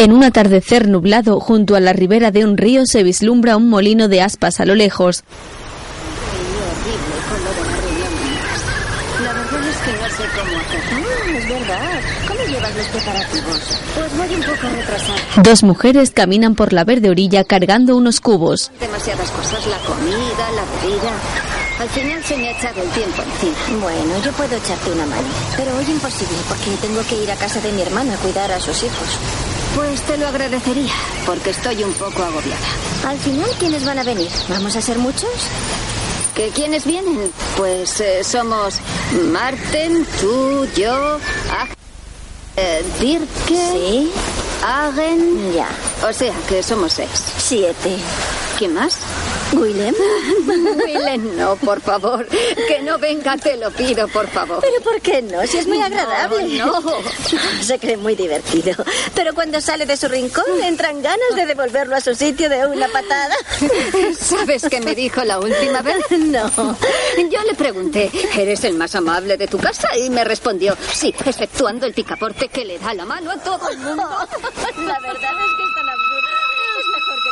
En un atardecer nublado, junto a la ribera de un río, se vislumbra un molino de aspas a lo lejos. Pues voy un poco retrasada. Dos mujeres caminan por la verde orilla cargando unos cubos. Demasiadas cosas, la comida, la bebida. Al final se me ha echado el tiempo encima. Bueno, yo puedo echarte una mano, pero hoy imposible porque tengo que ir a casa de mi hermana a cuidar a sus hijos. Pues te lo agradecería, porque estoy un poco agobiada. Al final, ¿quiénes van a venir? ¿Vamos a ser muchos? ¿Que quiénes vienen? Pues eh, somos Marten, tú, yo, Ag eh, Dirke, Sí, Agen. ya. O sea, que somos seis. Siete. ¿Quién más? Willem. Willem, no, por favor. Que no venga, te lo pido, por favor. Pero ¿por qué no? Si es muy agradable. No, Se cree muy divertido. Pero cuando sale de su rincón, entran ganas de devolverlo a su sitio de una patada. ¿Sabes qué me dijo la última vez? No. Yo le pregunté, ¿eres el más amable de tu casa? Y me respondió, sí, exceptuando el picaporte que le da la mano a todo el mundo. La verdad es que es tan absurdo. Es mejor que.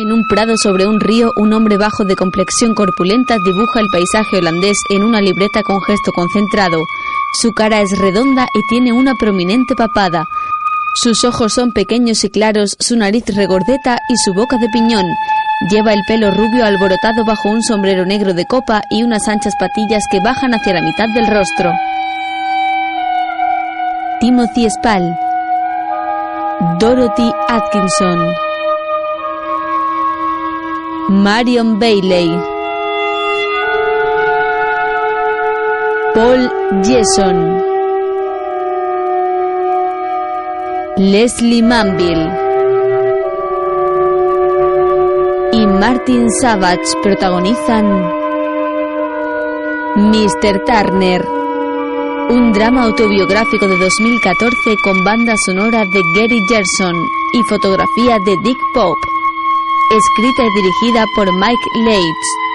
En un prado sobre un río, un hombre bajo de complexión corpulenta dibuja el paisaje holandés en una libreta con gesto concentrado. Su cara es redonda y tiene una prominente papada. Sus ojos son pequeños y claros, su nariz regordeta y su boca de piñón. Lleva el pelo rubio alborotado bajo un sombrero negro de copa y unas anchas patillas que bajan hacia la mitad del rostro. Timothy Spall. Dorothy Atkinson. Marion Bailey. Paul Jason. Leslie Manville. Y Martin Savage protagonizan Mr. Turner, un drama autobiográfico de 2014 con banda sonora de Gary Gerson y fotografía de Dick Pope escrita y dirigida por Mike Leitch.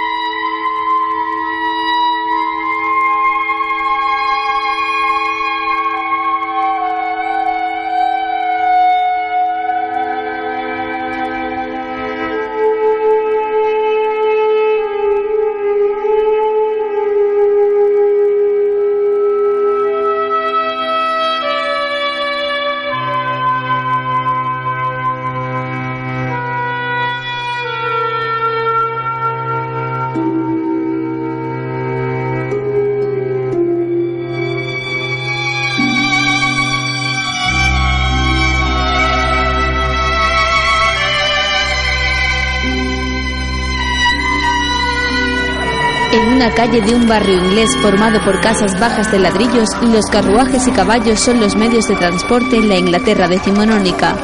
Calle de un barrio inglés formado por casas bajas de ladrillos, los carruajes y caballos son los medios de transporte en la Inglaterra decimonónica.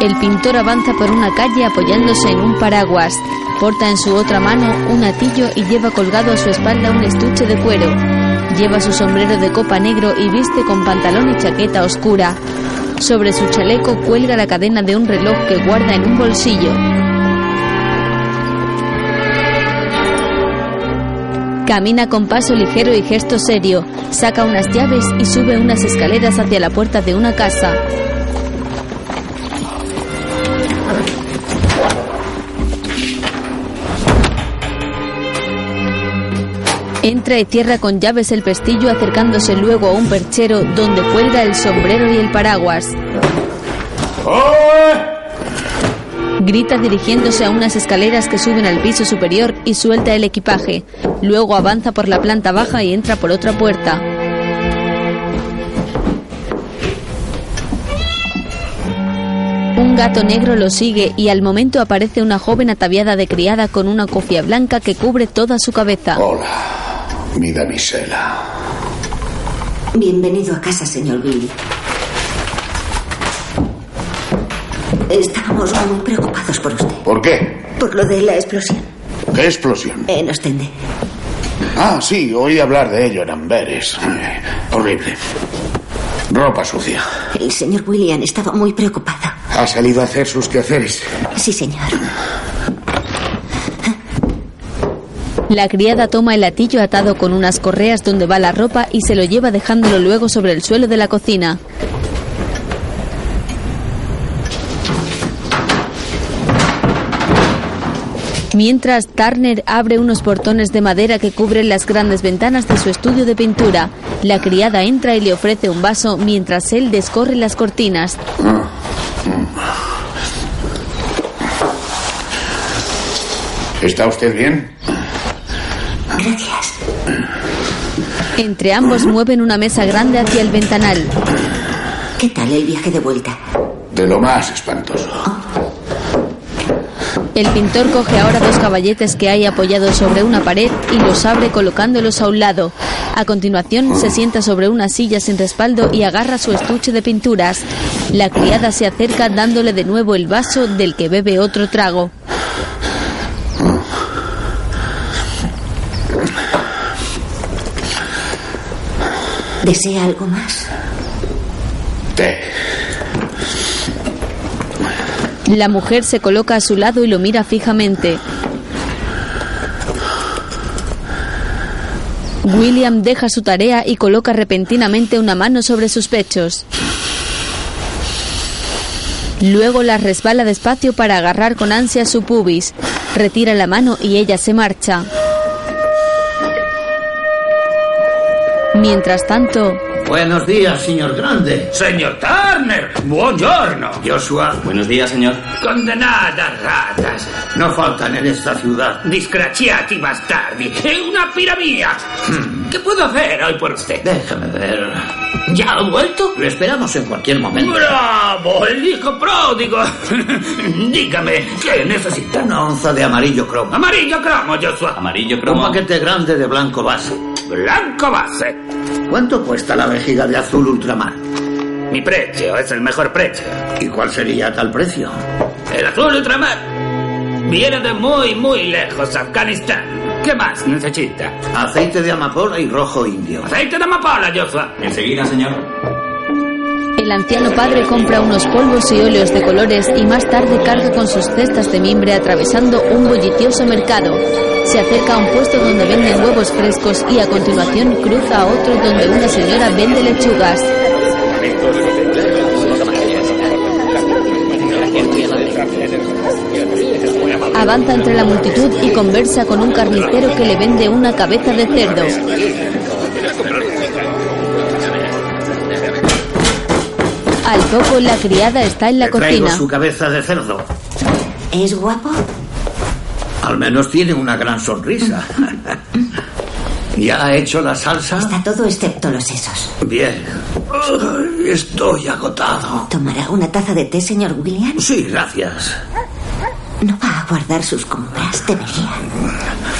El pintor avanza por una calle apoyándose en un paraguas. Porta en su otra mano un atillo y lleva colgado a su espalda un estuche de cuero. Lleva su sombrero de copa negro y viste con pantalón y chaqueta oscura. Sobre su chaleco cuelga la cadena de un reloj que guarda en un bolsillo. Camina con paso ligero y gesto serio, saca unas llaves y sube unas escaleras hacia la puerta de una casa. Entra y cierra con llaves el pestillo acercándose luego a un perchero donde cuelga el sombrero y el paraguas. Grita dirigiéndose a unas escaleras que suben al piso superior y suelta el equipaje. Luego avanza por la planta baja y entra por otra puerta. Un gato negro lo sigue y al momento aparece una joven ataviada de criada con una cofia blanca que cubre toda su cabeza. Hola, mi damisela. Bienvenido a casa, señor Billy. Estábamos muy preocupados por usted. ¿Por qué? Por lo de la explosión ¿Qué explosión? en Ostende. Ah, sí, oí hablar de ello en Amberes. Eh, Horrible. Ropa sucia. El señor William estaba muy preocupado. Ha salido a hacer sus quehaceres. Sí, señor. La criada toma el latillo atado con unas correas donde va la ropa y se lo lleva dejándolo luego sobre el suelo de la cocina. Mientras, Turner abre unos portones de madera que cubren las grandes ventanas de su estudio de pintura. La criada entra y le ofrece un vaso mientras él descorre las cortinas. ¿Está usted bien? Gracias. Entre ambos mueven una mesa grande hacia el ventanal. ¿Qué tal el viaje de vuelta? De lo más espantoso. El pintor coge ahora dos caballetes que hay apoyados sobre una pared y los abre colocándolos a un lado. A continuación se sienta sobre una silla sin respaldo y agarra su estuche de pinturas. La criada se acerca dándole de nuevo el vaso del que bebe otro trago. ¿Desea algo más? Té. La mujer se coloca a su lado y lo mira fijamente. William deja su tarea y coloca repentinamente una mano sobre sus pechos. Luego la resbala despacio para agarrar con ansia su pubis. Retira la mano y ella se marcha. Mientras tanto, Buenos días, señor Grande. Signor Turner, buongiorno. Joshua, Buenos días, señor. Condenadas ratas, no faltan en esta ciudad. disgraziati bastardi, è una pira mía. ¿Qué puedo hacer hoy por usted? Déjame ver. ¿Ya ha vuelto? Lo esperamos en cualquier momento. ¡Bravo, el hijo pródigo! Dígame, ¿qué necesita? Una onza de amarillo cromo. Amarillo cromo, Joshua. Amarillo Un cromo. paquete grande de blanco base. Blanco base. ¿Cuánto cuesta la vejiga de azul ultramar? Mi precio es el mejor precio. ¿Y cuál sería tal precio? El azul ultramar viene de muy, muy lejos, Afganistán. ¿Qué más necesita? Aceite de amapola y rojo indio. Aceite de amapola, Joshua. Enseguida, señor. El anciano padre compra unos polvos y óleos de colores y más tarde carga con sus cestas de mimbre atravesando un bullicioso mercado. Se acerca a un puesto donde venden huevos frescos y a continuación cruza a otro donde una señora vende lechugas. Avanza entre la multitud y conversa con un carnicero que le vende una cabeza de cerdo. Al poco la criada está en la Le traigo cocina. su cabeza de cerdo. ¿Es guapo? Al menos tiene una gran sonrisa. ¿Ya ha hecho la salsa? Está todo excepto los sesos. Bien. Ay, Estoy agotado. ¿Tomará una taza de té, señor William? Sí, gracias. No va a guardar sus compras, debería.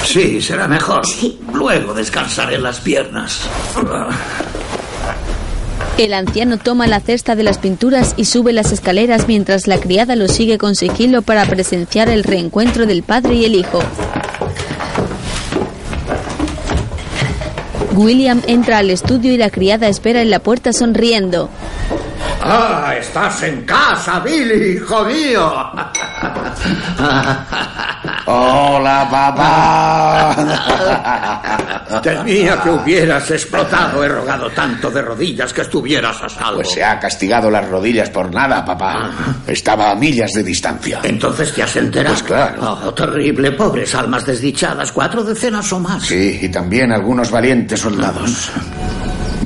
Sí, será mejor. Sí. Luego descansaré las piernas. El anciano toma la cesta de las pinturas y sube las escaleras mientras la criada lo sigue con sigilo para presenciar el reencuentro del padre y el hijo. William entra al estudio y la criada espera en la puerta sonriendo. Ah, estás en casa, Billy, hijo mío. Hola, papá. Temía que hubieras explotado. He rogado tanto de rodillas que estuvieras a salvo. Pues se ha castigado las rodillas por nada, papá. Estaba a millas de distancia. Entonces te has enterado. Pues claro. Oh, terrible, pobres almas desdichadas, cuatro decenas o más. Sí, y también algunos valientes soldados.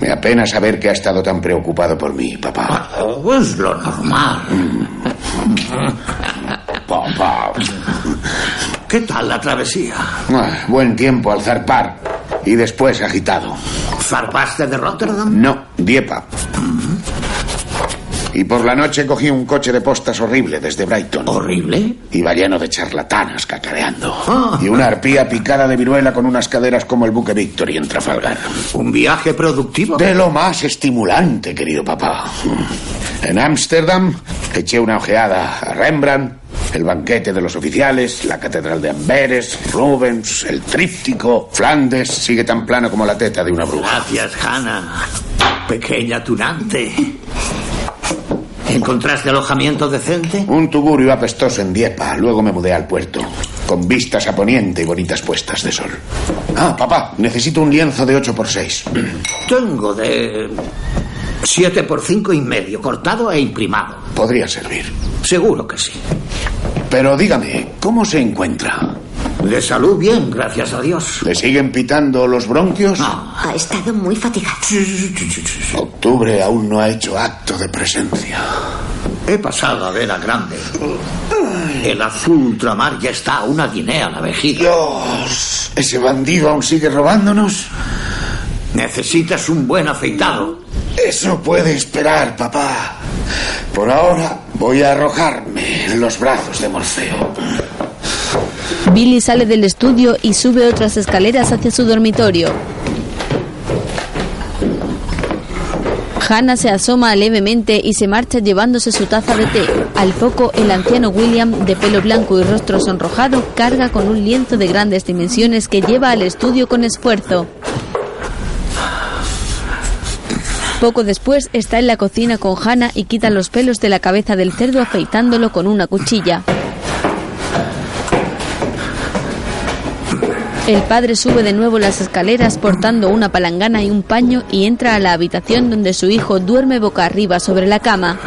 Me apena saber que ha estado tan preocupado por mí, papá. Oh, es lo normal. Papá. ¿Qué tal la travesía? Ah, buen tiempo al zarpar. Y después agitado. ¿Zarpaste de Rotterdam? No, Diepa. Y por la noche cogí un coche de postas horrible desde Brighton. ¿Horrible? Iba lleno de charlatanas cacareando. Ah. Y una arpía picada de viruela con unas caderas como el buque Victory en Trafalgar. ¿Un viaje productivo? De lo más estimulante, querido papá. En Ámsterdam eché una ojeada a Rembrandt, el banquete de los oficiales, la catedral de Amberes, Rubens, el tríptico, Flandes, sigue tan plano como la teta de una bruja. Gracias, Hannah. Pequeña tunante. ¿Encontraste alojamiento decente? Un tugurio apestoso en Diepa, luego me mudé al puerto. con vistas a poniente y bonitas puestas de sol. Ah, papá, necesito un lienzo de 8 por 6 Tengo de 7 por 5 y medio, cortado e imprimado. Podría servir. Seguro que sí. Pero dígame, ¿cómo se encuentra? De salud bien, gracias a Dios. ¿Le siguen pitando los bronquios? Ha estado muy fatigado. Octubre aún no ha hecho acto de presencia. He pasado a ver a Grande. El azul ultramar ya está a una guinea a la vejiga. Dios, ¿ese bandido aún sigue robándonos? Necesitas un buen afeitado. Eso puede esperar, papá. Por ahora voy a arrojarme en los brazos de Morfeo. Billy sale del estudio y sube otras escaleras hacia su dormitorio. Hannah se asoma levemente y se marcha llevándose su taza de té. Al poco, el anciano William, de pelo blanco y rostro sonrojado, carga con un lienzo de grandes dimensiones que lleva al estudio con esfuerzo. Poco después está en la cocina con Hannah y quita los pelos de la cabeza del cerdo afeitándolo con una cuchilla. El padre sube de nuevo las escaleras portando una palangana y un paño y entra a la habitación donde su hijo duerme boca arriba sobre la cama.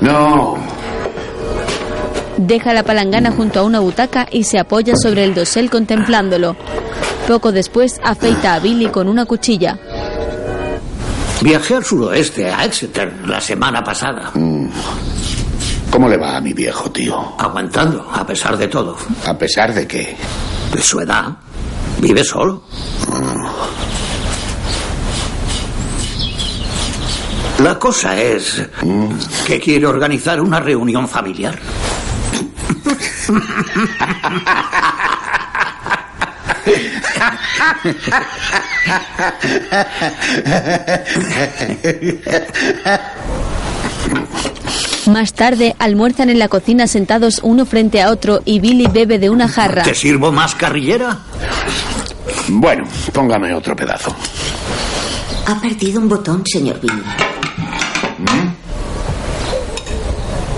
No. Deja la palangana junto a una butaca y se apoya sobre el dosel contemplándolo. Poco después afeita a Billy con una cuchilla. Viajé al suroeste, a Exeter, la semana pasada. ¿Cómo le va a mi viejo tío? Aguantando, a pesar de todo. ¿A pesar de qué? De su edad. Vive solo. La cosa es que quiere organizar una reunión familiar. Más tarde almuerzan en la cocina sentados uno frente a otro y Billy bebe de una jarra. ¿Te sirvo más carrillera? Bueno, póngame otro pedazo. Ha perdido un botón, señor Billy.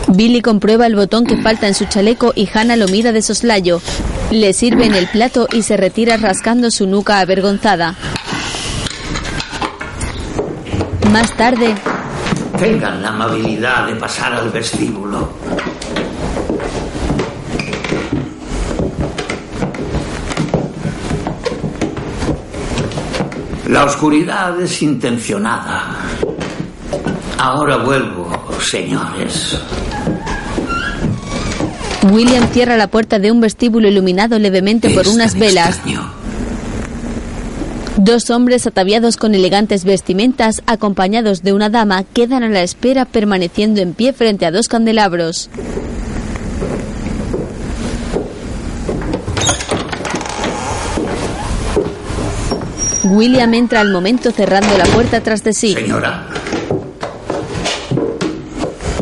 Billy comprueba el botón que falta en su chaleco y Hannah lo mira de soslayo. Le sirve en el plato y se retira rascando su nuca avergonzada. Más tarde, Tengan la amabilidad de pasar al vestíbulo. La oscuridad es intencionada. Ahora vuelvo, señores. William cierra la puerta de un vestíbulo iluminado levemente por unas velas. extraño. Dos hombres ataviados con elegantes vestimentas, acompañados de una dama, quedan a la espera permaneciendo en pie frente a dos candelabros. William entra al momento cerrando la puerta tras de sí. Señora.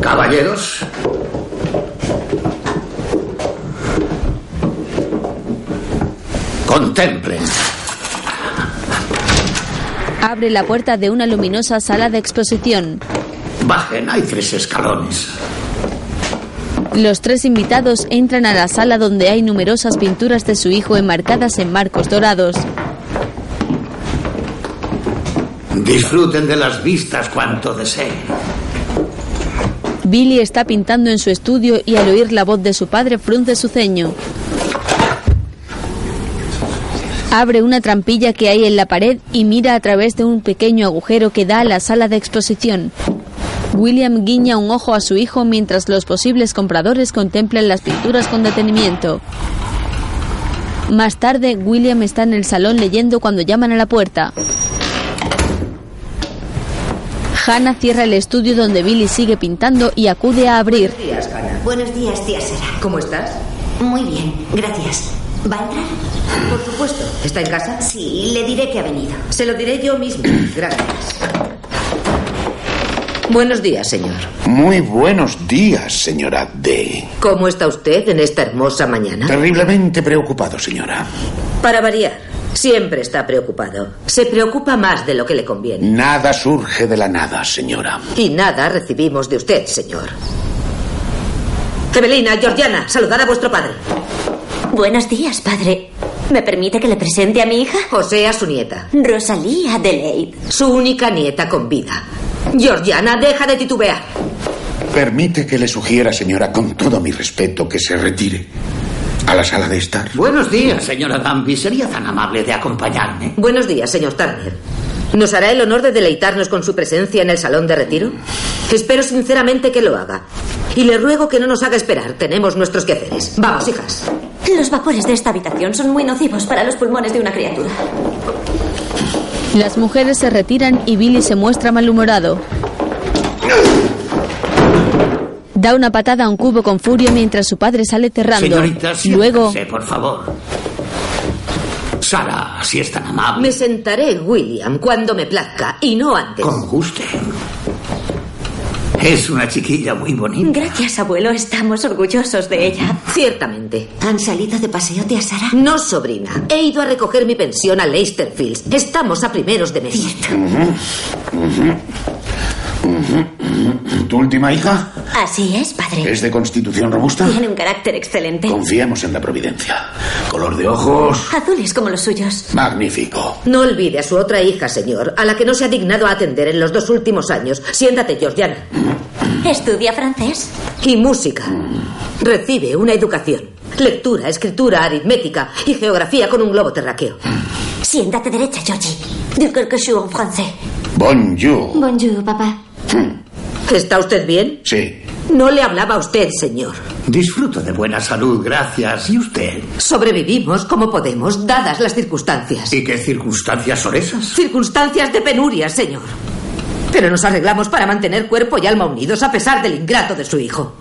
Caballeros. Contemplen. Abre la puerta de una luminosa sala de exposición. Bajen, hay tres escalones. Los tres invitados entran a la sala donde hay numerosas pinturas de su hijo enmarcadas en marcos dorados. Disfruten de las vistas cuanto deseen. Billy está pintando en su estudio y al oír la voz de su padre frunce su ceño. Abre una trampilla que hay en la pared y mira a través de un pequeño agujero que da a la sala de exposición. William guiña un ojo a su hijo mientras los posibles compradores contemplan las pinturas con detenimiento. Más tarde, William está en el salón leyendo cuando llaman a la puerta. Hannah cierra el estudio donde Billy sigue pintando y acude a abrir. días, Hannah. Buenos días, tía Sara. ¿Cómo estás? Muy bien, gracias. ¿Va a entrar? Por supuesto. ¿Está en casa? Sí, le diré que ha venido. Se lo diré yo mismo. Gracias. Buenos días, señor. Muy buenos días, señora D. ¿Cómo está usted en esta hermosa mañana? Terriblemente preocupado, señora. Para variar, siempre está preocupado. Se preocupa más de lo que le conviene. Nada surge de la nada, señora. Y nada recibimos de usted, señor. Evelina, Georgiana, saludad a vuestro padre. Buenos días, padre. ¿Me permite que le presente a mi hija? O sea, su nieta. Rosalía Adelaide. Su única nieta con vida. Georgiana, deja de titubear. Permite que le sugiera, señora, con todo mi respeto, que se retire a la sala de estar. Buenos días, señora Danby. ¿Sería tan amable de acompañarme? Buenos días, señor Turner. ¿Nos hará el honor de deleitarnos con su presencia en el salón de retiro? Espero sinceramente que lo haga. Y le ruego que no nos haga esperar. Tenemos nuestros quehaceres. Vamos, hijas. Los vapores de esta habitación son muy nocivos para los pulmones de una criatura. Las mujeres se retiran y Billy se muestra malhumorado. Da una patada a un cubo con furia mientras su padre sale cerrando. Señorita, Luego, por favor. Sara, si es tan amable. Me sentaré, William, cuando me plazca y no antes. Con gusto. Es una chiquilla muy bonita. Gracias, abuelo. Estamos orgullosos de ella. Ciertamente. ¿Han salido de paseo, tía Sara? No, sobrina. He ido a recoger mi pensión a Leicester Fields. Estamos a primeros de mes. ¿Tu última hija? Así es, padre. ¿Es de constitución robusta? Tiene un carácter excelente. Confiemos en la providencia. Color de ojos. Azules como los suyos. Magnífico. No olvide a su otra hija, señor, a la que no se ha dignado a atender en los dos últimos años. Siéntate, Georgiana. ¿Estudia francés? Y música. Recibe una educación. Lectura, escritura, aritmética y geografía con un globo terráqueo. Siéntate derecha, Georgie. De quelque chose en francés. Bonjour. Bonjour, papá. ¿Está usted bien? Sí. No le hablaba a usted, señor. Disfruto de buena salud, gracias. ¿Y usted? Sobrevivimos como podemos, dadas las circunstancias. ¿Y qué circunstancias son esas? Circunstancias de penuria, señor. Pero nos arreglamos para mantener cuerpo y alma unidos a pesar del ingrato de su hijo.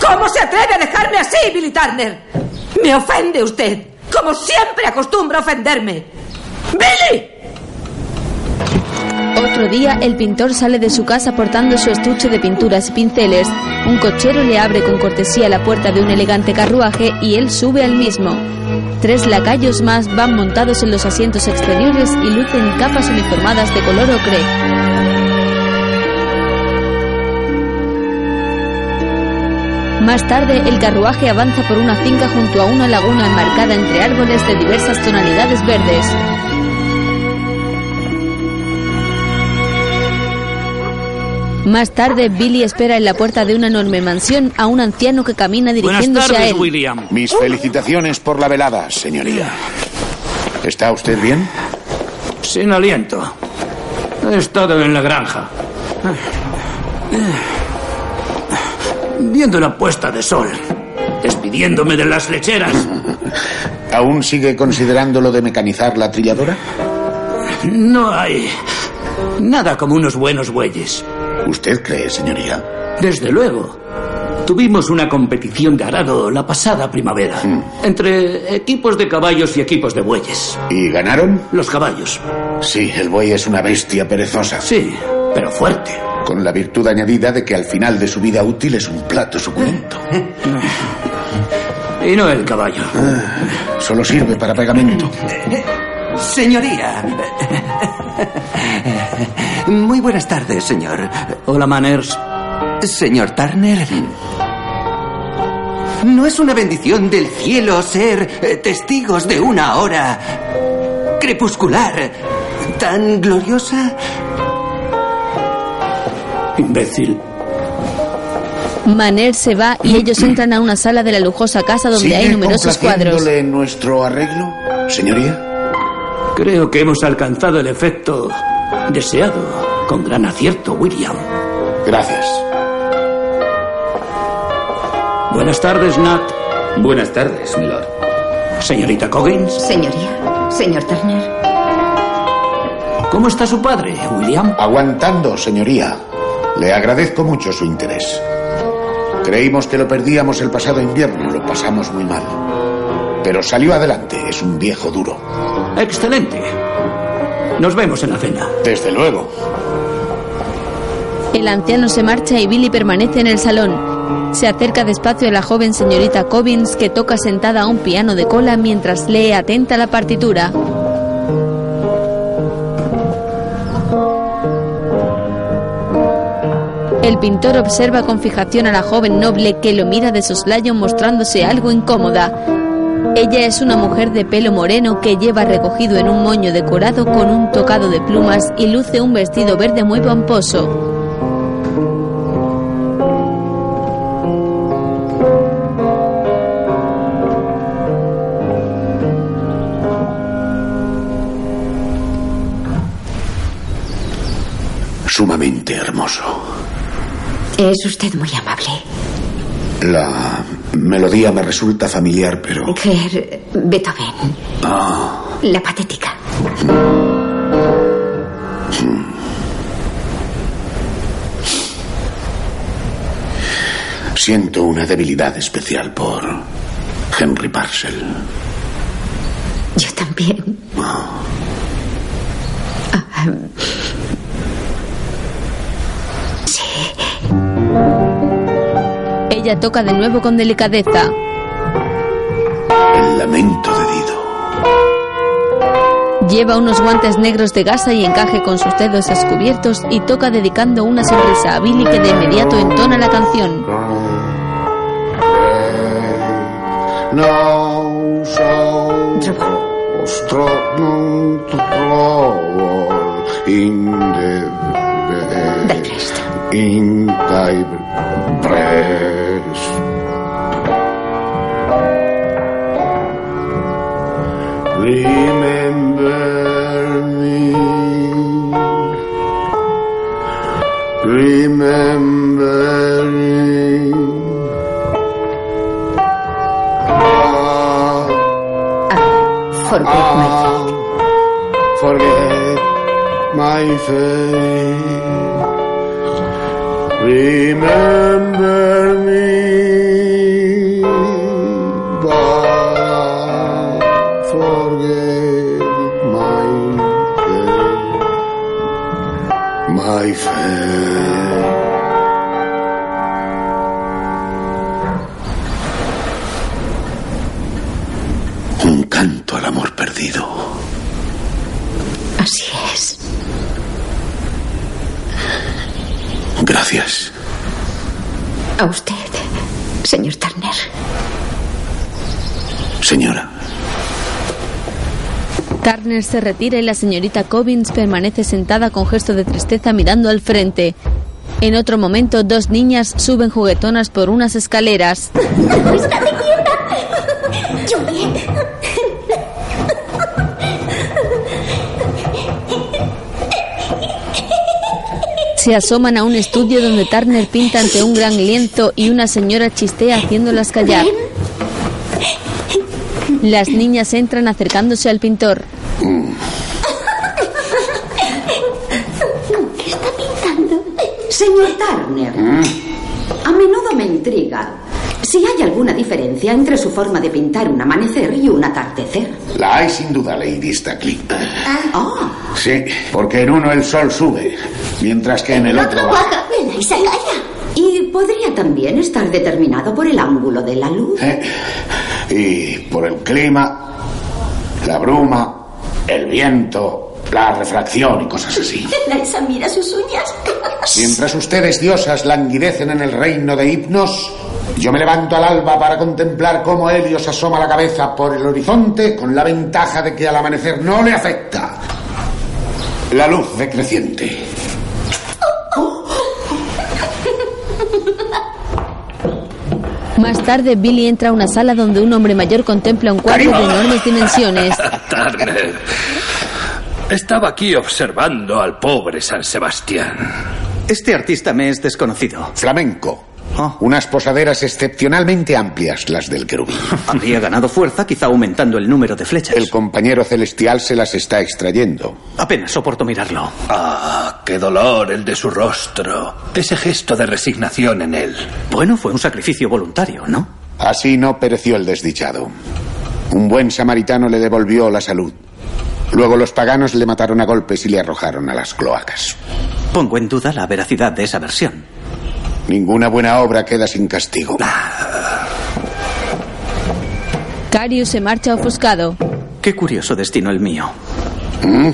¿Cómo se atreve a dejarme así, Billy Turner? Me ofende usted, como siempre acostumbra ofenderme. ¡Billy! Otro día, el pintor sale de su casa portando su estuche de pinturas y pinceles. Un cochero le abre con cortesía la puerta de un elegante carruaje y él sube al mismo. Tres lacayos más van montados en los asientos exteriores y lucen capas uniformadas de color ocre. Más tarde, el carruaje avanza por una finca junto a una laguna enmarcada entre árboles de diversas tonalidades verdes. Más tarde, Billy espera en la puerta de una enorme mansión a un anciano que camina dirigiéndose Buenas a tardes, él. William. Mis felicitaciones por la velada, señoría. ¿Está usted bien? Sin aliento. He estado en la granja. Viendo la puesta de sol. Despidiéndome de las lecheras. ¿Aún sigue considerando lo de mecanizar la trilladora? No hay nada como unos buenos bueyes. ¿Usted cree, señoría? Desde luego. Tuvimos una competición de arado la pasada primavera. Entre equipos de caballos y equipos de bueyes. ¿Y ganaron? Los caballos. Sí, el buey es una bestia perezosa. Sí, pero fuerte. Con la virtud añadida de que al final de su vida útil es un plato suculento. Y no el caballo. Solo sirve para pegamento. Señoría. Muy buenas tardes, señor. Hola, Manners. Señor Turner. ¿No es una bendición del cielo ser testigos de una hora crepuscular tan gloriosa? Imbécil. Maner se va y ellos entran a una sala de la lujosa casa donde ¿Sigue hay numerosos cuadros. en nuestro arreglo, señoría? Creo que hemos alcanzado el efecto deseado. Con gran acierto, William. Gracias. Buenas tardes, Nat. Buenas tardes, milord. Señorita Coggins. Señoría, señor Turner. ¿Cómo está su padre, William? Aguantando, señoría. Le agradezco mucho su interés. Creímos que lo perdíamos el pasado invierno, lo pasamos muy mal. Pero salió adelante, es un viejo duro. Excelente. Nos vemos en la cena. Desde luego. El anciano se marcha y Billy permanece en el salón. Se acerca despacio a la joven señorita Cobbins que toca sentada a un piano de cola mientras lee atenta la partitura. El pintor observa con fijación a la joven noble que lo mira de soslayo mostrándose algo incómoda. Ella es una mujer de pelo moreno que lleva recogido en un moño decorado con un tocado de plumas y luce un vestido verde muy pomposo. Sumamente hermoso. Es usted muy amable. La melodía me resulta familiar, pero... Claire Beethoven. Ah, La patética. siento una debilidad especial por Henry Parcel. Yo también. Ah, sí. Ella toca de nuevo con delicadeza. El lamento de Dido. Lleva unos guantes negros de gasa y encaje con sus dedos descubiertos y toca dedicando una sonrisa a Billy que de inmediato entona la canción. No so in the in thy breast. Remember me. Remember me. Ah, forget my ah, fate. Forget my fate. Remember me, Gracias. A usted, señor Turner. Señora. Turner se retira y la señorita Cobbins permanece sentada con gesto de tristeza mirando al frente. En otro momento, dos niñas suben juguetonas por unas escaleras. Se asoman a un estudio donde Turner pinta ante un gran lienzo y una señora chistea haciéndolas callar. Las niñas entran acercándose al pintor. ¿Qué está pintando? Señor Turner, a menudo me intriga si hay alguna diferencia entre su forma de pintar un amanecer y un atardecer. La hay sin duda, Lady Stackley. Ah, Sí, porque en uno el sol sube, mientras que en el otro baja. y se calla. Y podría también estar determinado por el ángulo de la luz. ¿eh? Y por el clima, la bruma, el viento, la refracción y cosas así. Laisa mira sus uñas. Mientras ustedes, diosas, languidecen en el reino de Hipnos, yo me levanto al alba para contemplar cómo Helios asoma la cabeza por el horizonte con la ventaja de que al amanecer no le afecta la luz decreciente. Más tarde, Billy entra a una sala donde un hombre mayor contempla un cuadro de enormes dimensiones. Turner. Estaba aquí observando al pobre San Sebastián. Este artista me es desconocido. Flamenco. Unas posaderas excepcionalmente amplias, las del querubín. Habría ganado fuerza, quizá aumentando el número de flechas. El compañero celestial se las está extrayendo. Apenas soporto mirarlo. Ah, qué dolor el de su rostro. Ese gesto de resignación en él. Bueno, fue un sacrificio voluntario, ¿no? Así no pereció el desdichado. Un buen samaritano le devolvió la salud. Luego los paganos le mataron a golpes y le arrojaron a las cloacas. Pongo en duda la veracidad de esa versión. Ninguna buena obra queda sin castigo. Carius se marcha ofuscado. Qué curioso destino el mío. ¿Mm?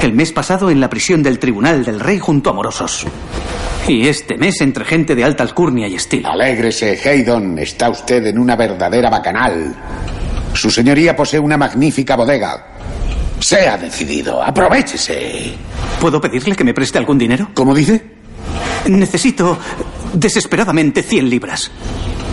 El mes pasado en la prisión del Tribunal del Rey junto a morosos. Y este mes entre gente de alta alcurnia y estilo. Alégrese, Haydon. Está usted en una verdadera bacanal. Su señoría posee una magnífica bodega. Sea decidido. Aprovechese. ¿Puedo pedirle que me preste algún dinero? ¿Cómo dice? Necesito desesperadamente 100 libras.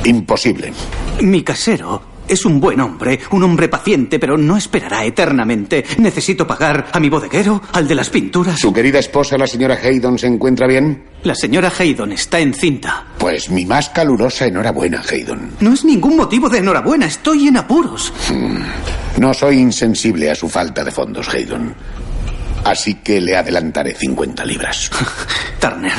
Imposible. Mi casero es un buen hombre, un hombre paciente, pero no esperará eternamente. Necesito pagar a mi bodeguero, al de las pinturas. ¿Su querida esposa, la señora Haydon, se encuentra bien? La señora Haydon está encinta. Pues mi más calurosa enhorabuena, Haydon. No es ningún motivo de enhorabuena, estoy en apuros. Hmm. No soy insensible a su falta de fondos, Haydon. Así que le adelantaré 50 libras. Turner,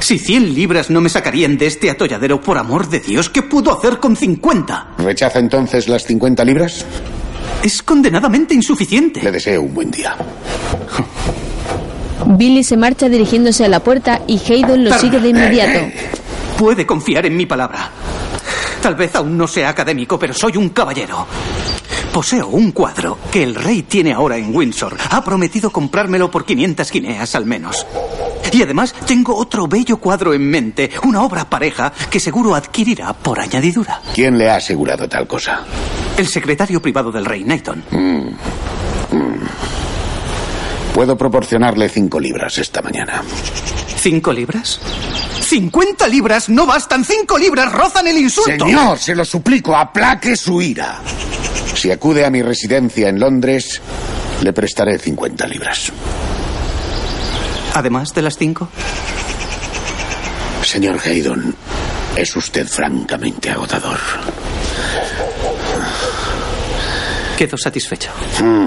si 100 libras no me sacarían de este atolladero, por amor de Dios, ¿qué puedo hacer con 50? ¿Rechaza entonces las 50 libras? Es condenadamente insuficiente. Le deseo un buen día. Billy se marcha dirigiéndose a la puerta y Haydon lo Turner, sigue de inmediato. Puede confiar en mi palabra. Tal vez aún no sea académico, pero soy un caballero. Poseo un cuadro que el rey tiene ahora en Windsor. Ha prometido comprármelo por 500 guineas al menos. Y además tengo otro bello cuadro en mente, una obra pareja que seguro adquirirá por añadidura. ¿Quién le ha asegurado tal cosa? El secretario privado del rey, Nathan. Mm. Mm. Puedo proporcionarle cinco libras esta mañana. ¿Cinco libras? ¡50 libras! ¡No bastan! ¡Cinco libras rozan el insulto! Señor, se lo suplico, aplaque su ira. Si acude a mi residencia en Londres, le prestaré 50 libras. ¿Además de las cinco? Señor Haydon, es usted francamente agotador. Quedo satisfecho. Mm.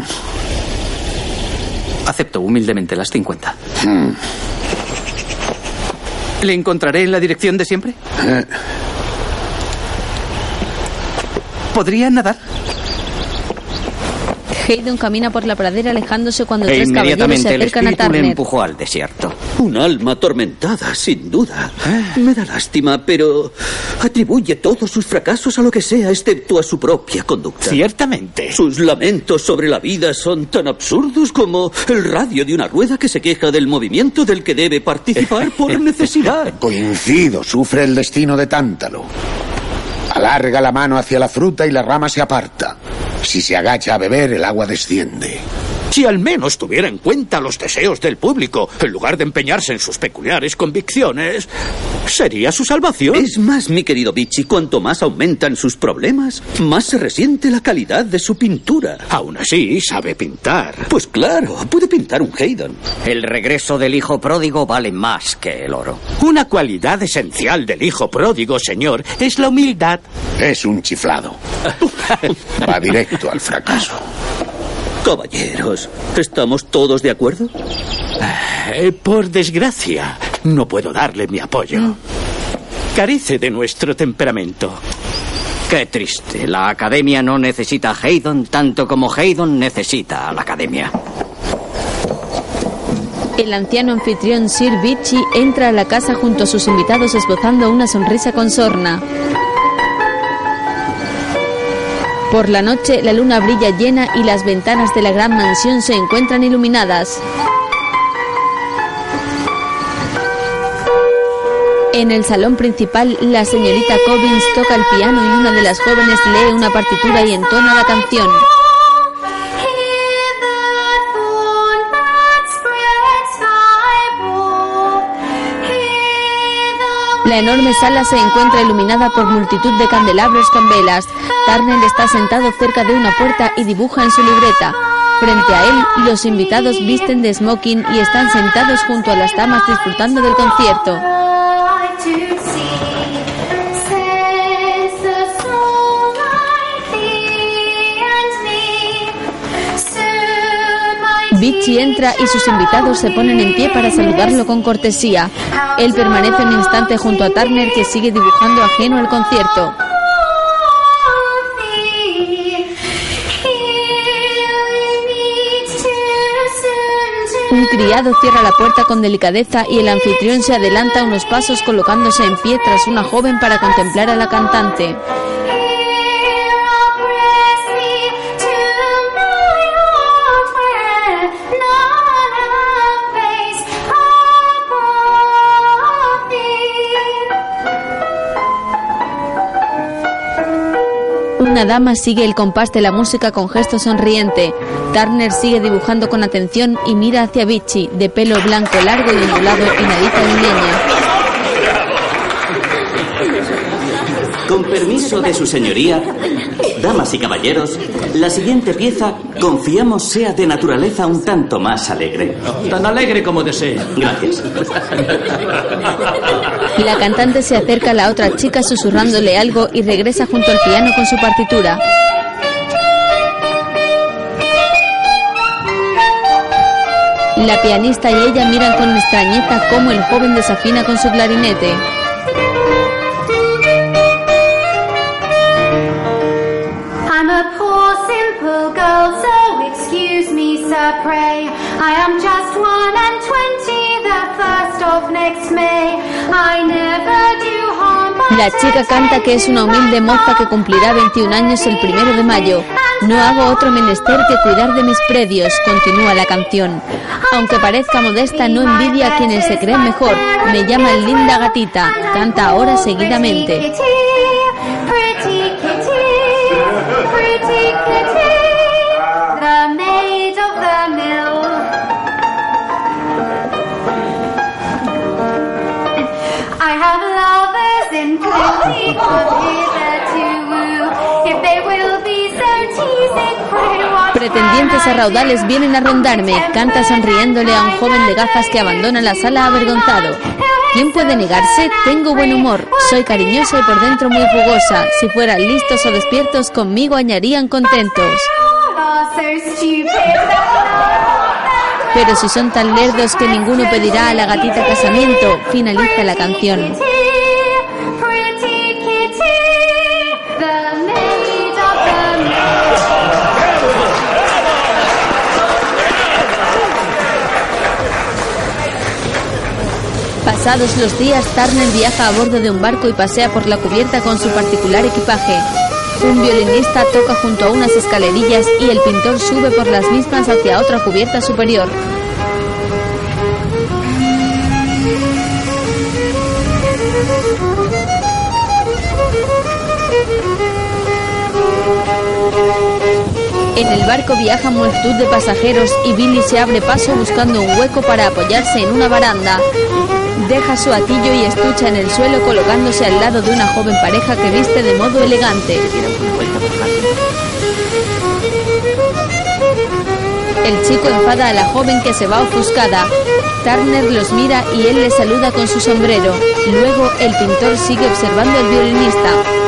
Acepto humildemente las 50. Mm. ¿Le encontraré en la dirección de siempre? Eh, ¿Podría nadar? Haydon camina por la pradera alejándose cuando E tres caballeros se inmediatamente el acercan a le Turner. empujó al desierto. Un alma atormentada, sin duda. Me da lástima, pero atribuye todos sus fracasos a lo que sea, excepto a su propia conducta. Ciertamente. Sus lamentos sobre la vida son tan absurdos como el radio de una rueda que se queja del movimiento del que debe participar por necesidad. Coincido, sufre el destino de Tántalo. Alarga la mano hacia la fruta y la rama se aparta. Si se agacha a beber, el agua desciende. Si al menos tuviera en cuenta los deseos del público, en lugar de empeñarse en sus peculiares convicciones, sería su salvación. Es más, mi querido Vichy, cuanto más aumentan sus problemas, más se resiente la calidad de su pintura. Aún así, sabe pintar. Pues claro, puede pintar un Haydn. El regreso del hijo pródigo vale más que el oro. Una cualidad esencial del hijo pródigo, señor, es la humildad. Es un chiflado. Va directo al fracaso. Caballeros, ¿estamos todos de acuerdo? Eh, por desgracia, no puedo darle mi apoyo. Carece de nuestro temperamento. Qué triste. La academia no necesita a Haydon tanto como Haydon necesita a la academia. El anciano anfitrión Sir Vichy entra a la casa junto a sus invitados esbozando una sonrisa con sorna. Por la noche la luna brilla llena y las ventanas de la gran mansión se encuentran iluminadas. En el salón principal, la señorita Cobbins toca el piano y una de las jóvenes lee una partitura y entona la canción. La enorme sala se encuentra iluminada por multitud de candelabros con velas. Turner está sentado cerca de una puerta y dibuja en su libreta. Frente a él, los invitados visten de smoking y están sentados junto a las damas disfrutando del concierto. Vichy entra y sus invitados se ponen en pie para saludarlo con cortesía. Él permanece un instante junto a Turner que sigue dibujando ajeno al concierto. Un criado cierra la puerta con delicadeza y el anfitrión se adelanta unos pasos colocándose en pie tras una joven para contemplar a la cantante. Una dama sigue el compás de la música con gesto sonriente. Turner sigue dibujando con atención y mira hacia Vichy, de pelo blanco largo y ondulado y nariz aguileña. Con permiso de su señoría, damas y caballeros, la siguiente pieza confiamos sea de naturaleza un tanto más alegre. Tan alegre como desee. Gracias. La cantante se acerca a la otra chica susurrándole algo y regresa junto al piano con su partitura. La pianista y ella miran con extrañeza cómo el joven desafina con su clarinete. I am just one and twenty, the first of next May. I never do harm, but La chica canta que es una humilde moza que cumplirá 21 años el primero de mayo. No hago otro menester que cuidar de mis predios, continúa la canción. Aunque parezca modesta, no envidia a quienes se creen mejor. Me llaman linda gatita. Canta ahora seguidamente. Pretendientes a raudales vienen a rondarme. Canta sonriéndole a un joven de gafas que abandona la sala avergonzado. ¿Quién puede negarse? Tengo buen humor. Soy cariñosa y por dentro muy jugosa. Si fueran listos o despiertos, conmigo añarían contentos. Pero si son tan lerdos que ninguno pedirá a la gatita casamiento, finaliza la canción. Pasados los días, Turner viaja a bordo de un barco y pasea por la cubierta con su particular equipaje. Un violinista toca junto a unas escalerillas y el pintor sube por las mismas hacia otra cubierta superior. En el barco viajan multitud de pasajeros y Billy se abre paso buscando un hueco para apoyarse en una baranda. Deja su atillo y estucha en el suelo colocándose al lado de una joven pareja que viste de modo elegante. El chico enfada a la joven que se va ofuscada. Turner los mira y él le saluda con su sombrero. Luego el pintor sigue observando al violinista.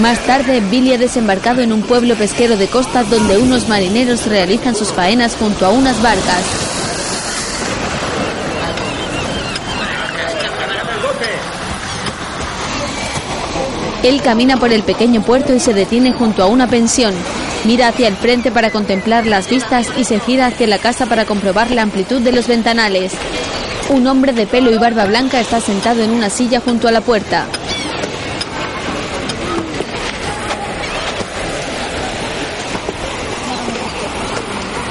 Más tarde, Billy ha desembarcado en un pueblo pesquero de costa donde unos marineros realizan sus faenas junto a unas barcas. Él camina por el pequeño puerto y se detiene junto a una pensión. Mira hacia el frente para contemplar las vistas y se gira hacia la casa para comprobar la amplitud de los ventanales. Un hombre de pelo y barba blanca está sentado en una silla junto a la puerta.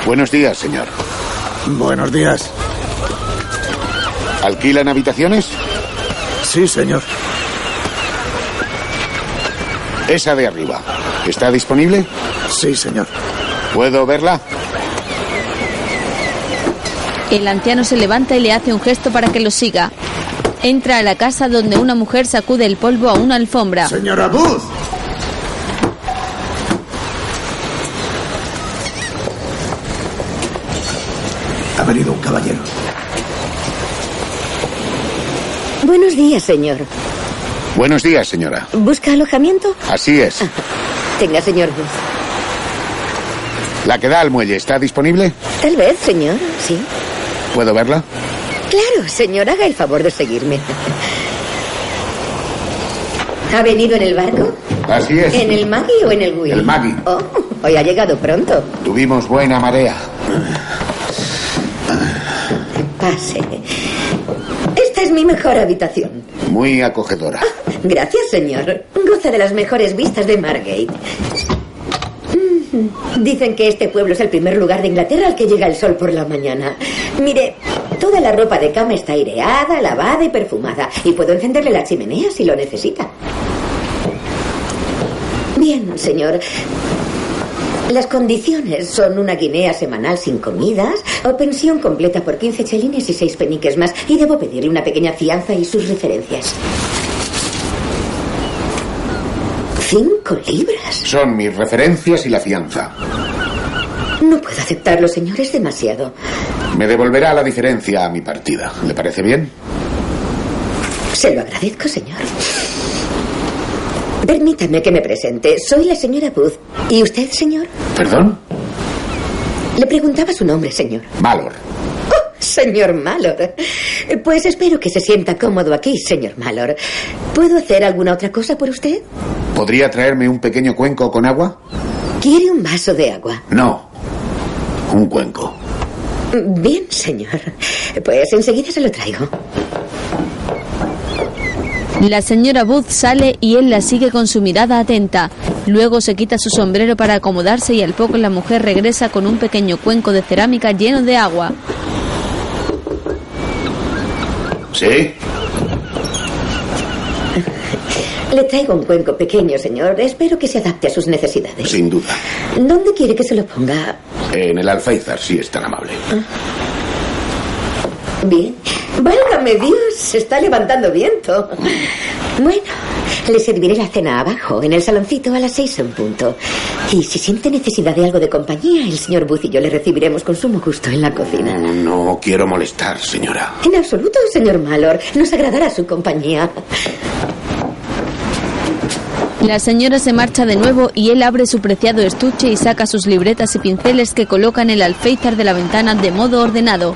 Buenos días, señor. Buenos días. ¿Alquilan habitaciones? Sí, señor. Esa de arriba. ¿Está disponible? Sí, señor. ¿Puedo verla? El anciano se levanta y le hace un gesto para que lo siga. Entra a la casa donde una mujer sacude el polvo a una alfombra. Señora Booth. Ha venido un caballero. Buenos días, señor. Buenos días, señora. ¿Busca alojamiento? Así es. Tenga, señor Booth. ¿La que da al muelle está disponible? Tal vez, señor. Sí. ¿Puedo verla? Claro, señor, haga el favor de seguirme. ¿Ha venido en el barco? Así es. ¿En el Maggie o en el Will? El Maggie. Oh, hoy ha llegado pronto. Tuvimos buena marea. Pase. Es mi mejor habitación. Muy acogedora. Gracias, señor. Goza de las mejores vistas de Margate. Mm. Dicen que este pueblo es el primer lugar de Inglaterra al que llega el sol por la mañana. Mire, toda la ropa de cama está aireada, lavada y perfumada. Y puedo encenderle la chimenea si lo necesita. Bien, señor. Las condiciones son una guinea semanal sin comidas o pensión completa por 15 chelines y 6 peniques más. Y debo pedirle una pequeña fianza y sus referencias. ¿Cinco libras? Son mis referencias y la fianza. No puedo aceptarlo, señor. Es demasiado. Me devolverá la diferencia a mi partida. ¿Le parece bien? Se lo agradezco, señor. Permítame que me presente. Soy la señora Booth. ¿Y usted, señor? ¿Perdón? Le preguntaba su nombre, señor. Valor. Oh, señor Malor. Pues espero que se sienta cómodo aquí, señor Malor. ¿Puedo hacer alguna otra cosa por usted? ¿Podría traerme un pequeño cuenco con agua? ¿Quiere un vaso de agua? No. Un cuenco. Bien, señor. Pues enseguida se lo traigo. La señora Booth sale y él la sigue con su mirada atenta. Luego se quita su sombrero para acomodarse y al poco la mujer regresa con un pequeño cuenco de cerámica lleno de agua. ¿Sí? Le traigo un cuenco pequeño, señor. Espero que se adapte a sus necesidades. Sin duda. ¿Dónde quiere que se lo ponga? En el alféizar, si es tan amable. Bien. Válgame Dios, se está levantando viento. Bueno, le serviré la cena abajo, en el saloncito, a las seis en punto. Y si siente necesidad de algo de compañía, el señor Booth y yo le recibiremos con sumo gusto en la cocina. No quiero molestar, señora. En absoluto, señor Malor. Nos agradará su compañía. La señora se marcha de nuevo y él abre su preciado estuche y saca sus libretas y pinceles que coloca en el alféizar de la ventana de modo ordenado.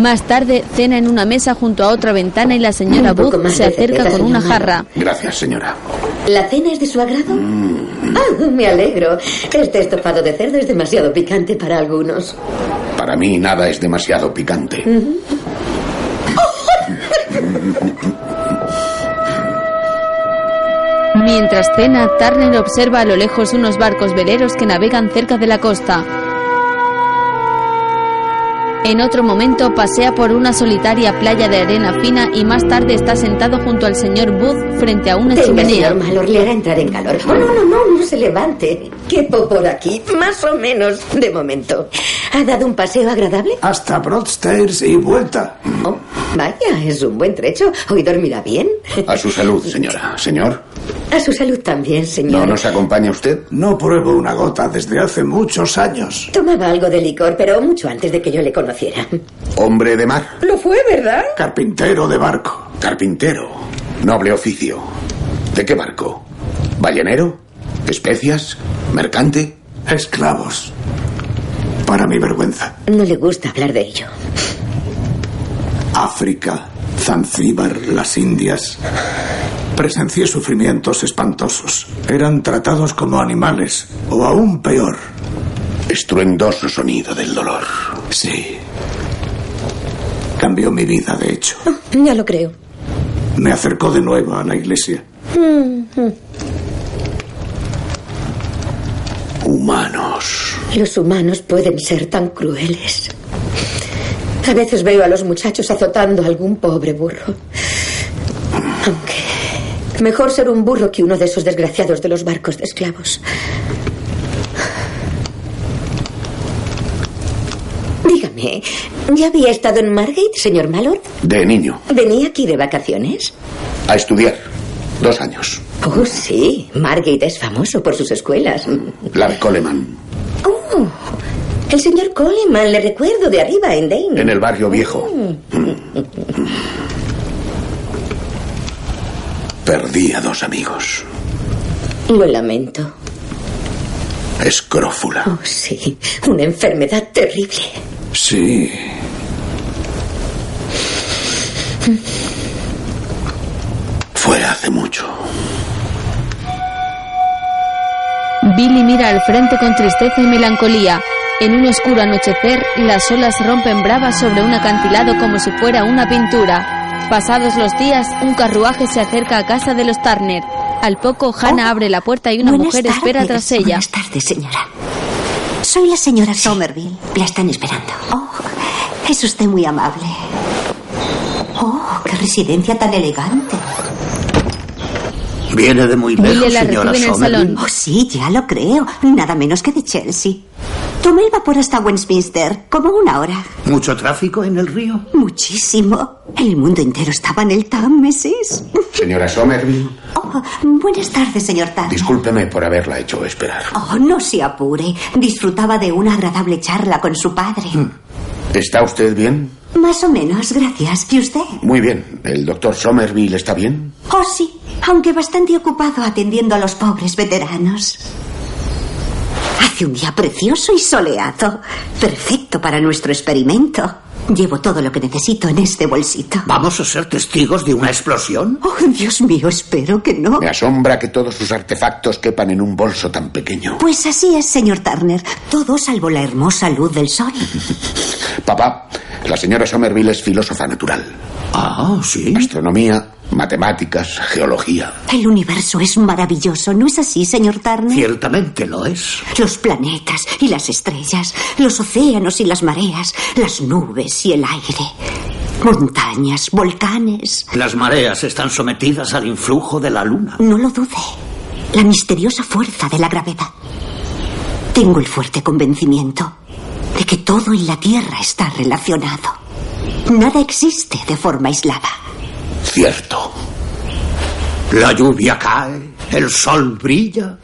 Más tarde cena en una mesa junto a otra ventana y la señora Booth se acerca con una jarra. Gracias, señora. ¿La cena es de su agrado? Ah, me alegro. Este estofado de cerdo es demasiado picante para algunos. Para mí nada es demasiado picante. Mientras cena, Turner observa a lo lejos unos barcos veleros que navegan cerca de la costa. En otro momento pasea por una solitaria playa de arena fina y más tarde está sentado junto al señor Booth frente a una Tenga, chimenea. señor Malor, le hará entrar en calor. Oh, no, no, no, no se levante. Quepo por aquí, más o menos, de momento. ¿Ha dado un paseo agradable? Hasta Broadstairs y vuelta. Oh, vaya, es un buen trecho. Hoy dormirá bien. A su salud, señora. Señor, A su salud también, señor. ¿no nos acompaña usted? No pruebo una gota desde hace muchos años. Tomaba algo de licor, pero mucho antes de que yo le conociera. Hombre de mar. Lo fue, ¿verdad? Carpintero de barco. Carpintero. Noble oficio. ¿De qué barco? ¿Ballenero? ¿Especias? ¿Mercante? Esclavos. Para mi vergüenza. No le gusta hablar de ello. África, Zanzíbar, las Indias. Presencié sufrimientos espantosos. Eran tratados como animales, o aún peor. Estruendoso sonido del dolor. Sí. Cambió mi vida, de hecho. Ya lo creo. Me acercó de nuevo a la iglesia. Humanos. Los humanos pueden ser tan crueles. A veces veo a los muchachos azotando a algún pobre burro. Aunque mejor ser un burro que uno de esos desgraciados de los barcos de esclavos. Dígame, ¿ya había estado en Margate, señor Malord? De niño. ¿Venía aquí de vacaciones? A estudiar. Dos años. Oh, sí. Margate es famoso por sus escuelas. La de Coleman. Oh, el señor Coleman, le recuerdo de arriba en Dane. En el barrio viejo. Perdí a dos amigos. Lo lamento. Escrófula. Oh, sí. Una enfermedad terrible. Sí. Fue hace mucho. Billy mira al frente con tristeza y melancolía. En un oscuro anochecer, las olas rompen bravas sobre un acantilado como si fuera una pintura. Pasados los días, un carruaje se acerca a casa de los Turner. Al poco, Hannah abre la puerta y una mujer espera tras ella. Buenas tardes, señora. Soy la señora Somerville. La están esperando. Oh, es usted muy amable. Oh, qué residencia tan elegante. Viene de muy lejos, la señora en el Somerville. salón. Oh, sí, ya lo creo. Nada menos que de Chelsea. Tomé el vapor hasta Westminster, como una hora. ¿Mucho tráfico en el río? Muchísimo. El mundo entero estaba en el Támesis. Señora Somerville, Oh, buenas tardes, señor Turner. discúlpeme por haberla hecho esperar. Oh, no se apure. Disfrutaba de una agradable charla con su padre. ¿Está usted bien? Más o menos, gracias. ¿Y usted? Muy bien. ¿El doctor Somerville está bien? Oh, sí, aunque bastante ocupado atendiendo a los pobres veteranos. Hace un día precioso y soleado. Perfecto para nuestro experimento. Llevo todo lo que necesito en este bolsito. ¿Vamos a ser testigos de una explosión? Oh, Dios mío, espero que no. Me asombra que todos sus artefactos quepan en un bolso tan pequeño. Pues así es, señor Turner. Todo salvo la hermosa luz del sol. Papá, la señora Somerville es filósofa natural. Ah, sí. Astronomía, matemáticas, geología. El universo es maravilloso, ¿no es así, señor Turner? Ciertamente lo es. Los planetas y las estrellas, los océanos y las mareas, las nubes y el aire, montañas, volcanes. Las mareas están sometidas al influjo de la luna. No lo dude. La misteriosa fuerza de la gravedad. Tengo el fuerte convencimiento de que todo en la Tierra está relacionado. Nada existe de forma aislada. Cierto. La lluvia cae, el sol brilla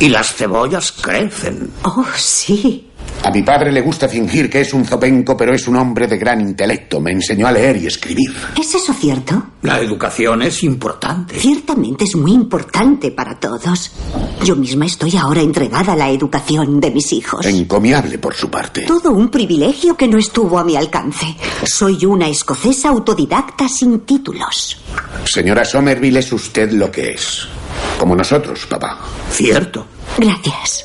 y las cebollas crecen. Oh, sí. A mi padre le gusta fingir que es un zopenco, pero es un hombre de gran intelecto. Me enseñó a leer y escribir. ¿Es eso cierto? La educación es importante. Ciertamente es muy importante para todos. Yo misma estoy ahora entregada a la educación de mis hijos. Encomiable por su parte. Todo un privilegio que no estuvo a mi alcance. Soy una escocesa autodidacta sin títulos. Señora Somerville, es usted lo que es. Como nosotros, papá. Cierto. Gracias.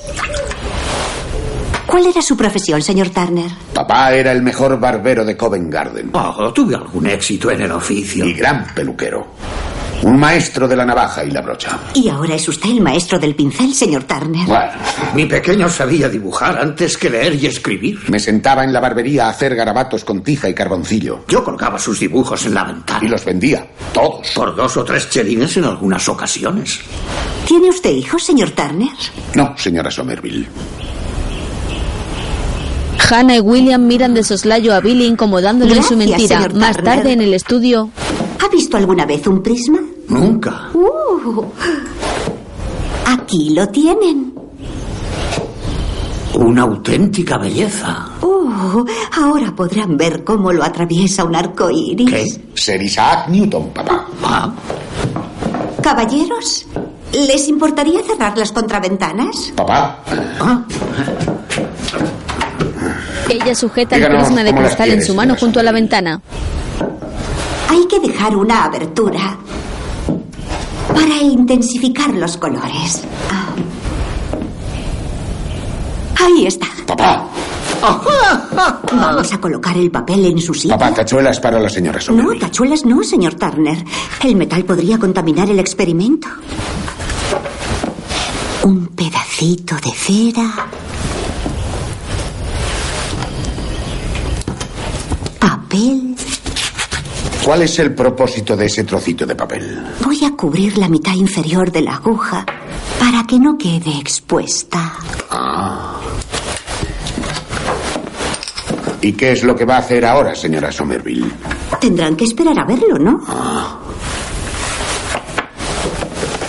¿Cuál era su profesión, señor Turner? Papá era el mejor barbero de Covent Garden. Oh, tuve algún éxito en el oficio. Y gran peluquero. Un maestro de la navaja y la brocha. Y ahora es usted el maestro del pincel, señor Turner. Bueno, Mi pequeño sabía dibujar antes que leer y escribir. me sentaba en la barbería a hacer garabatos con tiza y carboncillo. Yo colgaba sus dibujos en la Y ventana. los vendía. Todos. Por dos o tres chelines en algunas ocasiones. ¿Tiene usted hijos, señor Turner? No, señora Somerville. Hannah y William miran de soslayo a Billy incomodándole en su mentira. señor Más tarde en el estudio, ¿Ha visto alguna vez un prisma? Nunca. Uh, aquí lo tienen. Una auténtica belleza. Uh, ahora podrán ver cómo lo atraviesa un arco iris. ¿Qué? Ser Isaac Newton, papá. Ah, Caballeros, ¿les importaría cerrar las contraventanas? Papá. ah. Ella sujeta el prisma de cristal en su mano junto a la ventana. Hay que dejar una abertura para intensificar los colores. Ah. Ahí está. Papá. Vamos a colocar el papel en su sitio. Papá, tachuelas para la señora No, Somerville. tachuelas no, señor Turner. El metal podría contaminar el experimento. Un pedacito de cera. Papel. ¿Cuál es el propósito de ese trocito de papel? Voy a cubrir la mitad inferior de la aguja para que no quede expuesta. ¿Y qué es lo que va a hacer ahora, señora Somerville? Tendrán que esperar a verlo, ¿no?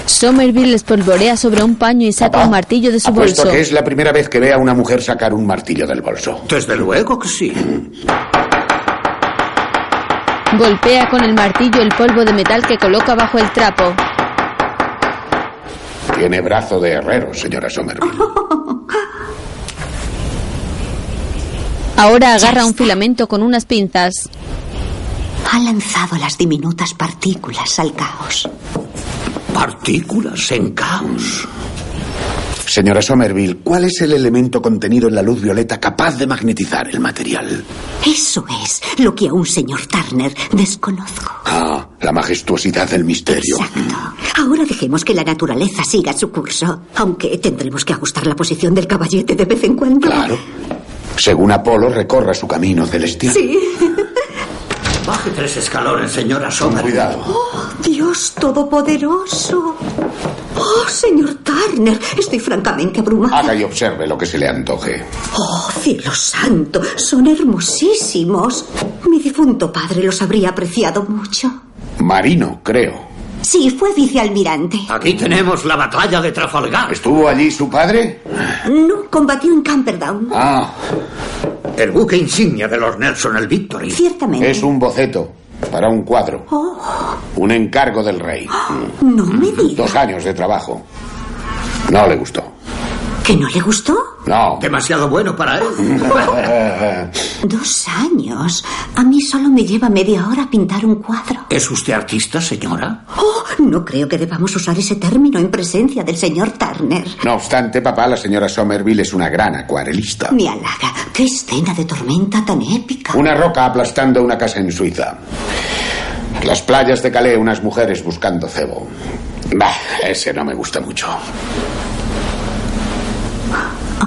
Somerville espolvorea sobre un paño y saca un martillo de su Apuesto bolso. que es la primera vez que ve a una mujer sacar un martillo del bolso. Desde luego que sí. Golpea con el martillo el polvo de metal que coloca bajo el trapo. Tiene brazo de herrero, señora Somerville. Ahora agarra un filamento con unas pinzas. Ha lanzado las diminutas partículas al caos. Partículas en caos. Señora Somerville, ¿cuál es el elemento contenido en la luz violeta capaz de magnetizar el material? Eso es lo que aún señor Turner desconozco. Ah, la majestuosidad del misterio. Ahora dejemos que la naturaleza siga su curso, aunque tendremos que ajustar la posición del caballete de vez en cuando. Claro. Según Apolo recorra su camino celestial. Sí. Baje tres escalones, señora Sommer. Cuidado. Oh, Dios todopoderoso. Oh, señor Turner, estoy francamente abrumada. Haga y observe lo que se le antoje. Oh, cielo santo, son hermosísimos. Mi difunto padre los habría apreciado mucho. Marino, creo. Sí, fue vicealmirante. Aquí tenemos la batalla de Trafalgar. ¿Estuvo allí su padre? No, combatió en Camperdown. Ah. El buque insignia de los Nelson, el Victory. Ciertamente. Es un boceto para un cuadro. Oh, Un encargo del rey. no me diga. Dos años de trabajo. No le gustó. ¿Que no le gustó? No. Demasiado bueno para él. Dos años. A mí solo me lleva media hora pintar un cuadro. ¿Es usted artista, señora? Oh, no creo que debamos usar ese término en presencia del señor Turner. No obstante, papá, la señora Somerville es una gran acuarelista. Me halaga. ¡Qué escena de tormenta tan épica! Una roca aplastando una casa en Suiza. Las playas de Calais, unas mujeres buscando cebo. Bah, ese no me gusta mucho.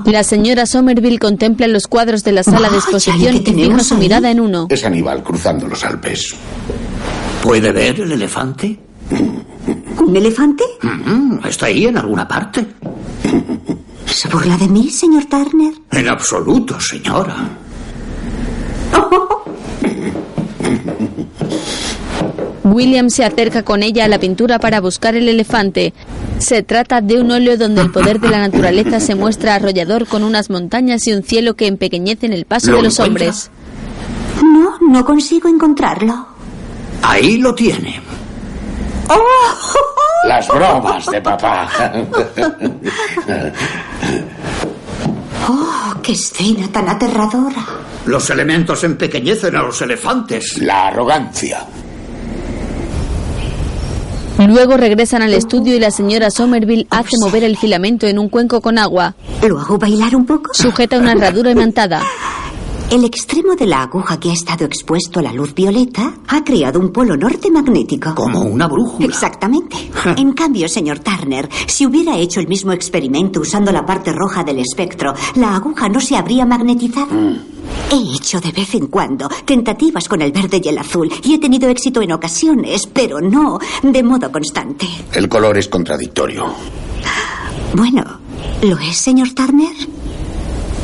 La señora Somerville contempla los cuadros de la sala de exposición y fija su mirada en uno. Es Aníbal cruzando los Alpes. ¿Puede ver el elefante? ¿Un elefante? Mm, ¿Está ahí en alguna parte? ¿Se burla de mí, señor Turner? En absoluto, señora. William se acerca con ella a la pintura para buscar el elefante. Se trata de un óleo donde el poder de la naturaleza se muestra arrollador con unas montañas y un cielo que empequeñecen el paso ¿Lo de los encuentra? hombres. No, no consigo encontrarlo. Ahí lo tiene. Las bromas de papá. ¡Oh, qué escena tan aterradora! Los elementos empequeñecen a los elefantes. La arrogancia. Luego regresan al estudio y la señora Somerville hace mover el filamento en un cuenco con agua. ¿Lo hago bailar un poco? Sujeta una herradura imantada. El extremo de la aguja que ha estado expuesto a la luz violeta ha creado un polo norte magnético. Como una brújula. Exactamente. En cambio, señor Turner, si hubiera hecho el mismo experimento usando la parte roja del espectro, la aguja no se habría magnetizado. He hecho de vez en cuando tentativas con el verde y el azul y he tenido éxito en ocasiones, pero no de modo constante. El color es contradictorio. Bueno, ¿lo es, señor Turner?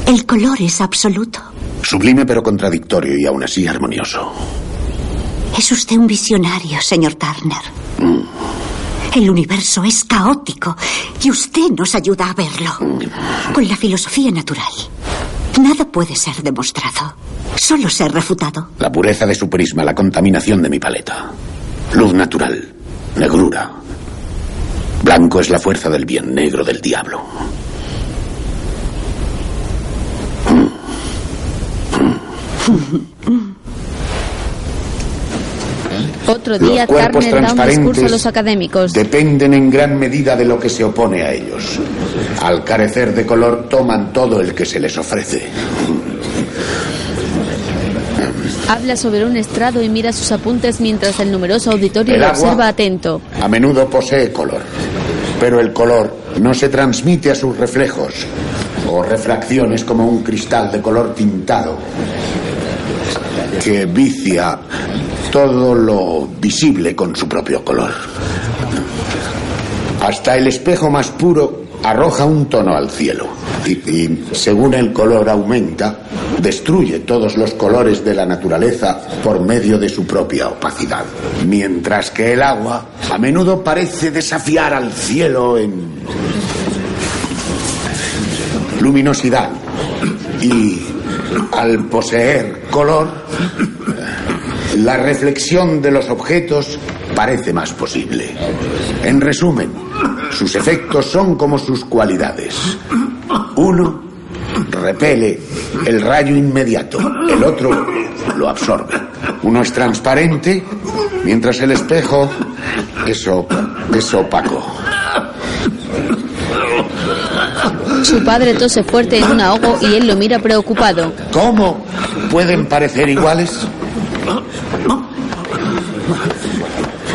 El color es absoluto. Sublime pero contradictorio y aún así armonioso. Es usted un visionario, señor Turner. El universo es caótico y usted nos ayuda a verlo. Con la filosofía natural. Nada puede ser demostrado, solo ser refutado. La pureza de su prisma, la contaminación de mi paleta. Luz natural, negrura. Blanco es la fuerza del bien, negro del diablo. Otro Los día, cuerpos Turner da un discurso a transparentes los académicos. dependen en gran medida de lo que se opone a ellos. Al carecer de color toman todo el que se les ofrece. Habla sobre un estrado y mira sus apuntes mientras el numeroso auditorio El lo observa atento. A menudo posee color, pero el color no se transmite a sus reflejos o refracciones como un cristal de color tintado que vicia todo lo visible con su propio color. Hasta el espejo más puro arroja un tono al cielo y, según el color aumenta, destruye todos los colores de la naturaleza por medio de su propia opacidad. Mientras que el agua a menudo parece desafiar al cielo en luminosidad y al poseer color, la reflexión de los objetos parece más posible. En resumen, sus efectos son como sus cualidades. Uno repele el rayo inmediato, el otro lo absorbe. Uno es transparente, mientras el espejo es, es opaco. Su padre tose fuerte en un ahogo y él lo mira preocupado. ¿Cómo pueden parecer iguales?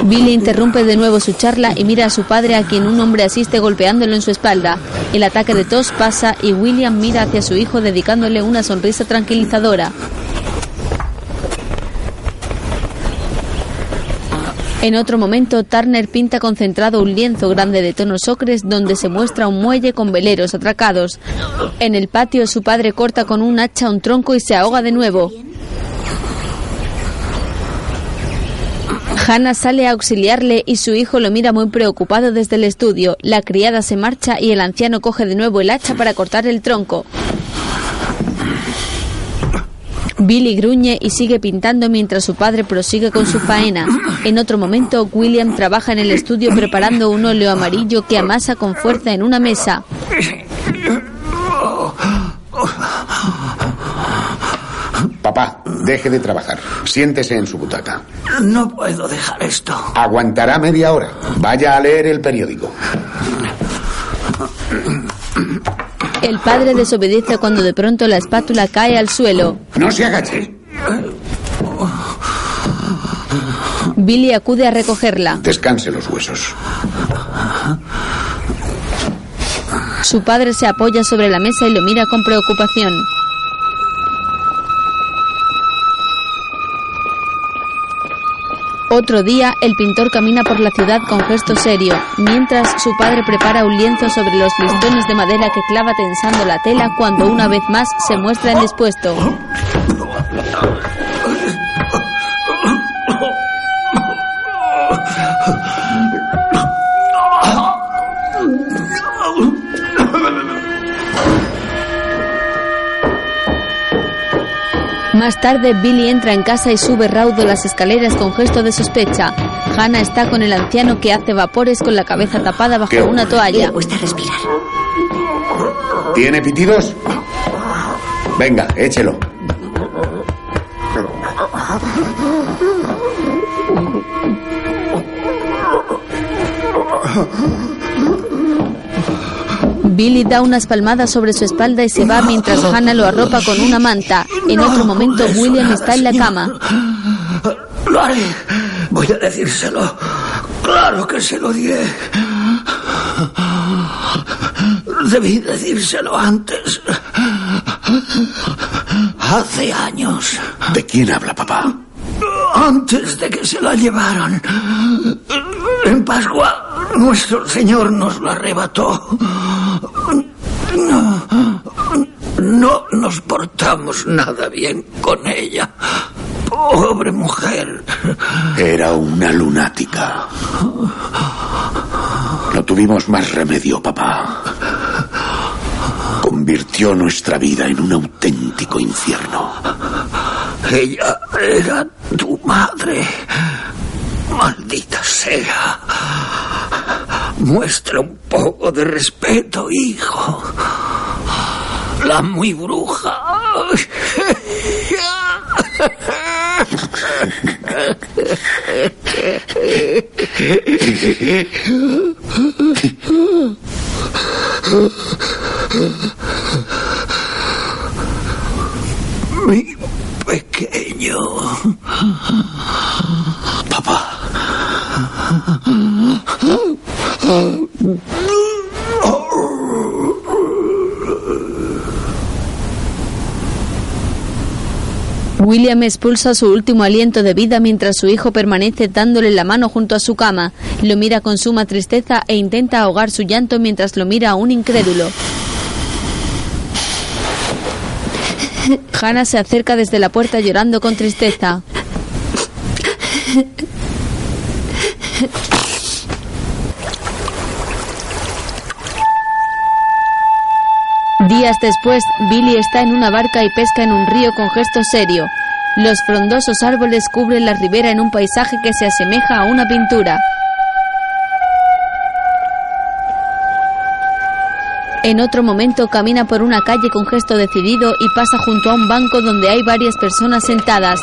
Billy interrumpe de nuevo su charla y mira a su padre a quien un hombre asiste golpeándolo en su espalda. El ataque de tos pasa y William mira hacia su hijo dedicándole una sonrisa tranquilizadora. En otro momento, Turner pinta concentrado un lienzo grande de tonos ocres donde se muestra un muelle con veleros atracados. En el patio, su padre corta con un hacha un tronco y se ahoga de nuevo. Hannah sale a auxiliarle y su hijo lo mira muy preocupado desde el estudio. La criada se marcha y el anciano coge de nuevo el hacha para cortar el tronco. Billy gruñe y sigue pintando mientras su padre prosigue con su faena. En otro momento, William trabaja en el estudio preparando un óleo amarillo que amasa con fuerza en una mesa. Papá, deje de trabajar. Siéntese en su butaca. No puedo dejar esto. Aguantará media hora. Vaya a leer el periódico. El padre desobedece cuando de pronto la espátula cae al suelo. No se agache. Billy acude a recogerla. Descanse los huesos. Su padre se apoya sobre la mesa y lo mira con preocupación. Otro día, el pintor camina por la ciudad con gesto serio, mientras su padre prepara un lienzo sobre los listones de madera que clava tensando la tela cuando una vez más se muestra indispuesto. Más tarde, Billy entra en casa y sube raudo las escaleras con gesto de sospecha. Hannah está con el anciano que hace vapores con la cabeza tapada bajo ¿Qué una toalla. Le cuesta respirar. ¿Tiene pitidos? Venga, échelo. Billy da unas palmadas sobre su espalda y se va mientras Hannah lo arropa con una manta. En otro momento, William está en la cama. Lo haré. Voy a decírselo. Claro que se lo diré. Debí decírselo antes. Hace años. ¿De quién habla, papá? Antes de que se la llevaran. En Pascua, nuestro Señor nos lo arrebató. No, no nos portamos nada bien con ella. Pobre mujer. Era una lunática. No tuvimos más remedio, papá. Convirtió nuestra vida en un auténtico infierno. Ella era tu madre. Maldita sea. Muestra un poco de respeto, hijo. La muy bruja. Mi pequeño. Papá. William expulsa su último aliento de vida mientras su hijo permanece dándole la mano junto a su cama. Lo mira con suma tristeza e intenta ahogar su llanto mientras lo mira aún incrédulo. Hannah se acerca desde la puerta llorando con tristeza. Días después, Billy está en una barca y pesca en un río con gesto serio. Los frondosos árboles cubren la ribera en un paisaje que se asemeja a una pintura. En otro momento camina por una calle con gesto decidido y pasa junto a un banco donde hay varias personas sentadas.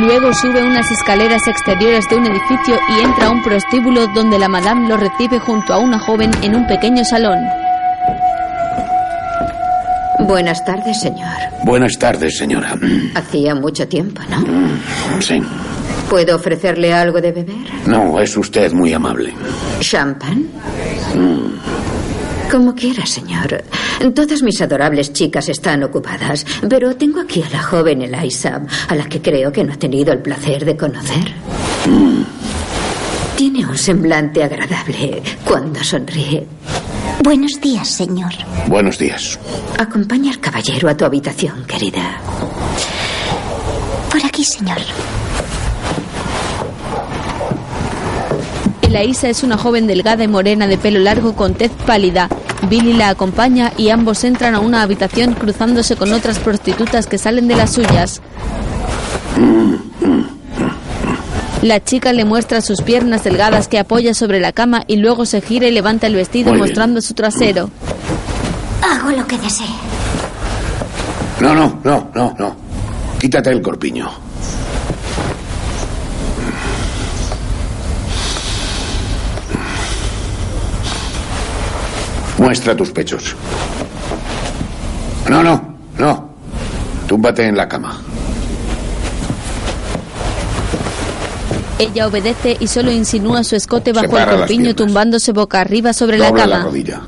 Luego sube unas escaleras exteriores de un edificio y entra a un prostíbulo donde la madame lo recibe junto a una joven en un pequeño salón. Buenas tardes, señor. Buenas tardes, señora. Hacía mucho tiempo, ¿no? Sí. ¿Puedo ofrecerle algo de beber? No, es usted muy amable. ¿Champán? Como quiera, señor. Todas mis adorables chicas están ocupadas, pero tengo aquí a la joven Eliza, a la que creo que no ha tenido el placer de conocer. Tiene un semblante agradable cuando sonríe. Buenos días, señor. Buenos días. Acompaña al caballero a tu habitación, querida. Por aquí, señor. Elaísa es una joven delgada y morena de pelo largo con tez pálida. Billy la acompaña y ambos entran a una habitación cruzándose con otras prostitutas que salen de las suyas. La chica le muestra sus piernas delgadas que apoya sobre la cama y luego se gira y levanta el vestido Muy bien. mostrando su trasero. Hago lo que desee. No, no, no, no, no. Quítate el corpiño. Muestra tus pechos. No, no, no. Túmbate en la cama. Ella obedece y solo insinúa su escote bajo Separa el corpiño tumbándose boca arriba sobre la Dobla la cama. rodilla.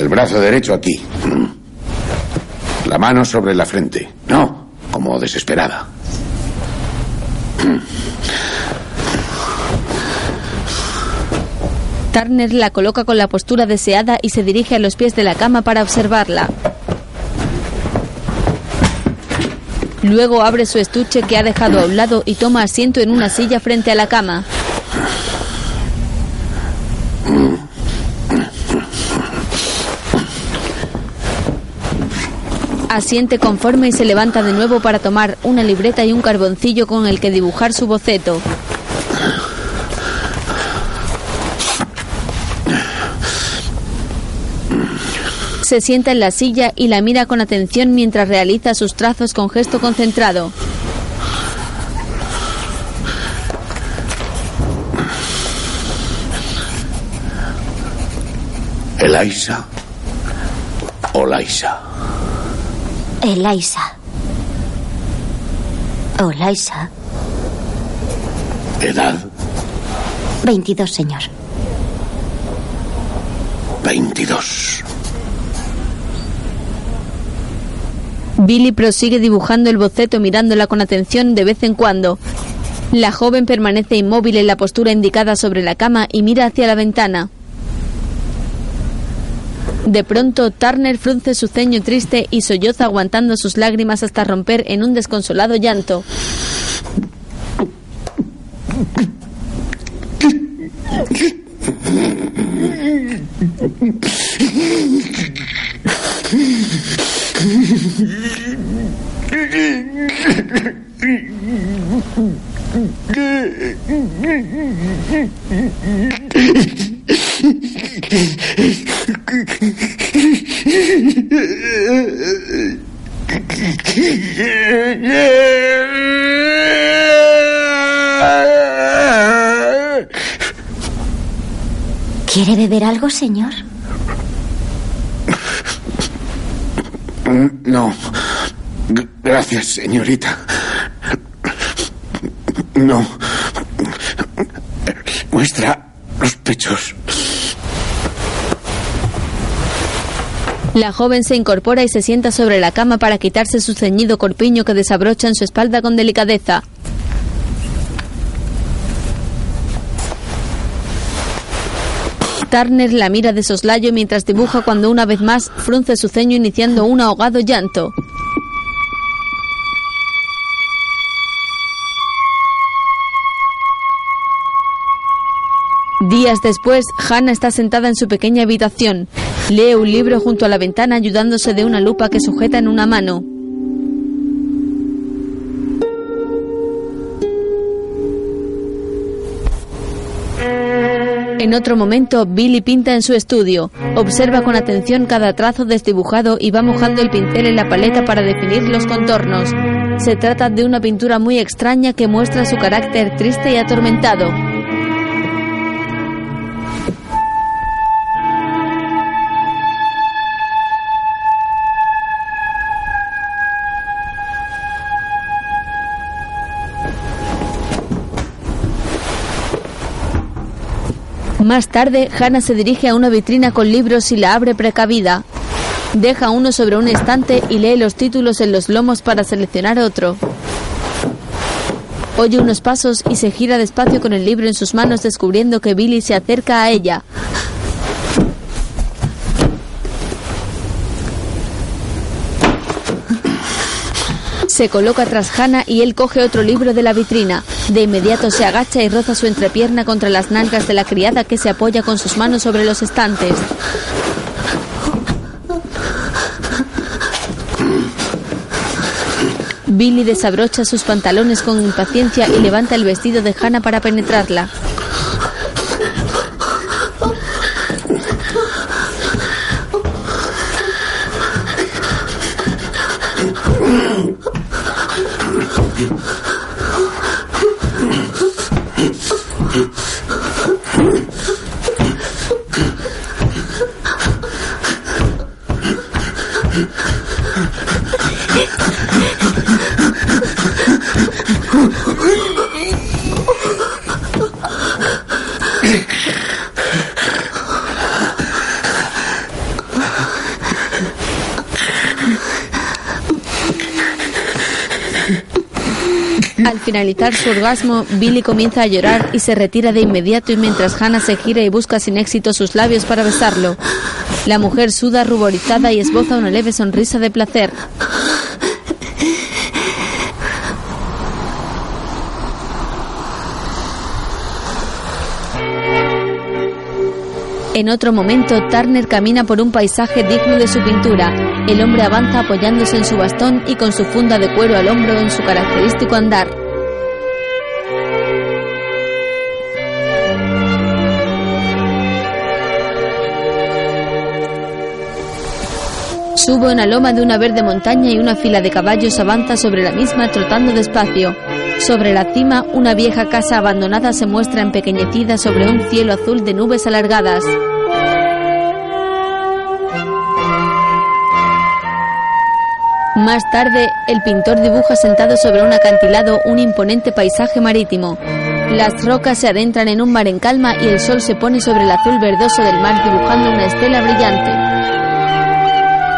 El brazo derecho aquí. La mano sobre la frente. No, como desesperada. Turner la coloca con la postura deseada y se dirige a los pies de la cama para observarla. Luego abre su estuche que ha dejado a un lado y toma asiento en una silla frente a la cama. Asiente conforme y se levanta de nuevo para tomar una libreta y un carboncillo con el que dibujar su boceto. Se sienta en la silla y la mira con atención mientras realiza sus trazos con gesto concentrado. Eliza o Laisa. Eliza. O Liza. Edad 22, señor. 22. Billy prosigue dibujando el boceto mirándola con atención de vez en cuando. La joven permanece inmóvil en la postura indicada sobre la cama y mira hacia la ventana. De pronto, Turner frunce su ceño triste y solloza aguantando sus lágrimas hasta romper en un desconsolado llanto. ¿Quiere beber algo, señor? No. G- Gracias, señorita. No. Muestra los pechos. La joven se incorpora y se sienta sobre la cama para quitarse su ceñido corpiño que desabrocha en su espalda con delicadeza. Turner la mira de soslayo mientras dibuja cuando una vez más frunce su ceño iniciando un ahogado llanto. Días después, Hannah está sentada en su pequeña habitación. Lee un libro junto a la ventana ayudándose de una lupa que sujeta en una mano. En otro momento, Billy pinta en su estudio. Observa con atención cada trazo desdibujado y va mojando el pincel en la paleta para definir los contornos. Se trata de una pintura muy extraña que muestra su carácter triste y atormentado. Más tarde, Hannah se dirige a una vitrina con libros y la abre precavida. Deja uno sobre un estante y lee los títulos en los lomos para seleccionar otro. Oye unos pasos y se gira despacio con el libro en sus manos descubriendo que Billy se acerca a ella. Se coloca tras Hannah y él coge otro libro de la vitrina. De inmediato se agacha y roza su entrepierna contra las nalgas de la criada que se apoya con sus manos sobre los estantes. Billy desabrocha sus pantalones con impaciencia y levanta el vestido de Hannah para penetrarla. Al finalizar su orgasmo, Billy comienza a llorar y se retira de inmediato y mientras Hannah se gira y busca sin éxito sus labios para besarlo. La mujer suda ruborizada y esboza una leve sonrisa de placer. En otro momento, Turner camina por un paisaje digno de su pintura. El hombre avanza apoyándose en su bastón y con su funda de cuero al hombro en su característico andar. Subo en la loma de una verde montaña y una fila de caballos avanza sobre la misma trotando despacio. Sobre la cima, una vieja casa abandonada se muestra empequeñecida sobre un cielo azul de nubes alargadas. Más tarde, el pintor dibuja sentado sobre un acantilado un imponente paisaje marítimo. Las rocas se adentran en un mar en calma y el sol se pone sobre el azul verdoso del mar dibujando una estela brillante.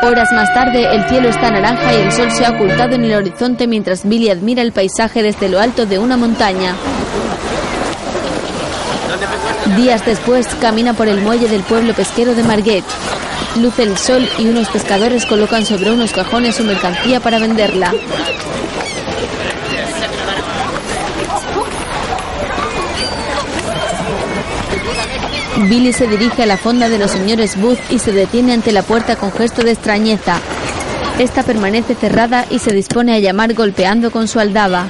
Horas más tarde, el cielo está naranja y el sol se ha ocultado en el horizonte mientras Billy admira el paisaje desde lo alto de una montaña. Días después, camina por el muelle del pueblo pesquero de Marguet. Luce el sol y unos pescadores colocan sobre unos cajones su mercancía para venderla. Billy se dirige a la fonda de los señores Booth y se detiene ante la puerta con gesto de extrañeza. Esta permanece cerrada y se dispone a llamar golpeando con su aldaba.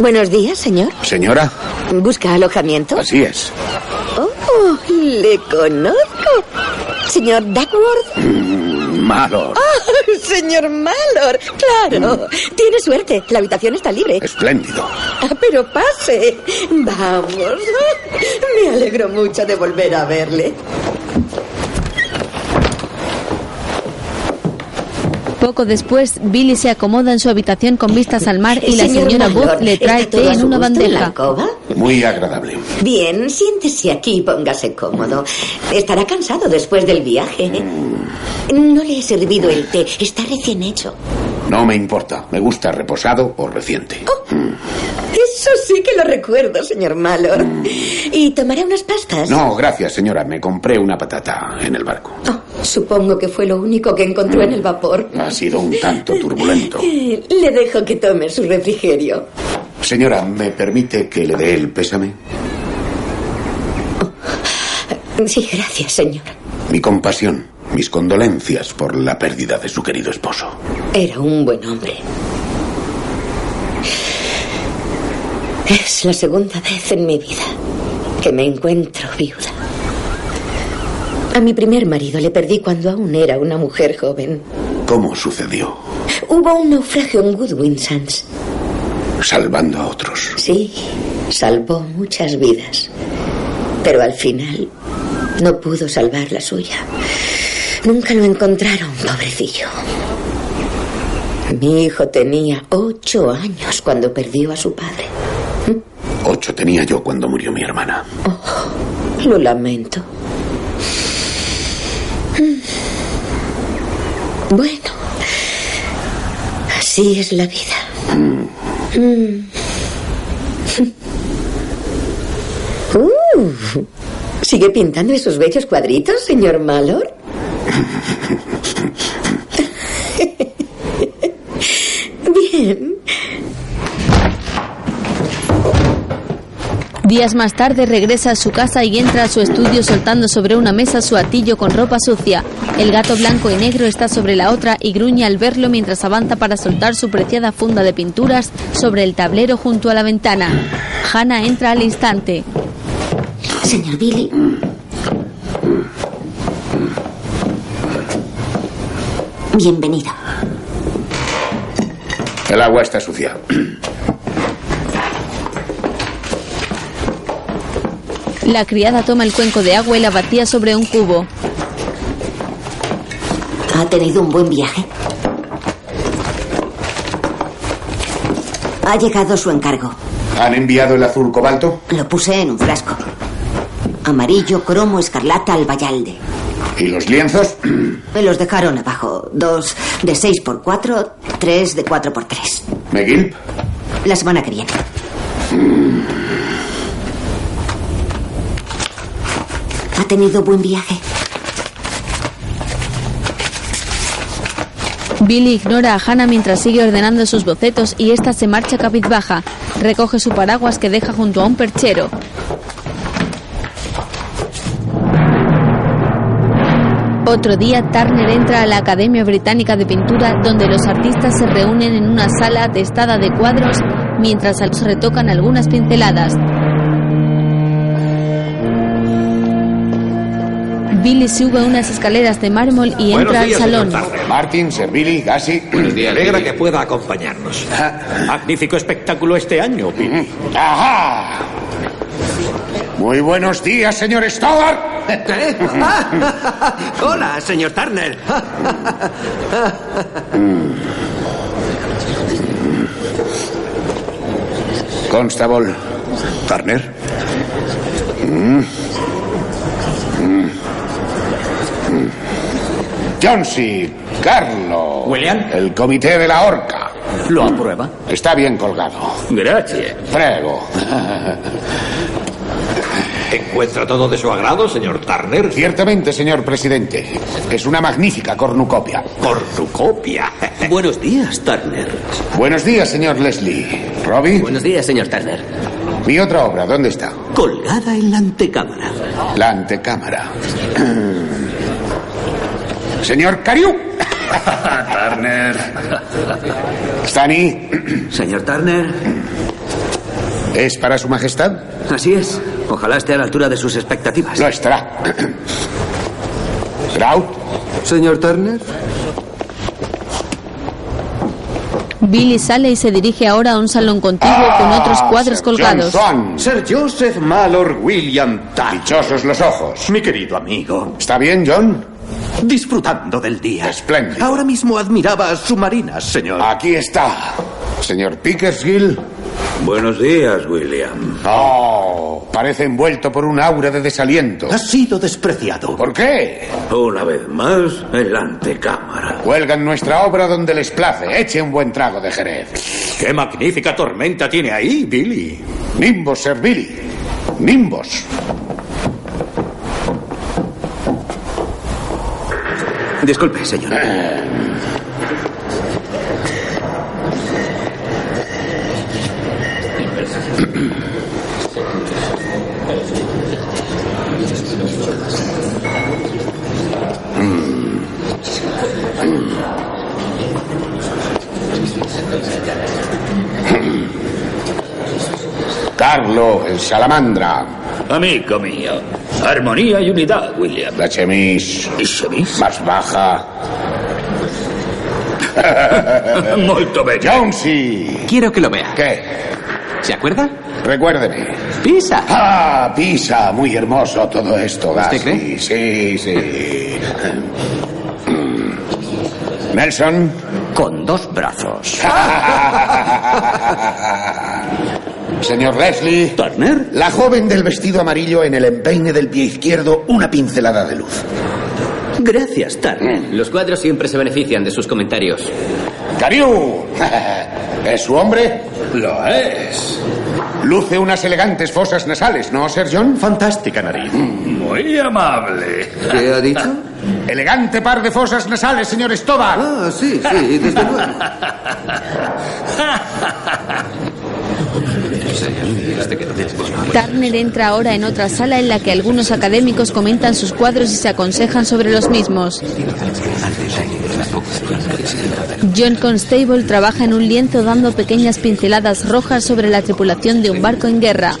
Buenos días, señor. Señora, ¿Busca alojamiento? así es. Oh, le conozco. Señor Duckworth. Malo. Ah, señor Malor. Claro. Tiene suerte. La habitación está libre. Espléndido. Ah, pero pase. Vamos. Me alegro mucho de volver a verle. Poco después, Billy se acomoda en su habitación con vistas al mar y la Señor señora Booth le trae ¿está todo té en una en bandeja. alcoba? Muy agradable. Bien, siéntese aquí y póngase cómodo. Estará cansado después del viaje. No le he servido el té. Está recién hecho. No me importa. Me gusta reposado o reciente. Eso sí que lo recuerdo, señor Malor. ¿Y tomará unas pastas? No, gracias, señora. Me compré una patata en el barco. Supongo que fue lo único que encontró en el vapor. Ha sido un tanto turbulento. Eh, Le dejo que tome su refrigerio. Señora, ¿me permite que le dé el pésame? Sí, gracias, señor. Mi compasión, mis condolencias por la pérdida de su querido esposo. Era un buen hombre. Es la segunda vez en mi vida que me encuentro viuda. A mi primer marido le perdí cuando aún era una mujer joven. ¿Cómo sucedió? Hubo un naufragio en Goodwin Sands. Salvando a otros. Sí, salvó muchas vidas. Pero al final no pudo salvar la suya. Nunca lo encontraron, pobrecillo. Mi hijo tenía ocho años cuando perdió a su padre. ¿Mm? Ocho tenía yo cuando murió mi hermana. Lo lamento. Bueno, así es la vida. Mm. Uh, ¿Sigue pintando esos bellos cuadritos, señor Malor? Bien. Días más tarde regresa a su casa y entra a su estudio soltando sobre una mesa su atillo con ropa sucia. El gato blanco y negro está sobre la otra y gruñe al verlo mientras avanza para soltar su preciada funda de pinturas sobre el tablero junto a la ventana. Hannah entra al instante. Señor Billy. Bienvenido. El agua está sucia. La criada toma el cuenco de agua y la vacía sobre un cubo. ¿Ha tenido un buen viaje? Ha llegado su encargo. ¿Han enviado el azul cobalto? Lo puse en un frasco. Amarillo, cromo, escarlata, albayalde. ¿Y los lienzos? Me los dejaron abajo. Dos de 6 por 4 tres de 4 por 3 ¿McGill? La semana que viene. ¿Ha tenido buen viaje? Billy ignora a Hannah mientras sigue ordenando sus bocetos y ésta se marcha cabizbaja. Recoge su paraguas que deja junto a un perchero. Otro día, Turner entra a la Academia Británica de Pintura, donde los artistas se reúnen en una sala atestada de cuadros mientras los retocan algunas pinceladas. Billy sube unas escaleras de mármol y entra al salón. Martin, Sir Billy, Gassi. Me alegra que pueda acompañarnos. Magnífico espectáculo este año, Billy. ¡Ajá! Muy buenos días, señor Stoddard. ¿Qué? Hola, señor Turner. Constable. Turner. Mm. Mm. Mm. Johnsy, Carlo. William. El comité de la horca. ¿Lo aprueba? Está bien colgado. Gracias. Prego. ¿Encuentra todo de su agrado, señor Turner? Ciertamente, señor presidente. Es una magnífica cornucopia. ¿Cornucopia? Buenos días, Turner. Buenos días, señor Leslie. ¿Robbie? Buenos días, señor Turner. Mi otra obra, ¿dónde está? Colgada en la antecámara. La antecámara. Señor Cariu. Turner. Stani. Señor Turner. ¿Es para su majestad? Así es. Ojalá esté a la altura de sus expectativas. Lo estará. Trout. Señor Turner. Billy sale y se dirige ahora a un salón contiguo con otros cuadros colgados. Johnson. Sir Joseph Malor William Turner. Dichosos los ojos. Mi querido amigo. ¿Está bien, John? Disfrutando del día. Espléndido. Ahora mismo admiraba submarinas, señor. Aquí está. Señor Pickersgill. Buenos días, William. Oh, parece envuelto por un aura de desaliento. Ha sido despreciado. ¿Por qué? Una vez más en la antecámara. Cuelgan nuestra obra donde les place. Eche un buen trago de Jerez. ¡Qué magnífica tormenta tiene ahí, Billy! Nimbos, Sir Billy. Nimbos. Disculpe, señor. Carlo, el salamandra. Amigo mío. Armonía y unidad, William. La chemise. ¿Y chemise? Más baja. Molto bello. Jonesy. Quiero que lo vea. ¿Qué? ¿Se acuerda? Recuérdeme. Pisa. Ah, Pisa. Muy hermoso todo esto, ¿Usted cree? Sí, sí. Nelson. Con dos brazos. Señor Leslie. ¿Turner? La joven del vestido amarillo en el empeine del pie izquierdo, una pincelada de luz. Gracias, Turner. Los cuadros siempre se benefician de sus comentarios. ¡Cariú! ¿Es su hombre? Lo es. Luce unas elegantes fosas nasales, ¿no, Sir John? Fantástica nariz. Muy amable. ¿Qué ha dicho? Elegante par de fosas nasales, señor Stoddard. Ah, sí, sí, desde luego. Turner entra ahora en otra sala en la que algunos académicos comentan sus cuadros y se aconsejan sobre los mismos. John Constable trabaja en un lienzo dando pequeñas pinceladas rojas sobre la tripulación de un barco en guerra.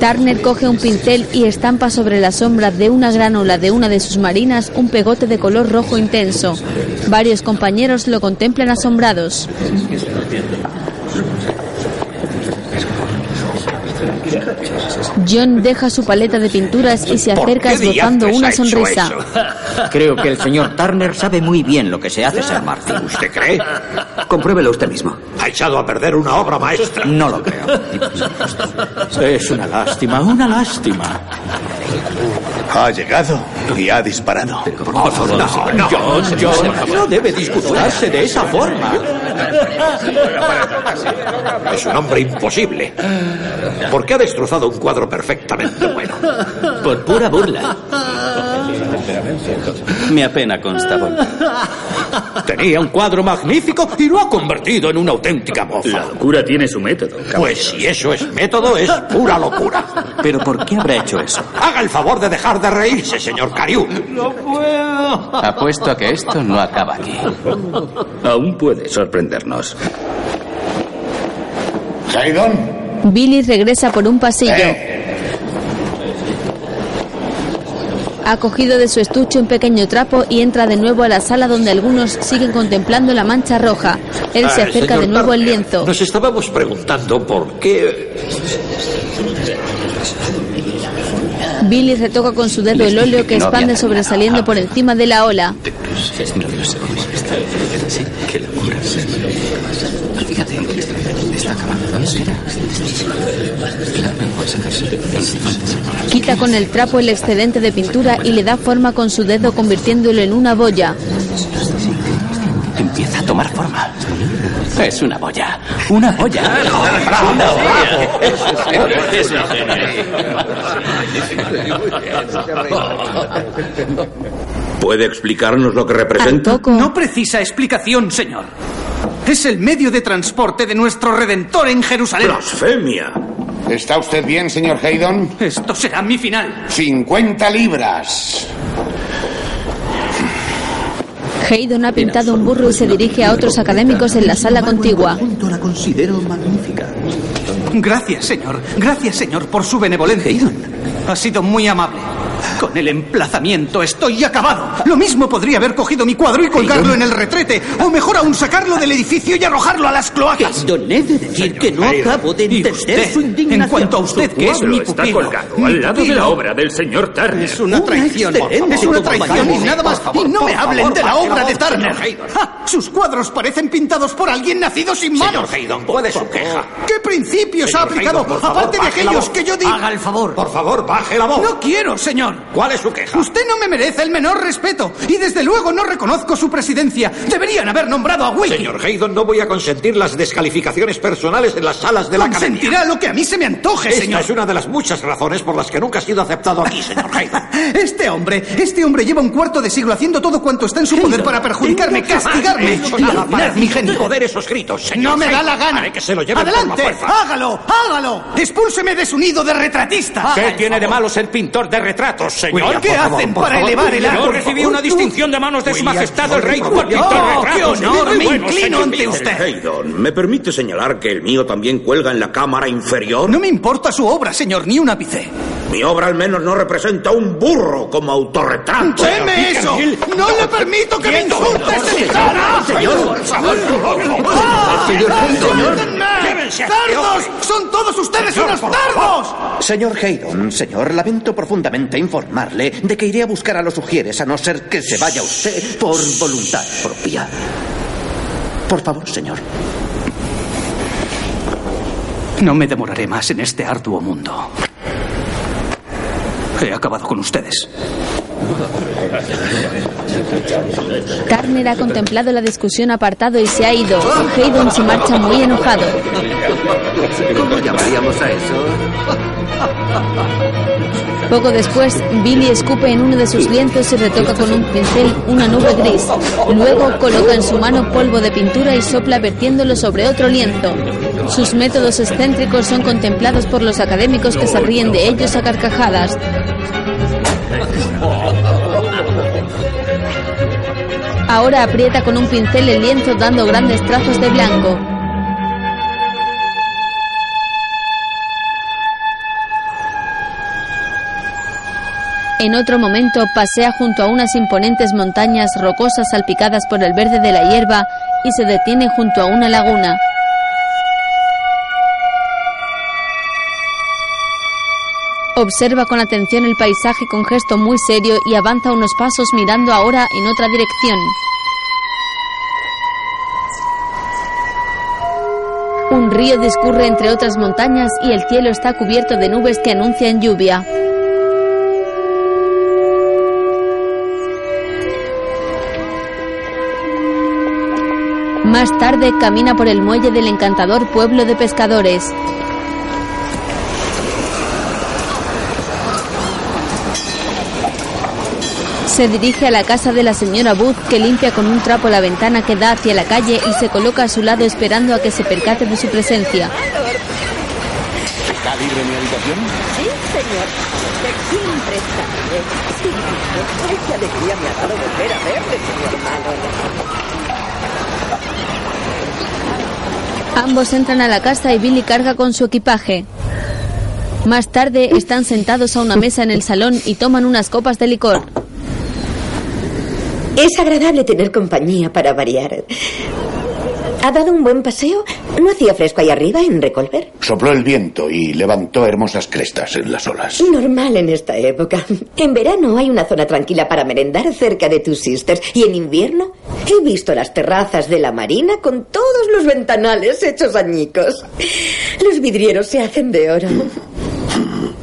Turner coge un pincel y estampa sobre la sombra de una gran ola de una de sus marinas un pegote de color rojo intenso. Varios compañeros lo contemplan asombrados. John deja su paleta de pinturas y se acerca esbozando una sonrisa. Creo que el señor Turner sabe muy bien lo que se hace, Sir Martin. ¿Usted cree? Compruébelo usted mismo. Ha echado a perder una obra maestra. No lo creo. Es una lástima, una lástima. Ha llegado y ha disparado. Por favor, no, no, John, John, no debe disculparse de esa forma. Es un hombre imposible. Porque ha destrozado un cuadro perfectamente bueno. Por pura burla. Me apena, Constable. Tenía un cuadro magnífico y lo ha convertido en una auténtica mofa. La locura tiene su método. Pues si eso es método, es pura locura. ¿Pero por qué habrá hecho eso? Haga el favor de dejar de reírse, señor Cariú. No puedo. Apuesto a que esto no acaba aquí. Aún puede sorprendernos. Haydon. Billy regresa por un pasillo. Ha cogido de su estuche un pequeño trapo y entra de nuevo a la sala donde algunos siguen contemplando la mancha roja. Él se Ah, acerca de nuevo al lienzo. Nos estábamos preguntando por qué. Billy retoca con su dedo el óleo que expande sobresaliendo por encima de la ola. Qué locura. Está acabando. Quita con el trapo el excedente de pintura y le da forma con su dedo convirtiéndolo en una boya. Empieza a tomar forma. Es una boya. Una boya. ¿Puede explicarnos lo que representa? No precisa explicación, señor. Es el medio de transporte de nuestro Redentor en Jerusalén. ¡Blasfemia! ¿Está usted bien, señor Haydon? Esto será mi final. 50 libras. Haydon ha pintado un burro y se dirige a otros académicos en la sala contigua. la considero magnífica. Gracias, señor. Gracias, señor, por su benevolencia. Ha sido muy amable. Con el emplazamiento estoy acabado. Lo mismo podría haber cogido mi cuadro y colgarlo en el retrete. O mejor aún, sacarlo del edificio y arrojarlo a las cloacas. Don he de decir que no acabo de entender usted, su indignación. en cuanto a usted, que es mi está pupilo. colgado mi al lado de la obra del señor Turner. Es una traición. Es una traición y nada más. Favor, y no me hablen favor, de la obra de Turner. ¡Ja! Sus cuadros parecen pintados por alguien nacido sin manos. Señor Haydon, puede su queja. ¿Qué principios ha aplicado? Haydon, aparte de aquellos que yo digo. Haga el favor. Por favor, baje la voz. No quiero, señor. ¿Cuál es su queja? Usted no me merece el menor respeto y desde luego no reconozco su presidencia. Deberían haber nombrado a Wilkie. Señor Haydon, no voy a consentir las descalificaciones personales en las salas de la academia. Consentirá lo que a mí se me antoje, Esta señor. es una de las muchas razones por las que nunca ha sido aceptado aquí, señor Haydon. Este hombre, este hombre lleva un cuarto de siglo haciendo todo cuanto está en su poder para perjudicarme, castigarme he mi genio. joder esos gritos, señor No me da la gana. Haré que se lo lleven por la Adelante, fuerza. hágalo, hágalo. Expúlseme de su nido de retratista. ¿Qué tiene de malo ser pintor de retratos, señor? William, ¿qué favor, hacen por para favor. elevar el Yo arte? recibí una distinción de manos de su William, majestad el rey de ¡Oh, qué honor! Me bueno, inclino señor ante usted. Haydon, ¿me permite señalar que el mío también cuelga en la cámara inferior? No me importa su obra, señor, ni un ápice. Mi obra al menos no representa un burro como autorretrato. ¡Deme eso! ¡No le permito que me insultes en cara! Señor, por favor. ¡Cerdos! ¡Son todos ustedes unos cerdos! Señor Haydon, señor, lamento profundamente informarle de que iré a buscar a los ujieres a no ser que se vaya usted por voluntad propia. Por favor, señor. No me demoraré más en este arduo mundo. He acabado con ustedes. Turner ha contemplado la discusión apartado y se ha ido. Haydon se marcha muy enojado. ¿Cómo llamaríamos a eso? Poco después, Billy escupe en uno de sus lienzos y retoca con un pincel una nube gris. Luego coloca en su mano polvo de pintura y sopla vertiéndolo sobre otro lienzo. Sus métodos excéntricos son contemplados por los académicos que se ríen de ellos a carcajadas. Ahora aprieta con un pincel el lienzo dando grandes trazos de blanco. En otro momento pasea junto a unas imponentes montañas rocosas salpicadas por el verde de la hierba y se detiene junto a una laguna. Observa con atención el paisaje con gesto muy serio y avanza unos pasos mirando ahora en otra dirección. Un río discurre entre otras montañas y el cielo está cubierto de nubes que anuncian lluvia. Más tarde camina por el muelle del encantador pueblo de pescadores. Se dirige a la casa de la señora Booth que limpia con un trapo la ventana que da hacia la calle y se coloca a su lado esperando a que se percate de su presencia. ¿Está libre mi habitación? Sí, señor. Siempre está libre. Sí, qué alegría me ha dado volver a verle, señor Malo. Ambos entran a la casa y Billy carga con su equipaje. Más tarde están sentados a una mesa en el salón y toman unas copas de licor. Es agradable tener compañía para variar. ¿Ha dado un buen paseo? ¿No hacía fresco ahí arriba en Recolver? Sopló el viento y levantó hermosas crestas en las olas. Normal en esta época. En verano hay una zona tranquila para merendar cerca de tus sisters. Y en invierno he visto las terrazas de la marina con todos los ventanales hechos añicos. Los vidrieros se hacen de oro.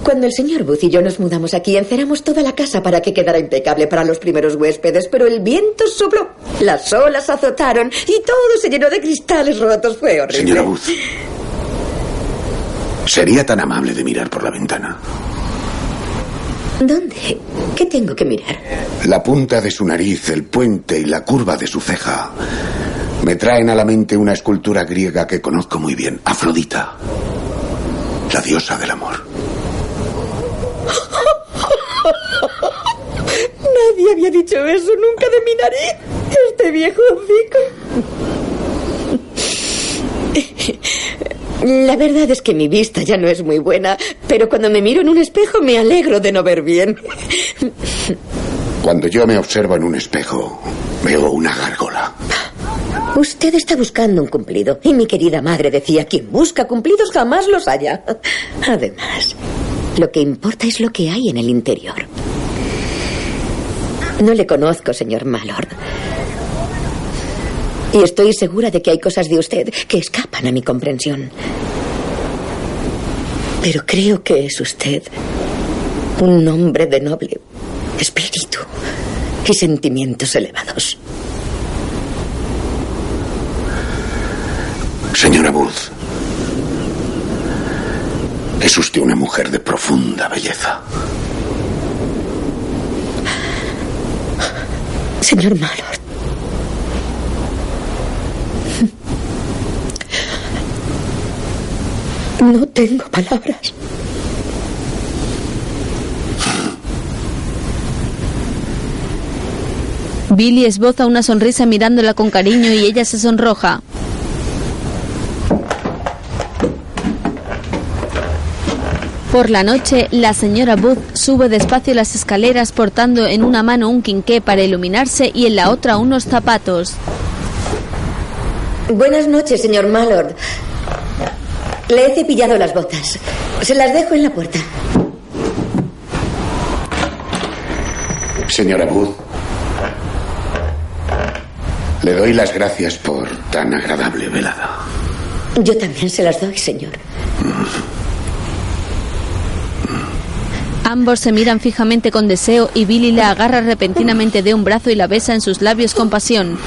Cuando el señor Booth y yo nos mudamos aquí, enceramos toda la casa para que quedara impecable para los primeros huéspedes, pero el viento sopló, las olas azotaron y todo se llenó de cristales rotos. Fue horrible. Señora Booth, ¿sería tan amable de mirar por la ventana? ¿Dónde? ¿Qué tengo que mirar? La punta de su nariz, el puente y la curva de su ceja me traen a la mente una escultura griega que conozco muy bien, Afrodita, la diosa del amor. Nadie había dicho eso nunca de mi nariz. Este viejo hocico. La verdad es que mi vista ya no es muy buena, pero cuando me miro en un espejo me alegro de no ver bien. Cuando yo me observo en un espejo, veo una gárgola. Usted está buscando un cumplido. Y mi querida madre decía, quien busca cumplidos jamás los halla. Además, lo que importa es lo que hay en el interior. No le conozco, señor Malord. Y estoy segura de que hay cosas de usted que escapan a mi comprensión. Pero creo que es usted un hombre de noble espíritu y sentimientos elevados. Señora Booth, es usted una mujer de profunda belleza. Señor Mallord. No tengo palabras. Billy esboza una sonrisa mirándola con cariño y ella se sonroja. Por la noche, la señora Booth sube despacio las escaleras portando en una mano un quinqué para iluminarse y en la otra unos zapatos. Buenas noches, señor Mallord. Le he cepillado las botas. Se las dejo en la puerta. Señora Booth, le doy las gracias por tan agradable velada. Yo también se las doy, señor. Ambos se miran fijamente con deseo y Billy la agarra repentinamente de un brazo y la besa en sus labios con pasión.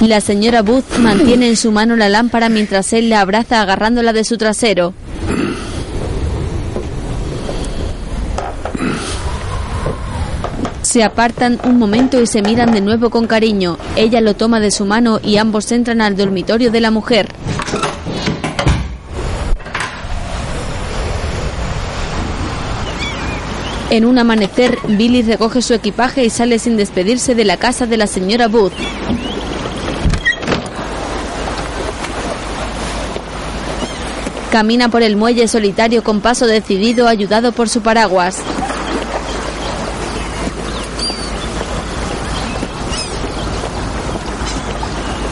La señora Booth mantiene en su mano la lámpara mientras él la abraza agarrándola de su trasero. Se apartan un momento y se miran de nuevo con cariño. Ella lo toma de su mano y ambos entran al dormitorio de la mujer. En un amanecer, Billy recoge su equipaje y sale sin despedirse de la casa de la señora Booth. Camina por el muelle solitario con paso decidido ayudado por su paraguas.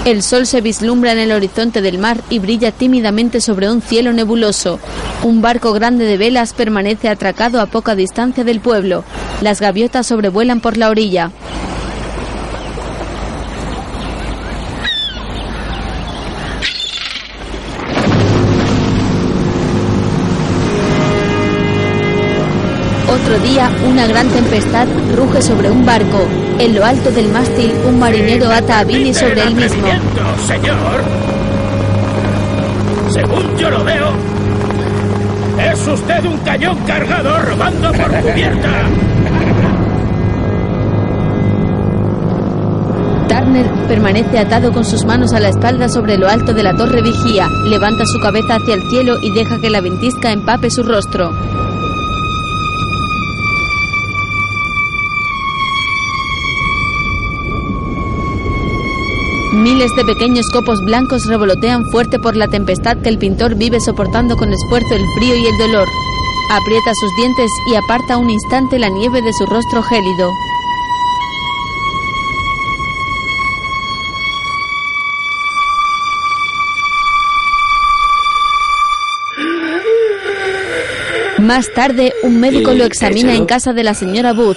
El sol se vislumbra en el horizonte del mar y brilla tímidamente sobre un cielo nebuloso. Un barco grande de velas permanece atracado a poca distancia del pueblo. Las gaviotas sobrevuelan por la orilla. Una gran tempestad ruge sobre un barco. En lo alto del mástil, un marinero ata a Billy sobre él mismo. señor. Según yo lo veo, es usted un cañón cargado robando por cubierta. Turner permanece atado con sus manos a la espalda sobre lo alto de la torre vigía, levanta su cabeza hacia el cielo y deja que la ventisca empape su rostro. Miles de pequeños copos blancos revolotean fuerte por la tempestad que el pintor vive soportando con esfuerzo el frío y el dolor. Aprieta sus dientes y aparta un instante la nieve de su rostro gélido. Más tarde, un médico ¿Y lo examina en casa de la señora Booth.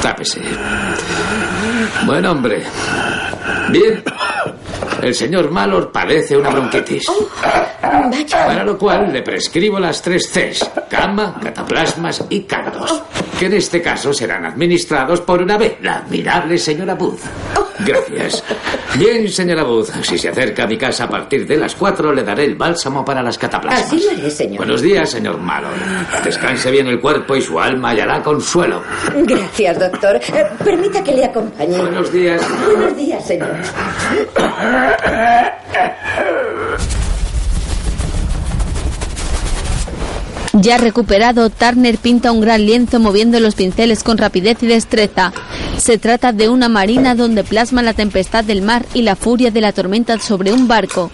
Tápese. Buen hombre. Bien. El señor Malor padece una bronquitis. Para lo cual le prescribo las tres Cs: cama, cataplasmas y caldos. Que en este caso serán administrados por una B, la admirable señora Booth. Gracias. Bien, señora Booth, si se acerca a mi casa a partir de las cuatro, le daré el bálsamo para las cataplasmas. Así lo haré, señor. Buenos días, señor Malor. Descanse bien el cuerpo y su alma hallará consuelo. Gracias, doctor. Eh, permita que le acompañe. Buenos días. Buenos días, señor. Ya recuperado, Turner pinta un gran lienzo moviendo los pinceles con rapidez y destreza. Se trata de una marina donde plasma la tempestad del mar y la furia de la tormenta sobre un barco.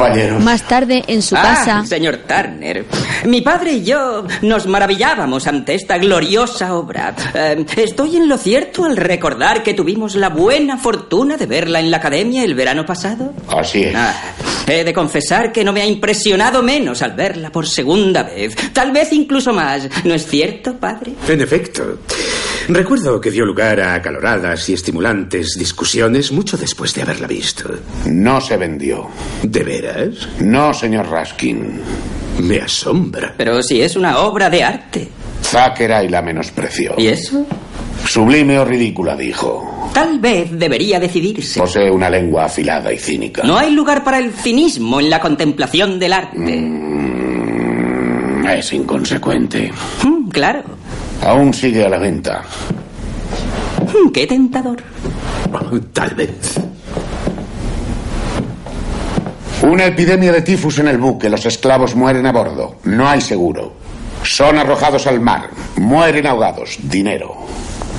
Caballero. Más tarde, en su Ah, casa, señor Turner. Mi padre y yo nos maravillábamos ante esta gloriosa obra. Eh, estoy en lo cierto al recordar que tuvimos la buena fortuna de verla en la academia el verano pasado. Así es. Ah, he de confesar que no me ha impresionado menos al verla por segunda vez. Tal vez incluso más. ¿No es cierto, padre? En efecto. Recuerdo que dio lugar a acaloradas y estimulantes discusiones mucho después de haberla visto. No se vendió. ¿De veras? No, señor Raskin. Me asombra. Pero si es una obra de arte. Záquera y la menospreció. ¿Y eso? Sublime o ridícula, dijo. Tal vez debería decidirse. Posee una lengua afilada y cínica. No hay lugar para el cinismo en la contemplación del arte. Mm, Es inconsecuente. Mm, claro. Aún sigue a la venta. Qué tentador. Tal vez. Una epidemia de tifus en el buque. Los esclavos mueren a bordo. No hay seguro. Son arrojados al mar. Mueren ahogados. Dinero.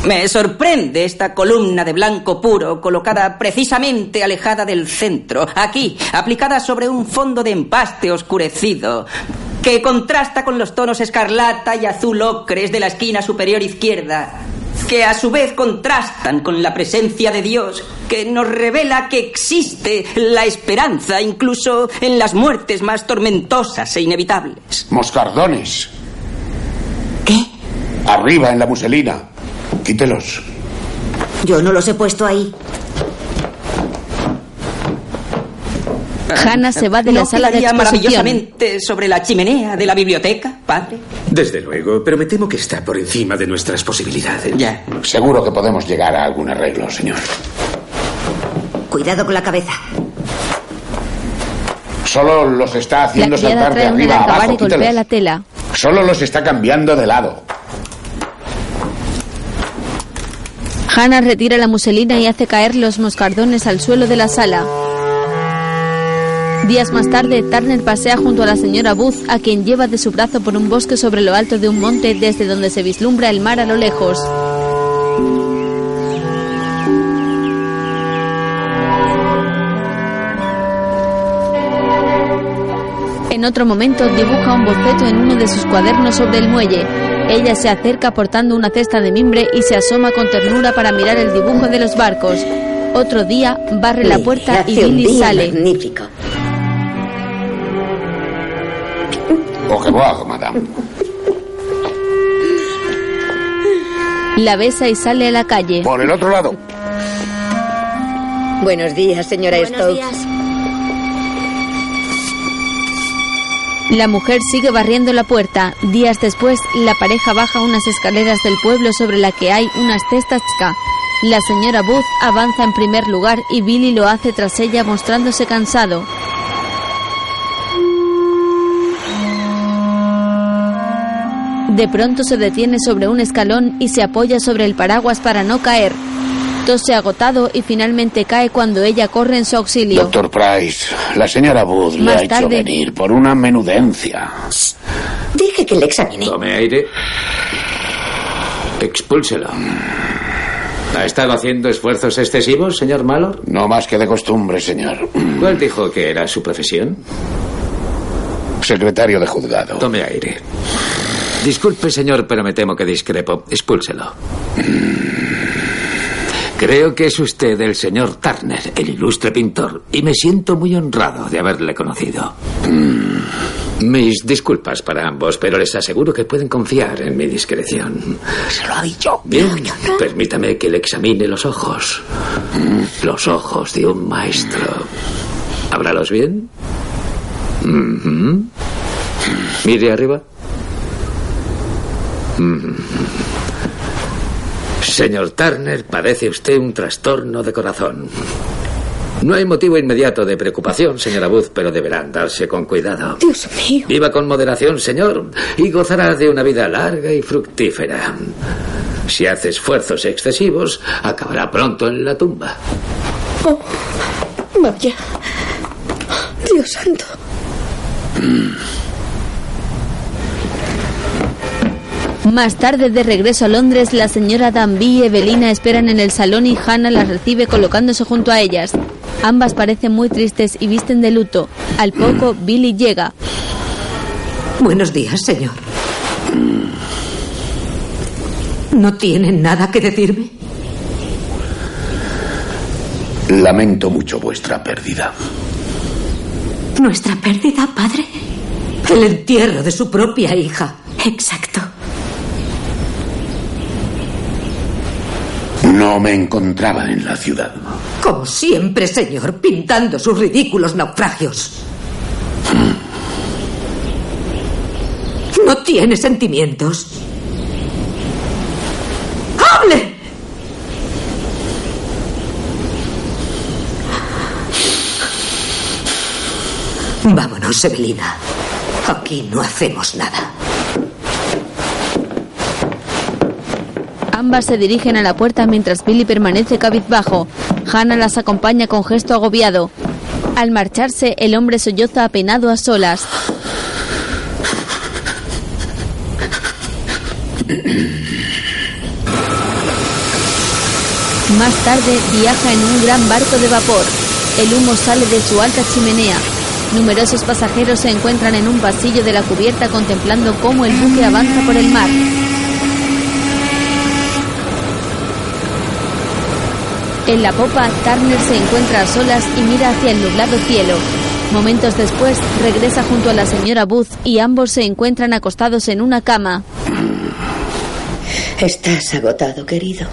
Me sorprende esta columna de blanco puro colocada precisamente alejada del centro, aquí, aplicada sobre un fondo de empaste oscurecido, que contrasta con los tonos escarlata y azul ocres de la esquina superior izquierda, que a su vez contrastan con la presencia de Dios, que nos revela que existe la esperanza incluso en las muertes más tormentosas e inevitables. Moscardones. ¿Qué? Arriba, en la muselina. Quítelos. Yo no los he puesto ahí. Hannah se va de la ¿No sala de exposición. maravillosamente sobre la chimenea de la biblioteca, padre? Desde luego, pero me temo que está por encima de nuestras posibilidades. Ya. Seguro que podemos llegar a algún arreglo, señor. Cuidado con la cabeza. Solo los está haciendo saltar de arriba a abajo. y golpea la tela. Solo los está cambiando de lado. Hannah retira la muselina y hace caer los moscardones al suelo de la sala. Días más tarde, Turner pasea junto a la señora Booth, a quien lleva de su brazo por un bosque sobre lo alto de un monte desde donde se vislumbra el mar a lo lejos. En otro momento dibuja un boceto en uno de sus cuadernos sobre el muelle. Ella se acerca portando una cesta de mimbre y se asoma con ternura para mirar el dibujo de los barcos. Otro día barre la puerta y Billy sale. magnífico. Au revoir, madame. La besa y sale a la calle. Por el otro lado. Buenos días, señora Stokes. La mujer sigue barriendo la puerta. Días después, la pareja baja unas escaleras del pueblo sobre la que hay unas cestas ska. La señora Booth avanza en primer lugar y Billy lo hace tras ella mostrándose cansado. De pronto se detiene sobre un escalón y se apoya sobre el paraguas para no caer. Tose agotado y finalmente cae cuando ella corre en su auxilio. Doctor Price, la señora Wood le Más ha hecho venir por una menudencia. Deje que le examine. Tome aire. Expúlselo. ¿Ha estado haciendo esfuerzos excesivos, señor Malor? No más que de costumbre, señor. ¿Cuál dijo que era su profesión? Secretario de juzgado. Tome aire. Disculpe, señor, pero me temo que discrepo. Expúlselo. Creo que es usted el señor Turner, el ilustre pintor, y me siento muy honrado de haberle conocido. Mm. Mis disculpas para ambos, pero les aseguro que pueden confiar en mi discreción. Se lo ha dicho. Bien, permítame que le examine los ojos. Los ojos de un maestro. ¿Ábralos bien? Ujú. Mire arriba. Mm. Señor Turner, padece usted un trastorno de corazón. No hay motivo inmediato de preocupación, señora Booth, pero deberá andarse con cuidado. Dios mío. Viva con moderación, señor, y gozará de una vida larga y fructífera. Si hace esfuerzos excesivos, acabará pronto en la tumba. Oh, vaya. Dios santo. Más tarde, de regreso a Londres, la señora Danby y Evelina esperan en el salón y Hannah las recibe colocándose junto a ellas. Ambas parecen muy tristes y visten de luto. Al poco, Billy llega. Buenos días, señor. ¿No tienen nada que decirme? Lamento mucho vuestra pérdida. ¿Nuestra pérdida, padre? El entierro de su propia hija. Exacto. No me encontraba en la ciudad. Como siempre, señor, pintando sus ridículos naufragios. ¿No tiene sentimientos? ¡Hable! Vámonos, Evelina. Aquí no hacemos nada. Ambas se dirigen a la puerta mientras Billy permanece cabizbajo. Hannah las acompaña con gesto agobiado. Al marcharse, el hombre solloza apenado a solas. Más tarde viaja en un gran barco de vapor. El humo sale de su alta chimenea. Numerosos pasajeros se encuentran en un pasillo de la cubierta contemplando cómo el buque avanza por el mar. En la popa, Turner se encuentra a solas y mira hacia el nublado cielo. Momentos después, regresa junto a la señora Booth y ambos se encuentran acostados en una cama. Estás agotado, querido.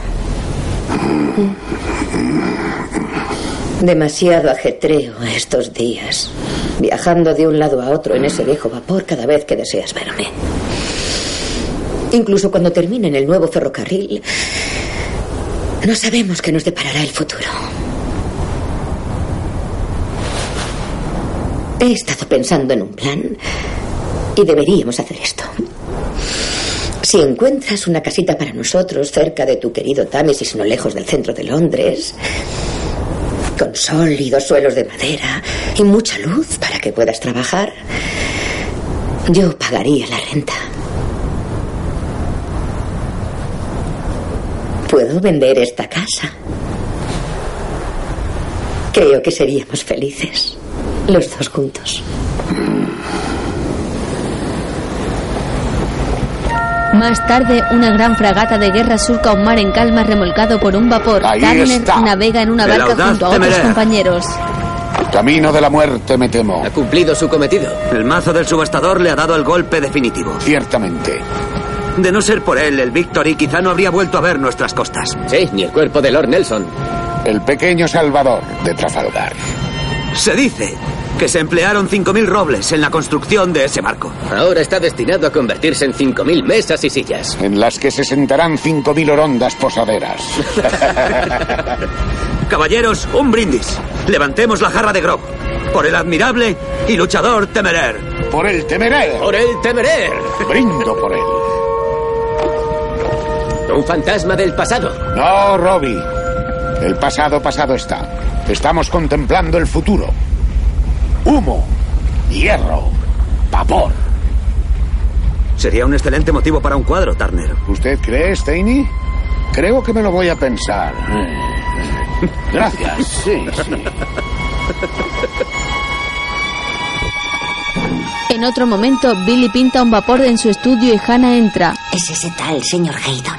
Demasiado ajetreo estos días, viajando de un lado a otro en ese viejo vapor cada vez que deseas verme. Incluso cuando termine en el nuevo ferrocarril, no sabemos qué nos deparará el futuro. He estado pensando en un plan y deberíamos hacer esto. Si encuentras una casita para nosotros cerca de tu querido Támesis, no lejos del centro de Londres, con sólidos suelos de madera y mucha luz para que puedas trabajar, yo pagaría la renta. Puedo vender esta casa. Creo que seríamos felices, los dos juntos. Más tarde, una gran fragata de guerra surca un mar en calma remolcado por un vapor. Ahí Turner está. navega en una El barca junto a otros compañeros. Camino de la muerte me temo. Ha cumplido su cometido. El mazo del subastador le ha dado el golpe definitivo. Ciertamente. De no ser por él, el Victory quizá no habría vuelto a ver nuestras costas. Sí, ni el cuerpo de Lord Nelson. El pequeño Salvador de Trafalgar. Se dice que se emplearon 5.000 robles en la construcción de ese barco. Ahora está destinado a convertirse en 5.000 mesas y sillas. En las que se sentarán 5.000 orondas posaderas. Caballeros, un brindis. Levantemos la jarra de grog. Por el admirable y luchador Temeraire. Por el Temeraire. ¡Por el Temeraire! Brindo por él. Un fantasma del pasado. No, Robbie. El pasado pasado está. Estamos contemplando el futuro. Humo, hierro, vapor. Sería un excelente motivo para un cuadro, Turner. ¿Usted cree, Steiney? Creo que me lo voy a pensar. Gracias. Sí, sí. En otro momento, Billy pinta un vapor en su estudio y Hannah entra. Es ese tal señor Haydon.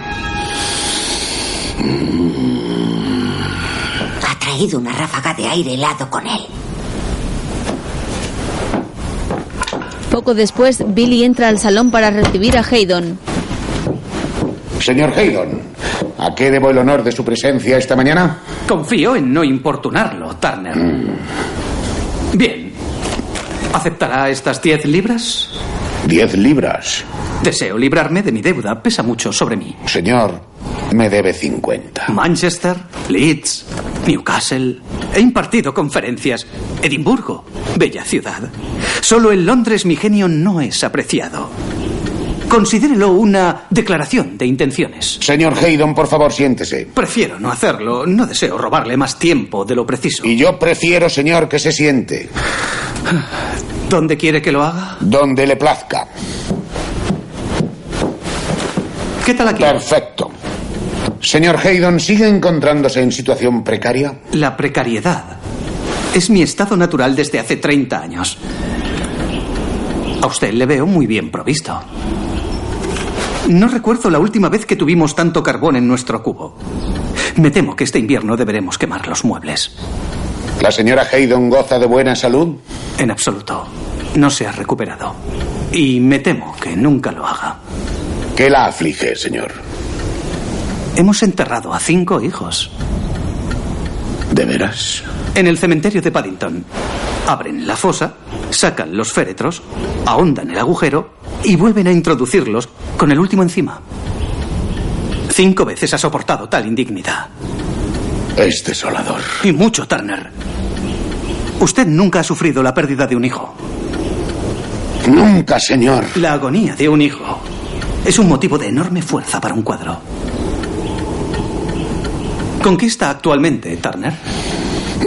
Ha traído una ráfaga de aire helado con él. Poco después, Billy entra al salón para recibir a Haydon. Señor Haydon, ¿a qué debo el honor de su presencia esta mañana? Confío en no importunarlo, Turner. Bien. ¿Aceptará estas 10 libras? Diez libras. Deseo librarme de mi deuda. Pesa mucho sobre mí. Señor, me debe 50. Manchester, Leeds, Newcastle. He impartido conferencias. Edimburgo, bella ciudad. Solo en Londres mi genio no es apreciado. Considérelo una declaración de intenciones. Señor Haydon, por favor, siéntese. Prefiero no hacerlo. No deseo robarle más tiempo de lo preciso. Y yo prefiero, señor, que se siente. ¿Dónde quiere que lo haga? Donde le plazca. ¿Qué tal aquí? Perfecto. Señor Haydon, ¿sigue encontrándose en situación precaria? La precariedad es mi estado natural desde hace 30 años. A usted le veo muy bien provisto. No recuerdo la última vez que tuvimos tanto carbón en nuestro cubo. Me temo que este invierno deberemos quemar los muebles. ¿La señora Haydon goza de buena salud? En absoluto. No se ha recuperado. Y me temo que nunca lo haga. ¿Qué la aflige, señor? Hemos enterrado a cinco hijos. ¿De veras? En el cementerio de Paddington. Abren la fosa, sacan los féretros, ahondan el agujero y vuelven a introducirlos con el último encima. Cinco veces ha soportado tal indignidad. Es desolador. Y mucho, Turner. Usted nunca ha sufrido la pérdida de un hijo. Nunca, señor. La agonía de un hijo es un motivo de enorme fuerza para un cuadro. ¿Con qué está actualmente, Turner?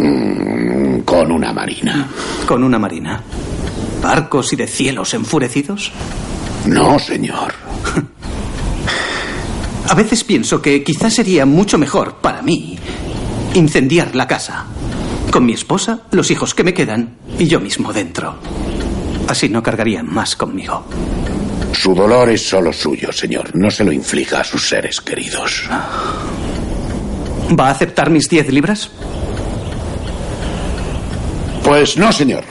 Mm, Con una marina. ¿Con una marina? ¿Barcos y de cielos enfurecidos? No, señor. A veces pienso que quizás sería mucho mejor para mí incendiar la casa. Con mi esposa, los hijos que me quedan y yo mismo dentro. Así no cargarían más conmigo. Su dolor es solo suyo, señor. No se lo inflija a sus seres queridos. ¿Va a aceptar mis diez libras? Pues no, señor.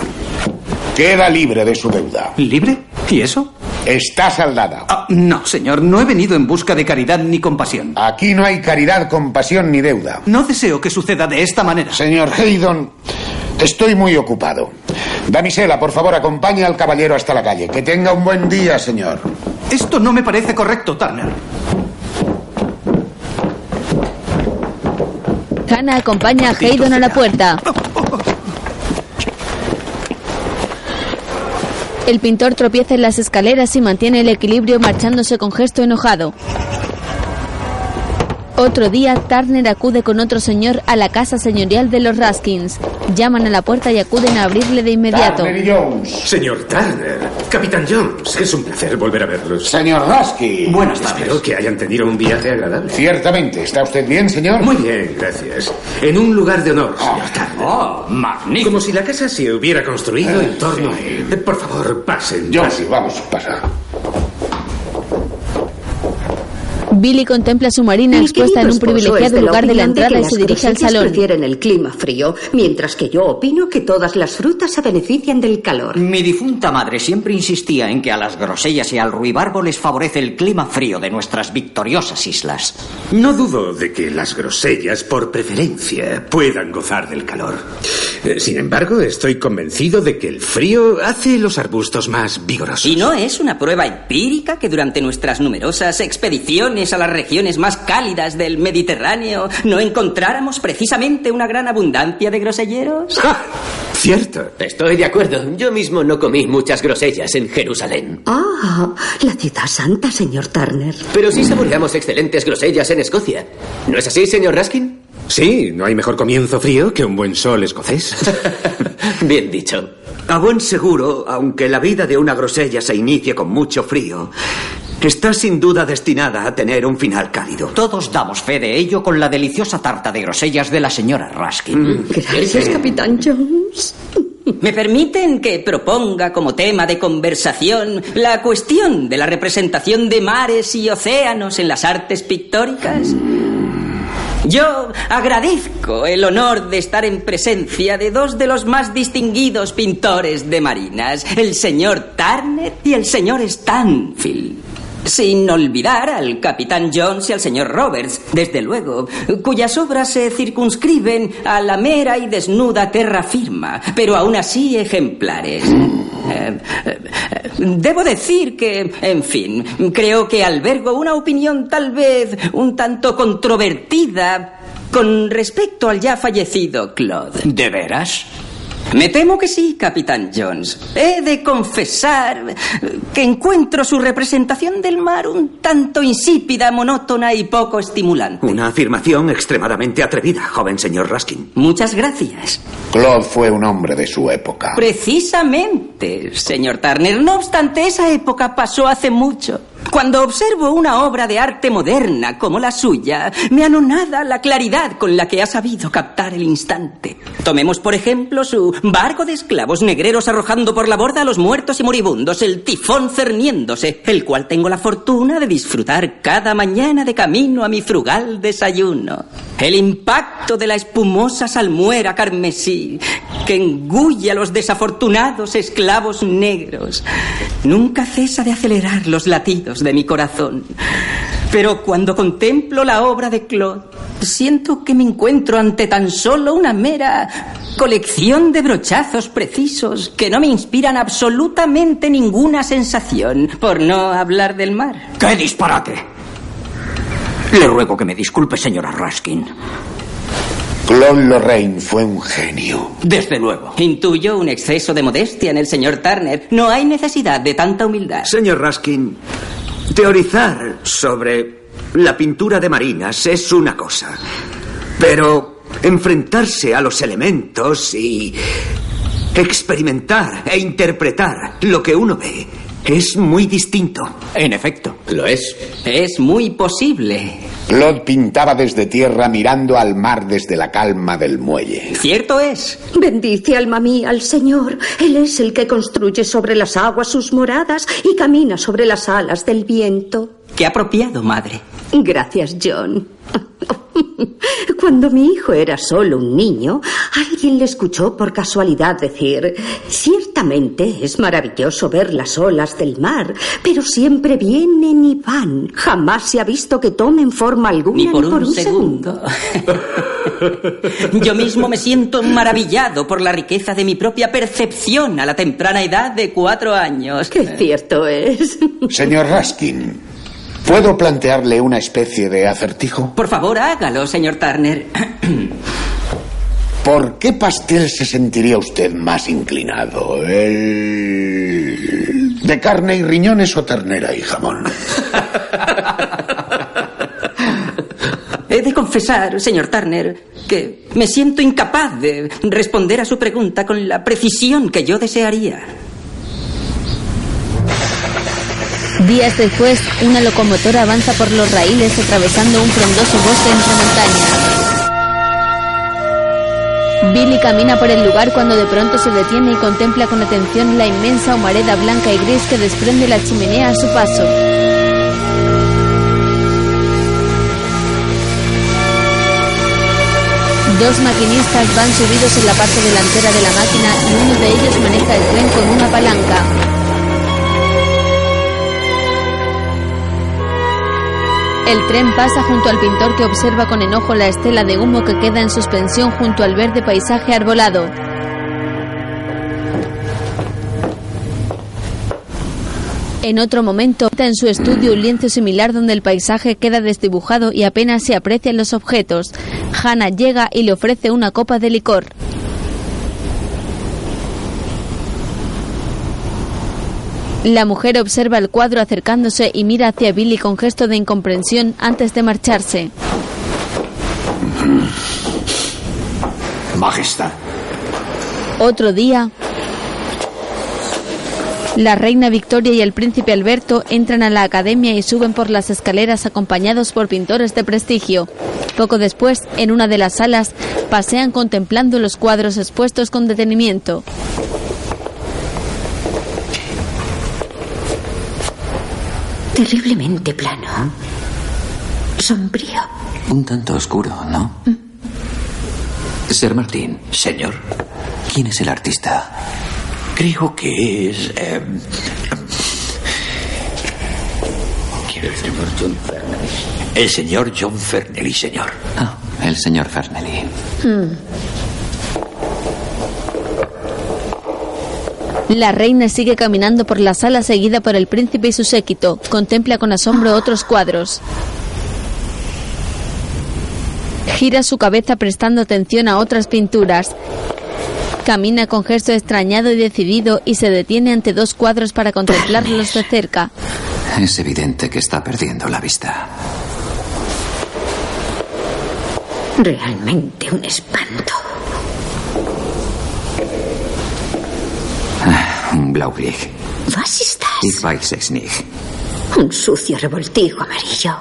Queda libre de su deuda. ¿Libre? ¿Y eso? Está saldada. Ah, no, señor, no he venido en busca de caridad ni compasión. Aquí no hay caridad, compasión ni deuda. No deseo que suceda de esta manera. Señor Haydon, estoy muy ocupado. Damisela, por favor, acompañe al caballero hasta la calle. Que tenga un buen día, señor. Esto no me parece correcto, Turner. Hannah acompaña a Haydon a la puerta. El pintor tropieza en las escaleras y mantiene el equilibrio marchándose con gesto enojado. Otro día, Turner acude con otro señor a la casa señorial de los Raskins. Llaman a la puerta y acuden a abrirle de inmediato. Turner Jones. Señor Turner, Capitán Jones, es un placer volver a verlos. Señor Raskin. Buenas tardes. Espero que hayan tenido un viaje agradable. Ciertamente. ¿Está usted bien, señor? Muy bien, gracias. En un lugar de honor, señor Turner. Oh, magnífico. Como si la casa se hubiera construido en torno a él. Por favor, pasen. Yo pasen. sí, vamos, pasa. Billy contempla su marina Mi expuesta en un privilegiado de lugar de la de entrada que y se las dirige al salón. prefieren el clima frío, mientras que yo opino que todas las frutas se benefician del calor. Mi difunta madre siempre insistía en que a las grosellas y al ruibarbo les favorece el clima frío de nuestras victoriosas islas. No dudo de que las grosellas, por preferencia, puedan gozar del calor. Eh, Sin embargo, estoy convencido de que el frío hace los arbustos más vigorosos. ¿Y no es una prueba empírica que durante nuestras numerosas expediciones a las regiones más cálidas del Mediterráneo no encontráramos precisamente una gran abundancia de groselleros? Cierto. Estoy de acuerdo. Yo mismo no comí muchas grosellas en Jerusalén. Ah, la ciudad santa, señor Turner. Pero sí saboreamos excelentes grosellas en Escocia. ¿No es así, señor Raskin? Sí, no hay mejor comienzo frío que un buen sol escocés. Bien dicho. A buen seguro, aunque la vida de una grosella se inicie con mucho frío, está sin duda destinada a tener un final cálido. Todos damos fe de ello con la deliciosa tarta de grosellas de la señora Raskin. Gracias, Capitán Jones. ¿Me permiten que proponga como tema de conversación la cuestión de la representación de mares y océanos en las artes pictóricas? Yo agradezco el honor de estar en presencia de dos de los más distinguidos pintores de marinas, el señor Turner y el señor Stanfield. Sin olvidar al capitán Jones y al señor Roberts, desde luego, cuyas obras se circunscriben a la mera y desnuda terra firma, pero aún así ejemplares. Eh, eh, Debo decir que, en fin, creo que albergo una opinión tal vez un tanto controvertida con respecto al ya fallecido Claude. ¿De veras? Me temo que sí, capitán Jones. He de confesar que encuentro su representación del mar un tanto insípida, monótona y poco estimulante. Una afirmación extremadamente atrevida, joven señor Raskin. Muchas gracias. Claude fue un hombre de su época. Precisamente, señor Turner. No obstante, esa época pasó hace mucho. Cuando observo una obra de arte moderna como la suya, me anonada la claridad con la que ha sabido captar el instante. Tomemos, por ejemplo, su barco de esclavos negreros arrojando por la borda a los muertos y moribundos, el tifón cerniéndose, el cual tengo la fortuna de disfrutar cada mañana de camino a mi frugal desayuno. El impacto de la espumosa salmuera carmesí que engulle a los desafortunados esclavos negros nunca cesa de acelerar los latidos de mi corazón. Pero cuando contemplo la obra de Claude, siento que me encuentro ante tan solo una mera colección de brochazos precisos que no me inspiran absolutamente ninguna sensación, por no hablar del mar. ¡Qué disparate! Le ruego que me disculpe, señora Raskin. Claude Lorraine fue un genio. Desde luego. Intuyo un exceso de modestia en el señor Turner. No hay necesidad de tanta humildad. Señor Raskin, teorizar sobre la pintura de marinas es una cosa. Pero enfrentarse a los elementos y experimentar e interpretar lo que uno ve es muy distinto. En efecto. Lo es. Es muy posible. Claude pintaba desde tierra mirando al mar desde la calma del muelle. Cierto es. Bendice, alma mía, al Señor. Él es el que construye sobre las aguas sus moradas y camina sobre las alas del viento. Qué apropiado, madre. Gracias, John. Cuando mi hijo era solo un niño, alguien le escuchó por casualidad decir, ciertamente es maravilloso ver las olas del mar, pero siempre vienen y van. Jamás se ha visto que tomen forma alguna Ni por un segundo. Yo mismo me siento maravillado por la riqueza de mi propia percepción a la temprana edad de cuatro años. Qué cierto es. Señor Raskin, ¿puedo plantearle una especie de acertijo? Por favor, hágalo, señor Turner. ¿Por qué pastel se sentiría usted más inclinado? ¿El de carne y riñones o ternera y jamón? He de confesar, señor Turner, que me siento incapaz de responder a su pregunta con la precisión que yo desearía. Días después, una locomotora avanza por los raíles atravesando un frondoso bosque entre montañas. Billy camina por el lugar cuando de pronto se detiene y contempla con atención la inmensa humareda blanca y gris que desprende la chimenea a su paso. Dos maquinistas van subidos en la parte delantera de la máquina y uno de ellos maneja el tren con una palanca. El tren pasa junto al pintor que observa con enojo la estela de humo que queda en suspensión junto al verde paisaje arbolado. En otro momento, está en su estudio un lienzo similar donde el paisaje queda desdibujado y apenas se aprecian los objetos. Hannah llega y le ofrece una copa de licor. La mujer observa el cuadro acercándose y mira hacia Billy con gesto de incomprensión antes de marcharse. Majestad. Otro día, la reina Victoria y el príncipe Alberto entran a la academia y suben por las escaleras acompañados por pintores de prestigio. Poco después, en una de las salas, pasean contemplando los cuadros expuestos con detenimiento. Terriblemente plano. Sombrío. Un tanto oscuro, ¿no? Sir Martín. Señor. ¿Quién es el artista? Creo que es. eh, El señor John Fernelly. el señor John Fernelly, señor. Ah, el señor Fernelly. La reina sigue caminando por la sala seguida por el príncipe y su séquito. Contempla con asombro otros cuadros. Gira su cabeza prestando atención a otras pinturas. Camina con gesto extrañado y decidido y se detiene ante dos cuadros para contemplarlos de cerca. Es evidente que está perdiendo la vista. Realmente un espanto. Un Blaublick. Was ist das? Ich weiß es nicht. Un sucio revoltijo amarillo.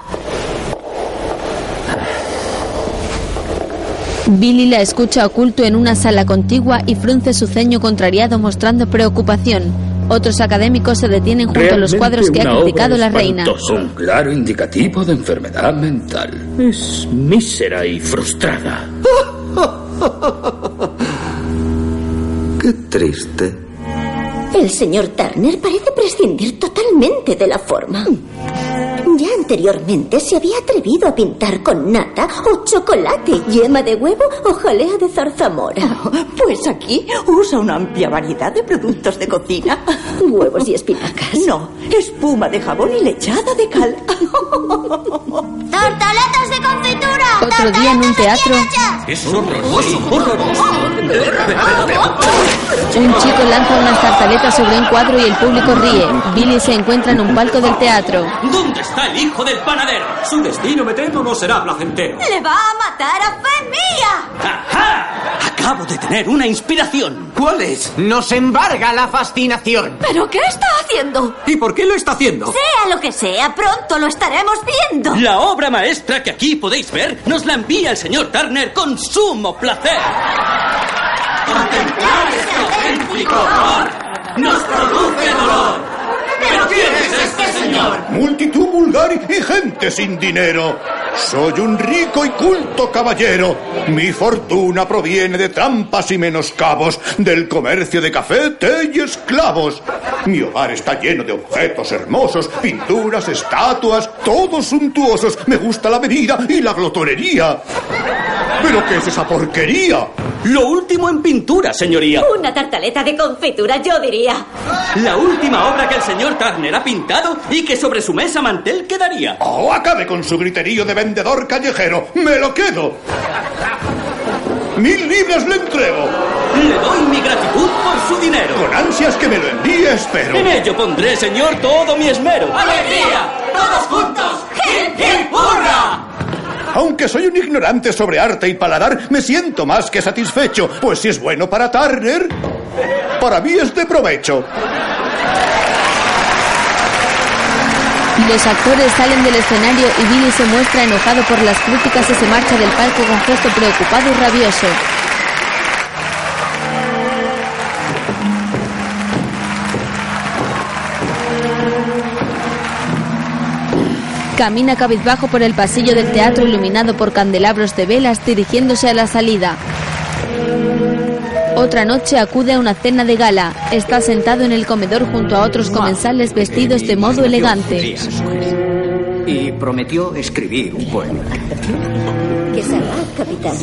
Billy la escucha oculto en una sala contigua y frunce su ceño contrariado mostrando preocupación. Otros académicos se detienen junto a los cuadros que ha criticado la reina. Un claro indicativo de enfermedad mental. Es mísera y frustrada. Qué triste. El señor Turner parece prescindir totalmente de la forma. Ya anteriormente se había atrevido a pintar con nata o chocolate, yema de huevo o jalea de zarzamora. Pues aquí usa una amplia variedad de productos de cocina. Huevos y espinacas. No, espuma de jabón y lechada de cal. ¡Tortaletas de confitura! Otro día en un teatro, Es horroroso, horroroso. un chico lanza unas tartaletas sobre un cuadro y el público ríe. Billy se encuentra en un palco del teatro. ¿Dónde está el hijo del panadero? Su destino, me temo, no será placentero. ¡Le va a matar a fe mía! Acabo de tener una inspiración. ¿Cuál es? Nos embarga la fascinación. ¿Pero qué está haciendo? ¿Y por qué lo está haciendo? Sea lo que sea, pronto lo estaremos viendo. La obra maestra que aquí podéis ver nos la envía el señor Turner con sumo placer. Contemplar este auténtico horror nos produce dolor. ¿Pero quién es este señor? Multitud vulgar y gente sin dinero. Soy un rico y culto caballero. Mi fortuna proviene de trampas y menoscabos, del comercio de café, té y esclavos. Mi hogar está lleno de objetos hermosos, pinturas, estatuas, todos suntuosos. Me gusta la bebida y la glotonería. ¿Pero qué es esa porquería? Lo último en pintura, señoría. Una tartaleta de confitura, yo diría. La última obra que el señor Turner ha pintado y que sobre su mesa mantel quedaría. Oh, acabe con su griterío de vendedor callejero. Me lo quedo. Mil libras le entrego. Le doy mi gratitud por su dinero. Con ansias que me lo envíe, espero. En ello pondré, señor, todo mi esmero. ¡Alegría! ¡Todos juntos! ¡Hip, hip, hurra! Aunque soy un ignorante sobre arte y paladar, me siento más que satisfecho, pues si es bueno para Turner, para mí es de provecho. Los actores salen del escenario y Billy se muestra enojado por las críticas y se marcha del palco con gesto preocupado y rabioso. Camina cabizbajo por el pasillo del teatro iluminado por candelabros de velas dirigiéndose a la salida. Otra noche acude a una cena de gala. Está sentado en el comedor junto a otros comensales vestidos de modo elegante. Y prometió escribir un poema. Salga, capitán.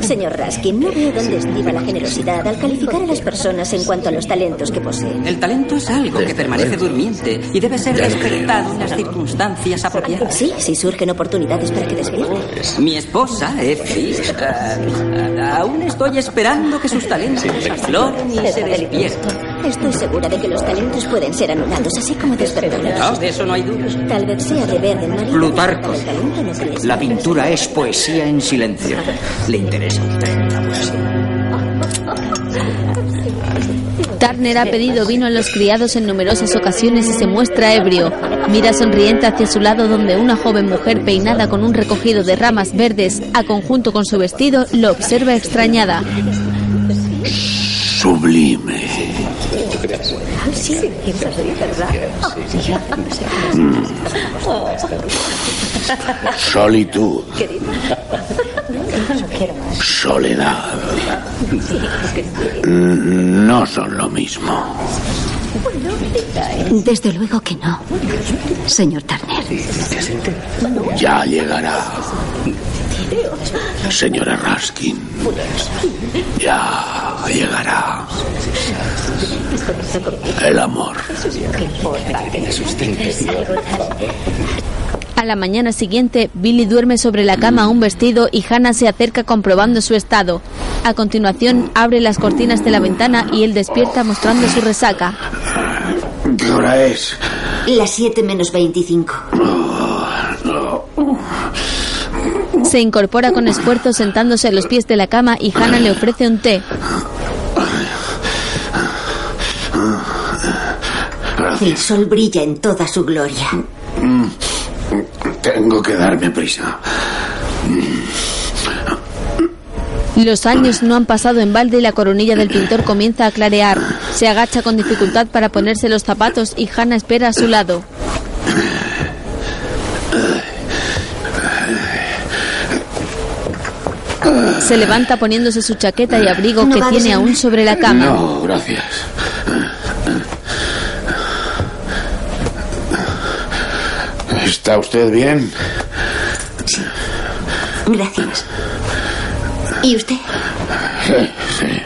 Señor Raskin, no veo dónde estriba la generosidad al calificar a las personas en cuanto a los talentos que poseen. El talento es algo que permanece durmiente y debe ser despertado en las circunstancias apropiadas. Sí, si surgen oportunidades para que despierte. Mi esposa, Effie, aún estoy esperando que sus talentos afloren y se despierten. Estoy segura de que los talentos pueden ser anulados, así como despertados. No, de eso no hay duda. Tal vez sea deber del marido. Plutarco. El talento no crece. La pintura es poesía en silencio. ¿Le interesa a usted la poesía? Turner ha pedido vino a los criados en numerosas ocasiones y se muestra ebrio. Mira sonriente hacia su lado donde una joven mujer peinada con un recogido de ramas verdes a conjunto con su vestido lo observa extrañada. Sublime. Sí, verdad. Solitud. Soledad. No son lo mismo. Desde luego que no, señor Turner. Ya llegará. Señora Raskin. Ya llegará. El amor. A la mañana siguiente, Billy duerme sobre la cama un vestido y Hannah se acerca comprobando su estado. A continuación, abre las cortinas de la ventana y él despierta mostrando su resaca. ¿Qué hora es? Las 7 menos 25. Se incorpora con esfuerzo sentándose a los pies de la cama y Hannah le ofrece un té. El sol brilla en toda su gloria. Tengo que darme prisa. Los años no han pasado en balde y la coronilla del pintor comienza a clarear. Se agacha con dificultad para ponerse los zapatos y Hannah espera a su lado. Se levanta poniéndose su chaqueta y abrigo ¿No que tiene aún sobre la cama. No, gracias. ¿Está usted bien? Gracias. ¿Y usted? Sí, sí.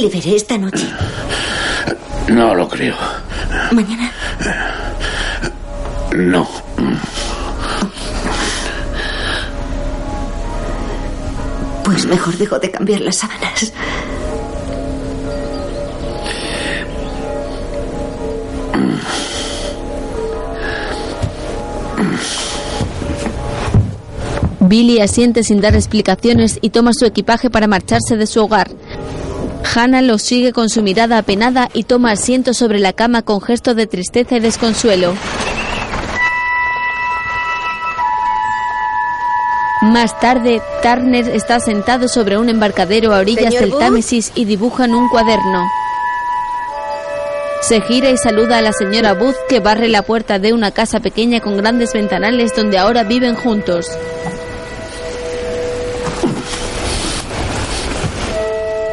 Le veré esta noche. No lo creo. Mañana. No. Mejor dejo de cambiar las sábanas. Billy asiente sin dar explicaciones y toma su equipaje para marcharse de su hogar. Hannah lo sigue con su mirada apenada y toma asiento sobre la cama con gesto de tristeza y desconsuelo. Más tarde, Turner está sentado sobre un embarcadero a orillas del. Támesis y dibuja en un cuaderno. Se gira y saluda a la señora Booth que barre la puerta de una casa pequeña con grandes ventanales donde ahora viven juntos.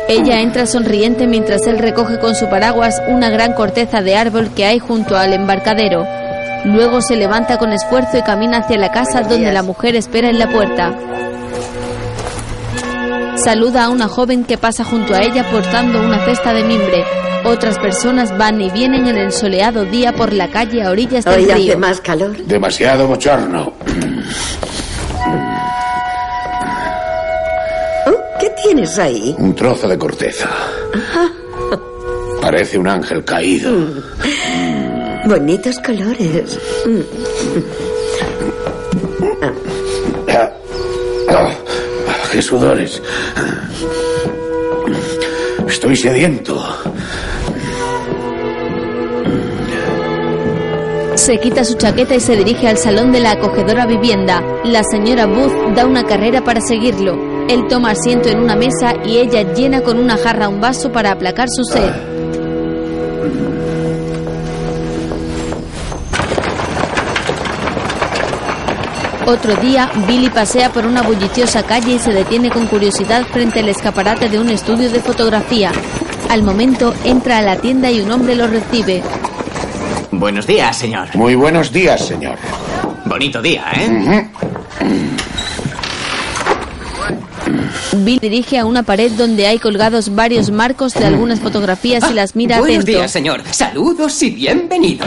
Ella entra sonriente mientras él recoge con su paraguas una gran corteza de árbol que hay junto al embarcadero. Luego se levanta con esfuerzo y camina hacia la casa donde la mujer espera en la puerta. Saluda a una joven que pasa junto a ella portando una cesta de mimbre. Otras personas van y vienen en el soleado día por la calle a orillas del Hoy hace río. más calor. Demasiado bochorno. Oh, ¿Qué tienes ahí? Un trozo de corteza. Parece un ángel caído. Bonitos colores. ¡Qué sudores! Estoy sediento. Se quita su chaqueta y se dirige al salón de la acogedora vivienda. La señora Booth da una carrera para seguirlo. Él toma asiento en una mesa y ella llena con una jarra un vaso para aplacar su sed. Otro día, Billy pasea por una bulliciosa calle y se detiene con curiosidad frente al escaparate de un estudio de fotografía. Al momento, entra a la tienda y un hombre lo recibe. Buenos días, señor. Muy buenos días, señor. Bonito día, ¿eh? Bill dirige a una pared donde hay colgados varios marcos de algunas fotografías y las mira Buenos atento. días, señor. Saludos y bienvenido.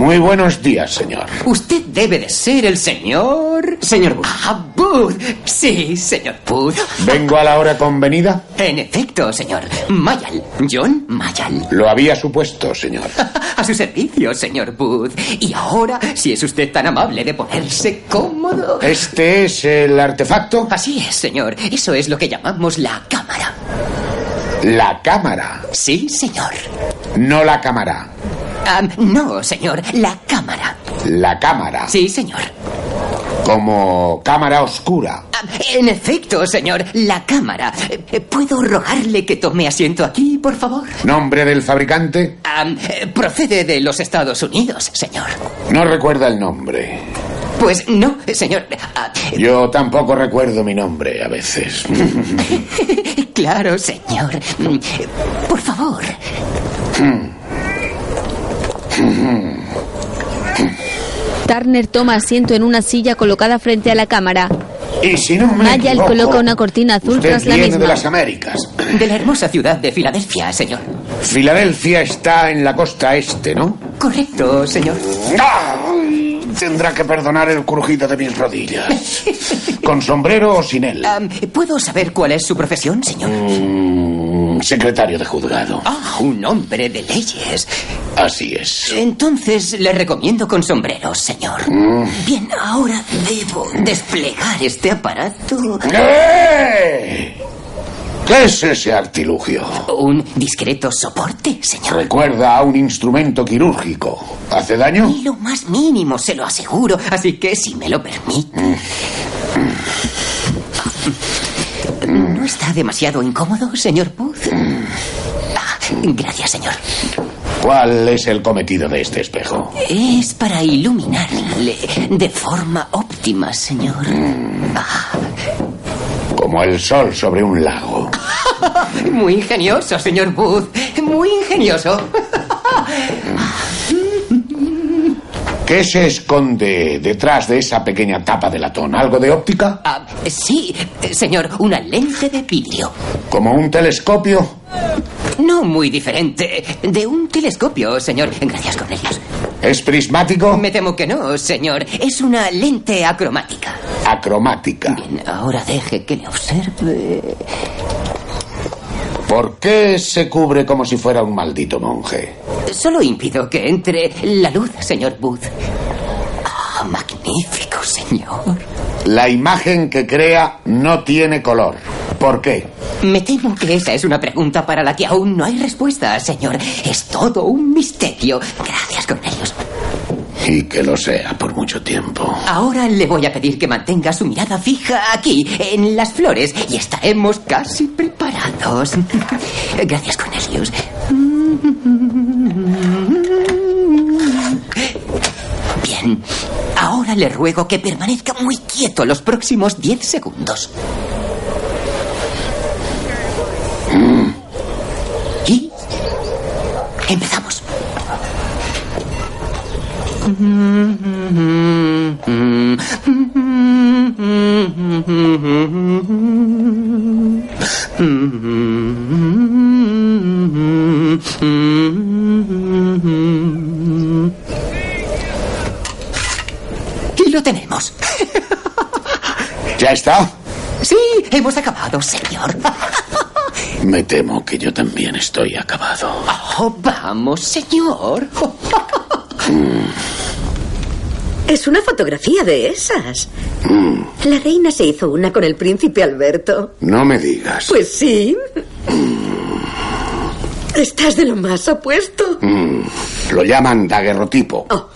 Muy buenos días, señor. Usted debe de ser el señor... Señor Booth. Ah, Booth. Sí, señor Booth. ¿Vengo a la hora convenida? En efecto, señor. Mayal. John Mayal. Lo había supuesto, señor. A su servicio, señor Booth. Y ahora, si es usted tan amable de ponerse cómodo... ¿Este es el artefacto? Así es, señor. Eso es lo que llamamos la cámara. La cámara. Sí, señor. No la cámara. No, señor. La cámara. La cámara. Sí, señor. Como cámara oscura. En efecto, señor, la cámara. Eh, ¿Puedo rogarle que tome asiento aquí, por favor? ¿Nombre del fabricante? Eh, procede de los Estados Unidos, señor. No recuerda el nombre. Pues no, señor. Ah, Yo tampoco recuerdo mi nombre a veces. claro, señor. Mm, Por favor. Turner toma asiento en una silla colocada frente a la cámara. Y si no me Mayal equivoco, coloca una cortina azul usted tras la viene misma. de las Américas. De la hermosa ciudad de Filadelfia, señor. Filadelfia está en la costa este, ¿no? Correcto, señor. ¡Ay! Tendrá que perdonar el crujido de mis rodillas. ¿Con sombrero o sin él? ¿Puedo saber cuál es su profesión, señor? Mm, secretario de juzgado. Ah, un hombre de leyes. Así es. Entonces le recomiendo con sombrero, señor. Mm. Bien, ahora debo desplegar este aparato. ¡Eh! ¿Qué es ese artilugio? Un discreto soporte, señor. Recuerda a un instrumento quirúrgico. ¿Hace daño? Ni lo más mínimo, se lo aseguro. Así que, si me lo permite. ¿No está demasiado incómodo, señor Booth? Ah, gracias, señor. ¿Cuál es el cometido de este espejo? Es para iluminarle de forma óptima, señor. Ah, Como el sol sobre un lago. muy ingenioso, señor Booth. Muy ingenioso. ¿Qué se esconde detrás de esa pequeña tapa de latón? ¿Algo de óptica? Ah, sí, señor, una lente de vidrio. ¿Como un telescopio? No muy diferente de un telescopio, señor. Gracias, Cornelius. ¿Es prismático? Me temo que no, señor. Es una lente acromática. Acromática. Bien, ahora deje que le observe. ¿Por qué se cubre como si fuera un maldito monje? Solo impido que entre la luz, señor Booth. Ah, magnífico, señor. La imagen que crea no tiene color. ¿Por qué? Me temo que esa es una pregunta para la que aún no hay respuesta, señor. Es todo un misterio. Gracias, Cornelius. Y que lo sea por mucho tiempo. Ahora le voy a pedir que mantenga su mirada fija aquí, en las flores, y estaremos casi preparados. Gracias, Cornelius. Bien, ahora le ruego que permanezca muy quieto los próximos 10 segundos. Y empezamos. Y lo tenemos. ¿Ya está? Sí, hemos acabado, señor. Me temo que yo también estoy acabado. Oh, vamos, señor. Es una fotografía de esas. Mm, La reina se hizo una con el príncipe Alberto. no me digas. Pues sí. Estás de lo más apuesto. Mm, lo llaman daguerrotipo. Oh,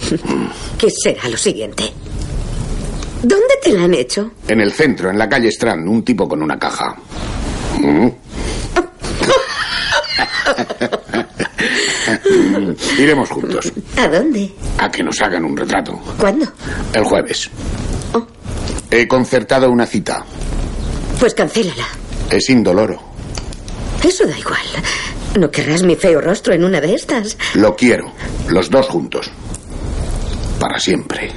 ¿qué será lo siguiente? ¿Dónde te la han hecho? En el centro, en la calle Strand, un tipo con una caja. Iremos juntos. ¿A dónde? A que nos hagan un retrato. ¿Cuándo? El jueves. He concertado una cita. Pues cancélala. Es indoloro. Eso da igual. ¿No querrás mi feo rostro en una de estas? Lo quiero. Los dos juntos. Para siempre.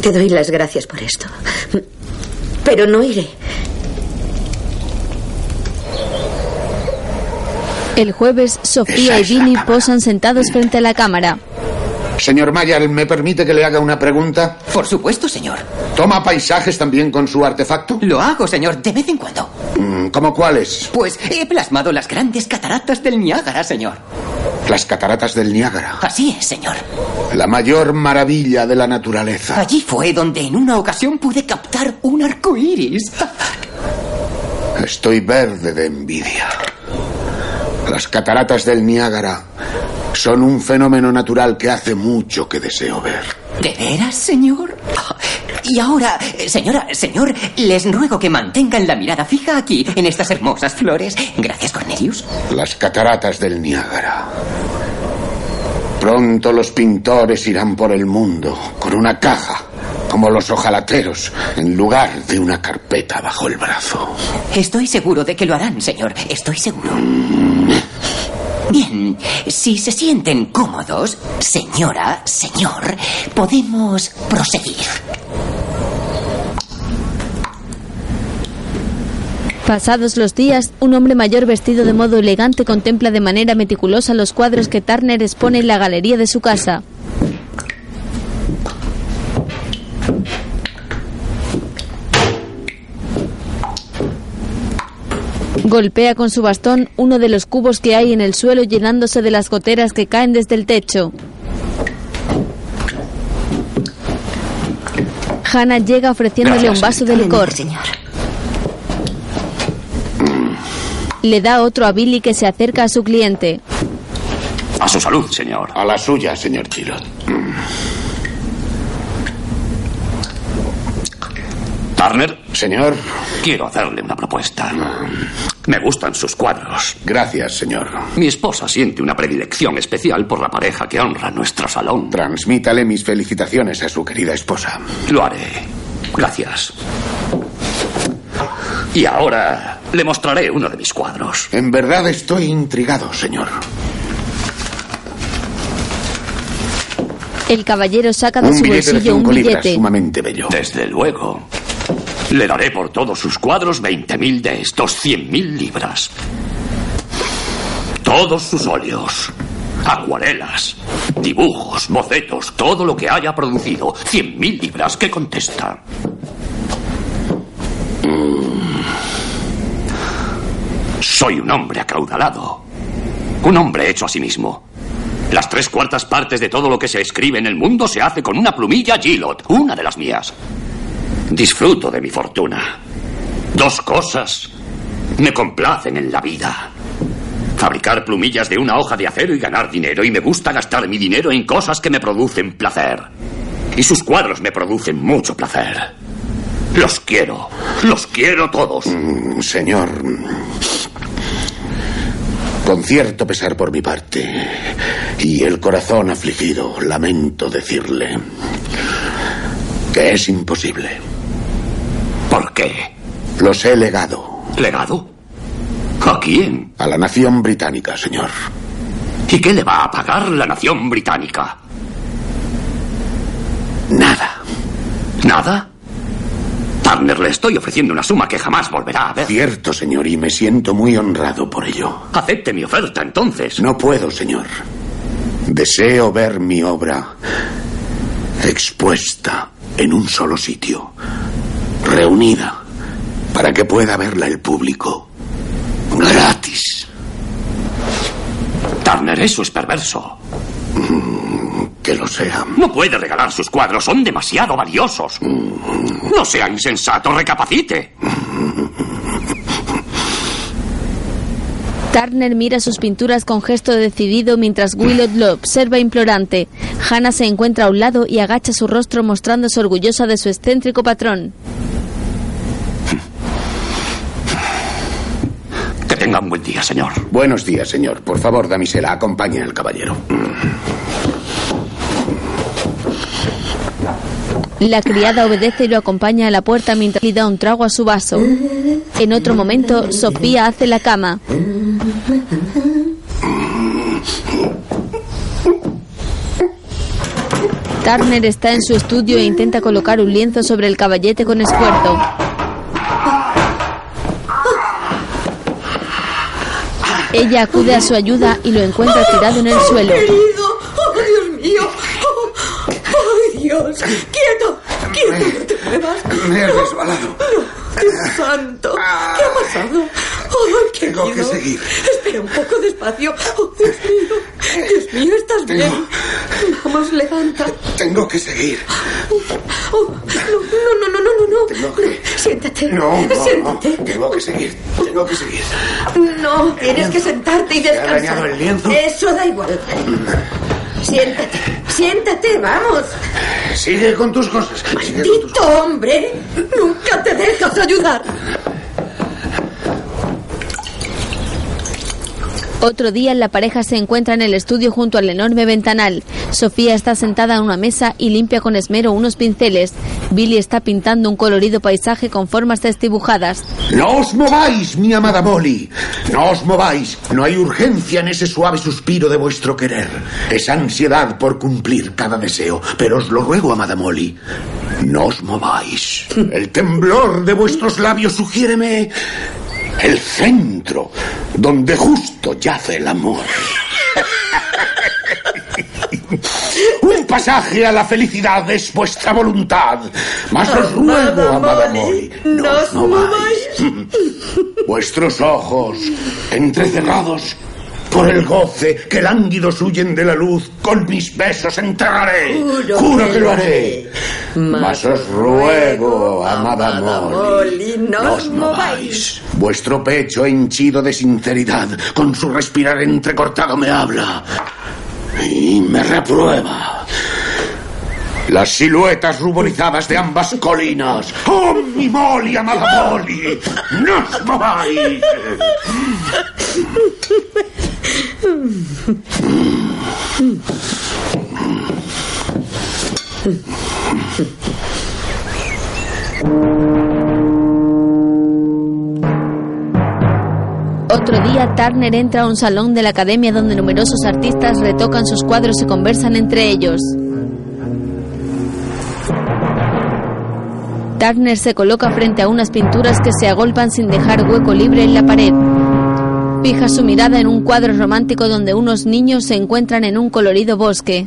Te doy las gracias por esto. Pero no iré. El jueves, Sofía y Billy posan sentados frente a la cámara. Señor Mayer, ¿me permite que le haga una pregunta? Por supuesto, señor. ¿Toma paisajes también con su artefacto? Lo hago, señor, de vez en cuando. Mm, ¿Cómo cuáles? Pues he plasmado las grandes cataratas del Niágara, señor. Las cataratas del Niágara. Así es, señor. La mayor maravilla de la naturaleza. Allí fue donde en una ocasión pude captar un arco iris. Estoy verde de envidia. Las cataratas del Niágara son un fenómeno natural que hace mucho que deseo ver. ¿De veras, señor? Y ahora, señora, señor, les ruego que mantengan la mirada fija aquí, en estas hermosas flores. Gracias, Cornelius. Las cataratas del Niágara. Pronto los pintores irán por el mundo con una caja, como los ojalateros, en lugar de una carpeta bajo el brazo. Estoy seguro de que lo harán, señor. Estoy seguro. Bien, si se sienten cómodos, señora, señor, podemos proseguir. Pasados los días, un hombre mayor vestido de modo elegante contempla de manera meticulosa los cuadros que Turner expone en la galería de su casa. Golpea con su bastón uno de los cubos que hay en el suelo llenándose de las goteras que caen desde el techo. Hannah llega ofreciéndole Gracias, un vaso de licor. Señor. Le da otro a Billy que se acerca a su cliente. A su salud, señor. A la suya, señor Chilot. Turner. Señor. Quiero hacerle una propuesta. Me gustan sus cuadros. Gracias, señor. Mi esposa siente una predilección especial por la pareja que honra nuestro salón. Transmítale mis felicitaciones a su querida esposa. Lo haré. Gracias. Y ahora le mostraré uno de mis cuadros. En verdad estoy intrigado, señor. El caballero saca de Un su billete de bolsillo un billete. sumamente bello. Desde luego. Le daré por todos sus cuadros 20.000 de estos 100.000 libras. Todos sus óleos. Acuarelas, dibujos, bocetos, todo lo que haya producido. Cien mil libras. ¿Qué contesta? Mm. Soy un hombre acaudalado. Un hombre hecho a sí mismo. Las tres cuartas partes de todo lo que se escribe en el mundo se hace con una plumilla Gillot, una de las mías. Disfruto de mi fortuna. Dos cosas me complacen en la vida. Fabricar plumillas de una hoja de acero y ganar dinero. Y me gusta gastar mi dinero en cosas que me producen placer. Y sus cuadros me producen mucho placer. Los quiero. Los quiero todos. Mm, señor. Con cierto pesar por mi parte y el corazón afligido, lamento decirle que es imposible. ¿Por qué? Los he legado. ¿Legado? ¿A quién? A la nación británica, señor. ¿Y qué le va a pagar la nación británica? Nada. ¿Nada? Turner, le estoy ofreciendo una suma que jamás volverá a ver. Cierto, señor, y me siento muy honrado por ello. Acepte mi oferta, entonces. No puedo, señor. Deseo ver mi obra expuesta en un solo sitio, reunida, para que pueda verla el público. Gratis. Turner, eso es perverso. Que lo sea. No puede regalar sus cuadros, son demasiado valiosos. No sea insensato, recapacite. Turner mira sus pinturas con gesto decidido mientras Willot lo observa implorante. Hannah se encuentra a un lado y agacha su rostro mostrándose orgullosa de su excéntrico patrón. Tenga un buen día, señor. Buenos días, señor. Por favor, damisela, acompañe al caballero. La criada obedece y lo acompaña a la puerta mientras le da un trago a su vaso. En otro momento, Sofía hace la cama. Turner está en su estudio e intenta colocar un lienzo sobre el caballete con esfuerzo. Ella acude a su ayuda y lo encuentra tirado en el suelo. Querido, oh, Dios mío. Oh, ¡Ay, Dios! ¡Quieto! ¡Quieto! ¡No te muevas! Me he resbalado. No, Dios santo. ¿Qué ha pasado? ¡Ay, querido! Tengo que seguir. Espera un poco despacio. ¡Oh, Dios mío! Dios mío, ¿estás bien? Vamos, levanta. Tengo que seguir. Oh, no, no, no, no, no, no. Tengo que... Siéntate. No, no. Tengo que seguir. Tengo que seguir. No, tienes que sentarte y ¿Te ha descansar. dañado el lienzo? Eso da igual. Siéntate, siéntate, vamos. Sigue con tus cosas. Sigue con tus... Tito, hombre, nunca te dejas ayudar. Otro día la pareja se encuentra en el estudio junto al enorme ventanal. Sofía está sentada en una mesa y limpia con esmero unos pinceles. Billy está pintando un colorido paisaje con formas desdibujadas. No os mováis, mi amada Molly. No os mováis. No hay urgencia en ese suave suspiro de vuestro querer. Es ansiedad por cumplir cada deseo. Pero os lo ruego, amada Molly. No os mováis. El temblor de vuestros labios sugiéreme el centro donde justo yace el amor. Un pasaje a la felicidad es vuestra voluntad. Mas os ruego, amada Molly, no os mováis. Vuestros ojos, entrecerrados por el goce que lánguidos huyen de la luz, con mis besos enterraré. Juro Juro que que lo lo haré. Mas os ruego, amada Molly, no os mováis. Vuestro pecho henchido de sinceridad, con su respirar entrecortado me habla y me reprueba. Las siluetas ruborizadas de ambas colinas. ¡Oh, mi Molly, amada Molly! ¡No os mováis! Otro día, Turner entra a un salón de la academia donde numerosos artistas retocan sus cuadros y conversan entre ellos. Turner se coloca frente a unas pinturas que se agolpan sin dejar hueco libre en la pared. Fija su mirada en un cuadro romántico donde unos niños se encuentran en un colorido bosque.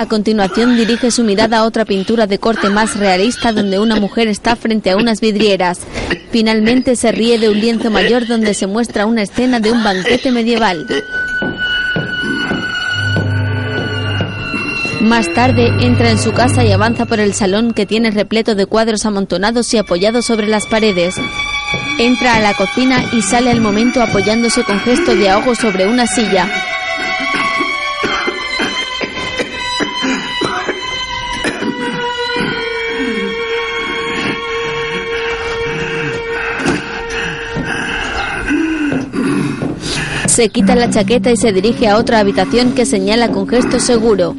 A continuación dirige su mirada a otra pintura de corte más realista donde una mujer está frente a unas vidrieras. Finalmente se ríe de un lienzo mayor donde se muestra una escena de un banquete medieval. Más tarde entra en su casa y avanza por el salón que tiene repleto de cuadros amontonados y apoyados sobre las paredes. Entra a la cocina y sale al momento apoyándose con gesto de ahogo sobre una silla. Se quita la chaqueta y se dirige a otra habitación que señala con gesto seguro.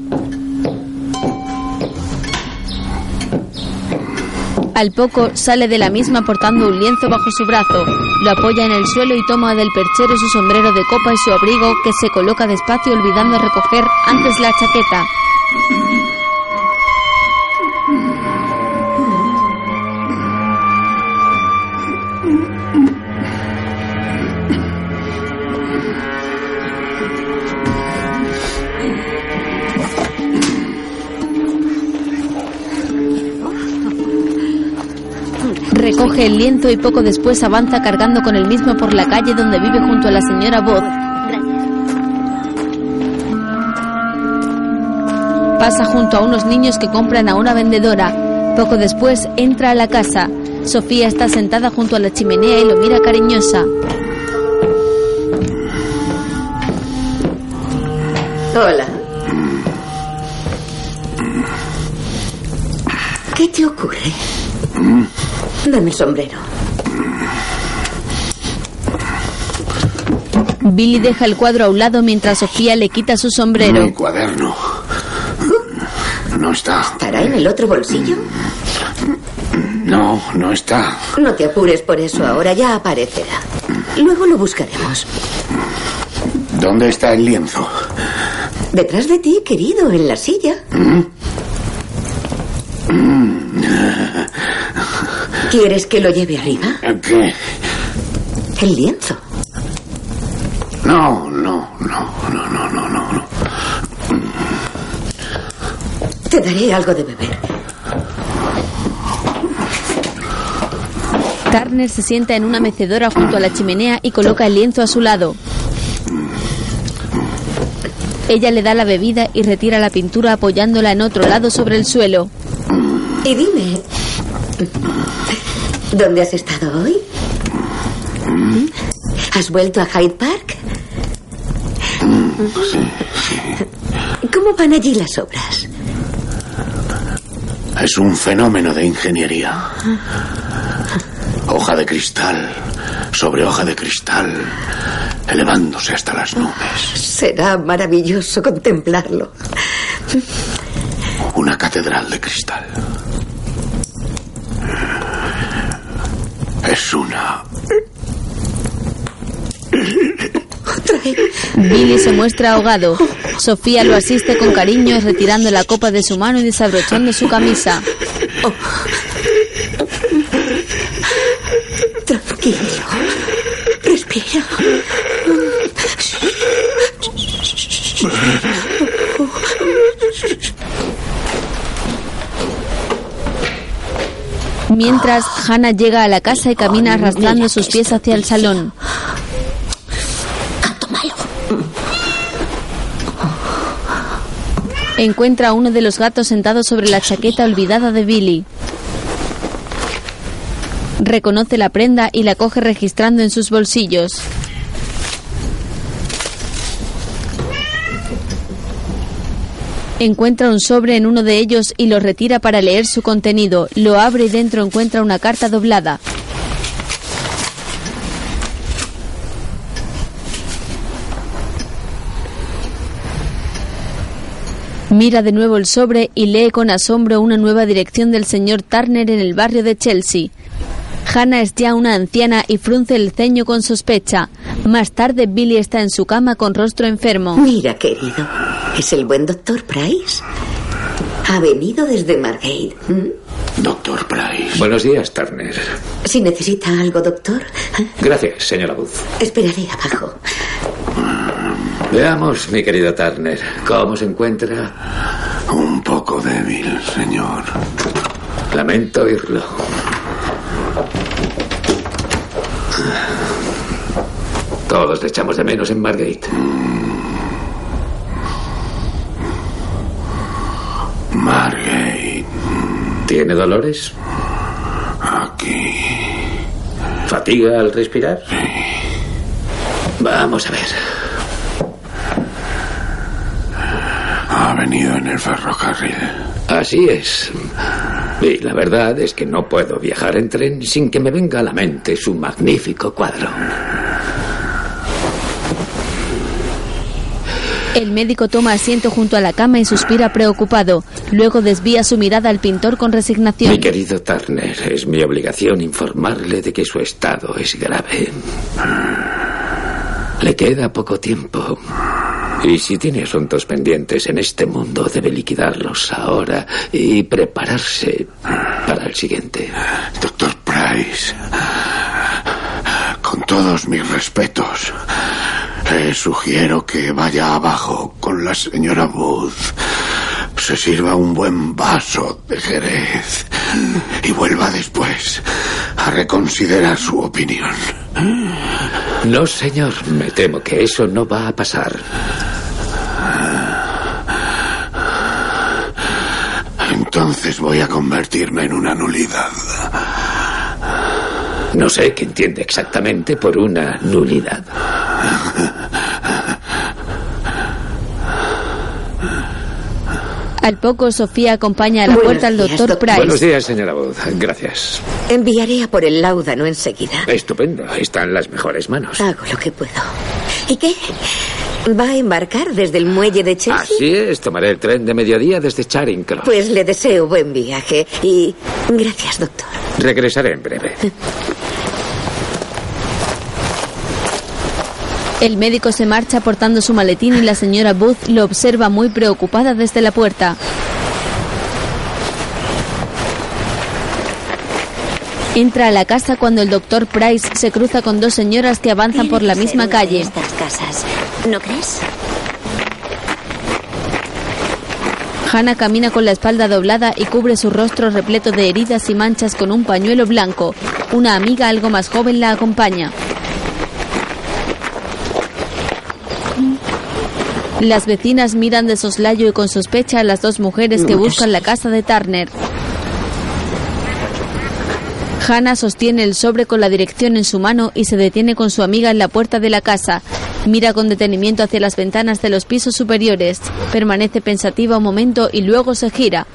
Al poco sale de la misma portando un lienzo bajo su brazo, lo apoya en el suelo y toma del perchero su sombrero de copa y su abrigo que se coloca despacio olvidando recoger antes la chaqueta. Recoge el lienzo y poco después avanza cargando con el mismo por la calle donde vive junto a la señora Booth. Pasa junto a unos niños que compran a una vendedora. Poco después entra a la casa. Sofía está sentada junto a la chimenea y lo mira cariñosa. Hola. ¿Qué te ocurre? Dame el sombrero. Billy deja el cuadro a un lado mientras Sofía le quita su sombrero. Mi cuaderno. No está. ¿Estará en el otro bolsillo? No, no está. No te apures por eso ahora, ya aparecerá. Luego lo buscaremos. ¿Dónde está el lienzo? Detrás de ti, querido, en la silla. ¿Quieres que lo lleve arriba? ¿Qué? El lienzo. No, no, no, no, no, no, no. no. Te daré algo de beber. Turner se sienta en una mecedora junto a la chimenea y coloca el lienzo a su lado. Ella le da la bebida y retira la pintura apoyándola en otro lado sobre el suelo. Y dime, ¿dónde has estado hoy? ¿Has vuelto a Hyde Park? ¿Cómo van allí las obras? Es un fenómeno de ingeniería. Hoja de cristal sobre hoja de cristal, elevándose hasta las nubes. Será maravilloso contemplarlo. Una catedral de cristal. Es una... Billy se muestra ahogado. Sofía lo asiste con cariño retirando la copa de su mano y desabrochando su camisa. Tranquilo. Respira. Mientras, Hannah llega a la casa y camina arrastrando sus pies hacia el salón. Encuentra a uno de los gatos sentado sobre la chaqueta olvidada de Billy. Reconoce la prenda y la coge registrando en sus bolsillos. Encuentra un sobre en uno de ellos y lo retira para leer su contenido. Lo abre y dentro encuentra una carta doblada. Mira de nuevo el sobre y lee con asombro una nueva dirección del señor Turner en el barrio de Chelsea. Hannah es ya una anciana y frunce el ceño con sospecha. Más tarde Billy está en su cama con rostro enfermo. Mira, querido, es el buen doctor Price. Ha venido desde Margate. ¿Mm? Doctor Price. Buenos días, Turner. Si necesita algo, doctor, Gracias, señora Booth. esperaré abajo. Veamos, mi querido Turner, ¿cómo se encuentra? Un poco débil, señor. Lamento oírlo. Todos le echamos de menos en Margate. Margate. ¿Tiene dolores? Aquí. ¿Fatiga al respirar? Vamos a ver. Ha venido en el ferrocarril. Así es. Y la verdad es que no puedo viajar en tren sin que me venga a la mente su magnífico cuadro. El médico toma asiento junto a la cama y suspira preocupado. Luego desvía su mirada al pintor con resignación. Mi querido Turner, es mi obligación informarle de que su estado es grave. Le queda poco tiempo. Y si tiene asuntos pendientes en este mundo, debe liquidarlos ahora y prepararse para el siguiente. Doctor Price, con todos mis respetos, le sugiero que vaya abajo con la señora Booth. Se sirva un buen vaso de Jerez y vuelva después a reconsiderar su opinión. No, señor, me temo que eso no va a pasar. Entonces voy a convertirme en una nulidad. No sé qué entiende exactamente por una nulidad. Al poco, Sofía acompaña a la Buenos puerta al doctor doctor. Price. Buenos días, señora Booth. Gracias. Enviaré a por el láudano enseguida. Estupendo. Está en las mejores manos. Hago lo que puedo. ¿Y qué? ¿Va a embarcar desde el muelle de Chelsea? Así es, tomaré el tren de mediodía desde Charing Cross. Pues le deseo buen viaje y gracias, doctor. Regresaré en breve. El médico se marcha portando su maletín y la señora Booth lo observa muy preocupada desde la puerta. Entra a la casa cuando el doctor Price se cruza con dos señoras que avanzan por la misma calle. Estas casas, ¿no crees? Hannah camina con la espalda doblada y cubre su rostro repleto de heridas y manchas con un pañuelo blanco. Una amiga algo más joven la acompaña. Las vecinas miran de soslayo y con sospecha a las dos mujeres que buscan la casa de Turner. Hannah sostiene el sobre con la dirección en su mano y se detiene con su amiga en la puerta de la casa. Mira con detenimiento hacia las ventanas de los pisos superiores. Permanece pensativa un momento y luego se gira.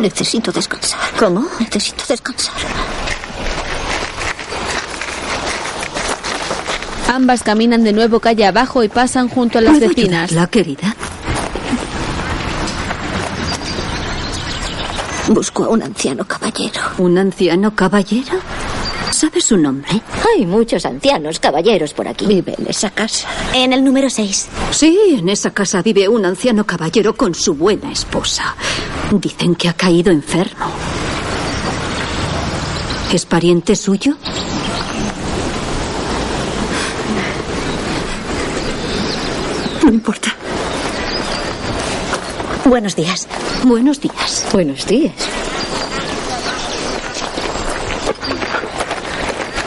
Necesito descansar. ¿Cómo? Necesito descansar. Ambas caminan de nuevo calle abajo y pasan junto a las vecinas. La querida. Busco a un anciano caballero. ¿Un anciano caballero? ¿Sabe su nombre? Hay muchos ancianos caballeros por aquí. Vive en esa casa. En el número 6. Sí, en esa casa vive un anciano caballero con su buena esposa. Dicen que ha caído enfermo. ¿Es pariente suyo? No importa. Buenos días. Buenos días. Buenos días.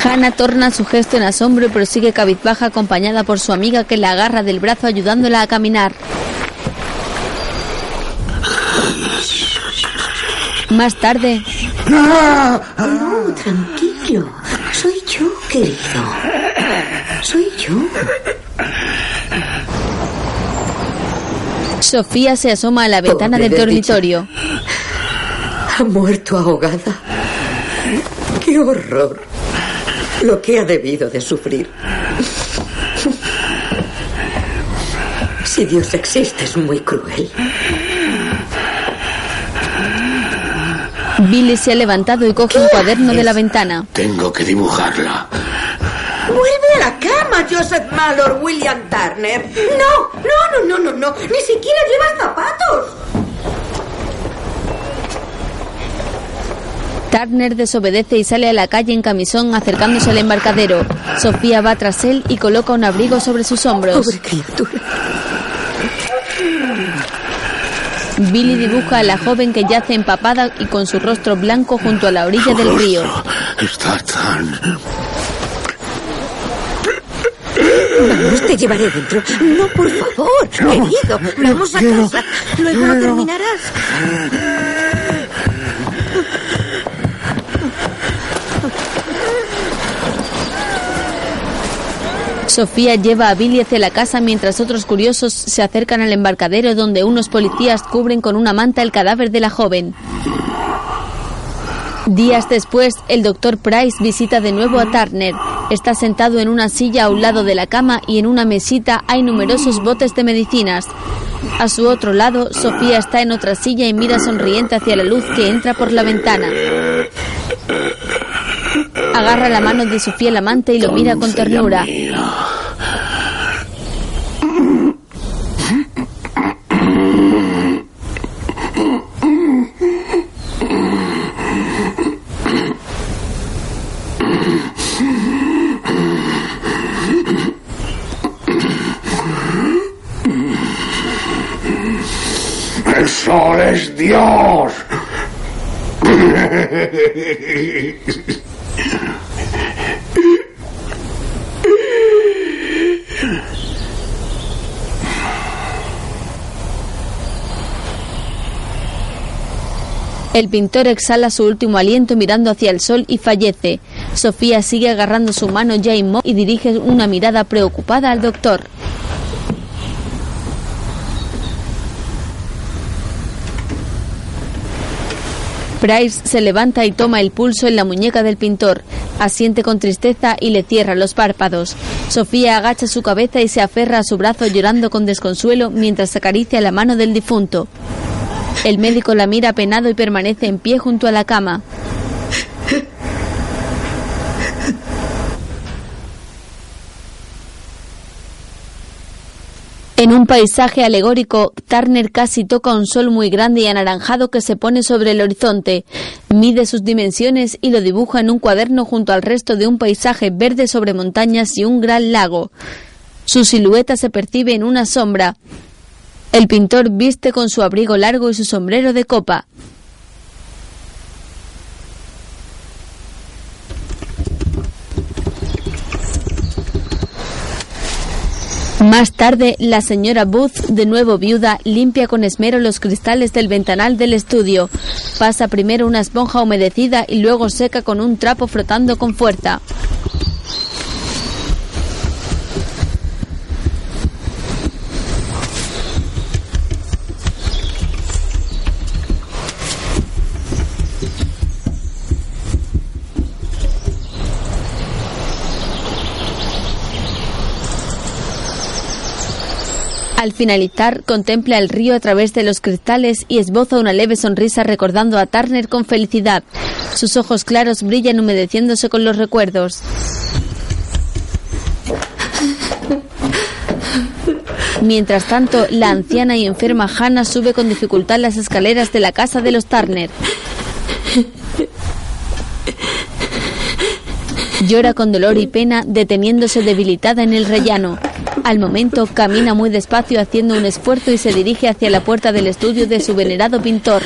Hannah torna su gesto en asombro y prosigue cabizbaja acompañada por su amiga que la agarra del brazo ayudándola a caminar. Más tarde, No, tranquilo. Soy yo, querido. Soy yo. Sofía se asoma a la ventana Pobre del dormitorio. Ha muerto ahogada. ¡Qué horror! Lo que ha debido de sufrir. Si Dios existe, es muy cruel. Billy se ha levantado y coge un cuaderno de la ventana. Tengo que dibujarla. Vuelve a la cama, Joseph Malor, William Turner. No, no, no, no, no, no. Ni siquiera llevas zapatos. Turner desobedece y sale a la calle en camisón acercándose al embarcadero. Sofía va tras él y coloca un abrigo sobre sus hombros. Pobre criatura. Billy dibuja a la joven que yace empapada y con su rostro blanco junto a la orilla del río. Está tan... Vamos, te llevaré dentro. No, por favor, querido. Vamos a quiero, casa. Luego lo terminarás. Sofía lleva a Billy hacia la casa mientras otros curiosos se acercan al embarcadero donde unos policías cubren con una manta el cadáver de la joven. Días después, el doctor Price visita de nuevo a Turner. Está sentado en una silla a un lado de la cama y en una mesita hay numerosos botes de medicinas. A su otro lado, Sofía está en otra silla y mira sonriente hacia la luz que entra por la ventana. Agarra la mano de su fiel amante y lo mira con ternura. ¡El sol es Dios! El pintor exhala su último aliento mirando hacia el sol y fallece. Sofía sigue agarrando su mano ya inmóvil y dirige una mirada preocupada al doctor. Price se levanta y toma el pulso en la muñeca del pintor. Asiente con tristeza y le cierra los párpados. Sofía agacha su cabeza y se aferra a su brazo llorando con desconsuelo mientras acaricia la mano del difunto. El médico la mira penado y permanece en pie junto a la cama. En un paisaje alegórico, Turner casi toca un sol muy grande y anaranjado que se pone sobre el horizonte. Mide sus dimensiones y lo dibuja en un cuaderno junto al resto de un paisaje verde sobre montañas y un gran lago. Su silueta se percibe en una sombra. El pintor viste con su abrigo largo y su sombrero de copa. Más tarde, la señora Booth, de nuevo viuda, limpia con esmero los cristales del ventanal del estudio. Pasa primero una esponja humedecida y luego seca con un trapo frotando con fuerza. Al finalizar, contempla el río a través de los cristales y esboza una leve sonrisa recordando a Turner con felicidad. Sus ojos claros brillan humedeciéndose con los recuerdos. Mientras tanto, la anciana y enferma Hannah sube con dificultad las escaleras de la casa de los Turner. Llora con dolor y pena, deteniéndose debilitada en el rellano. Al momento camina muy despacio haciendo un esfuerzo y se dirige hacia la puerta del estudio de su venerado pintor.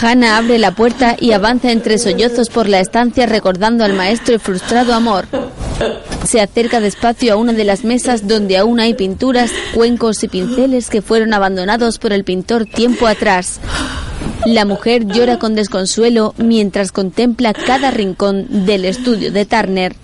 Hannah abre la puerta y avanza entre sollozos por la estancia recordando al maestro y frustrado amor. Se acerca despacio a una de las mesas donde aún hay pinturas, cuencos y pinceles que fueron abandonados por el pintor tiempo atrás. La mujer llora con desconsuelo mientras contempla cada rincón del estudio de Turner.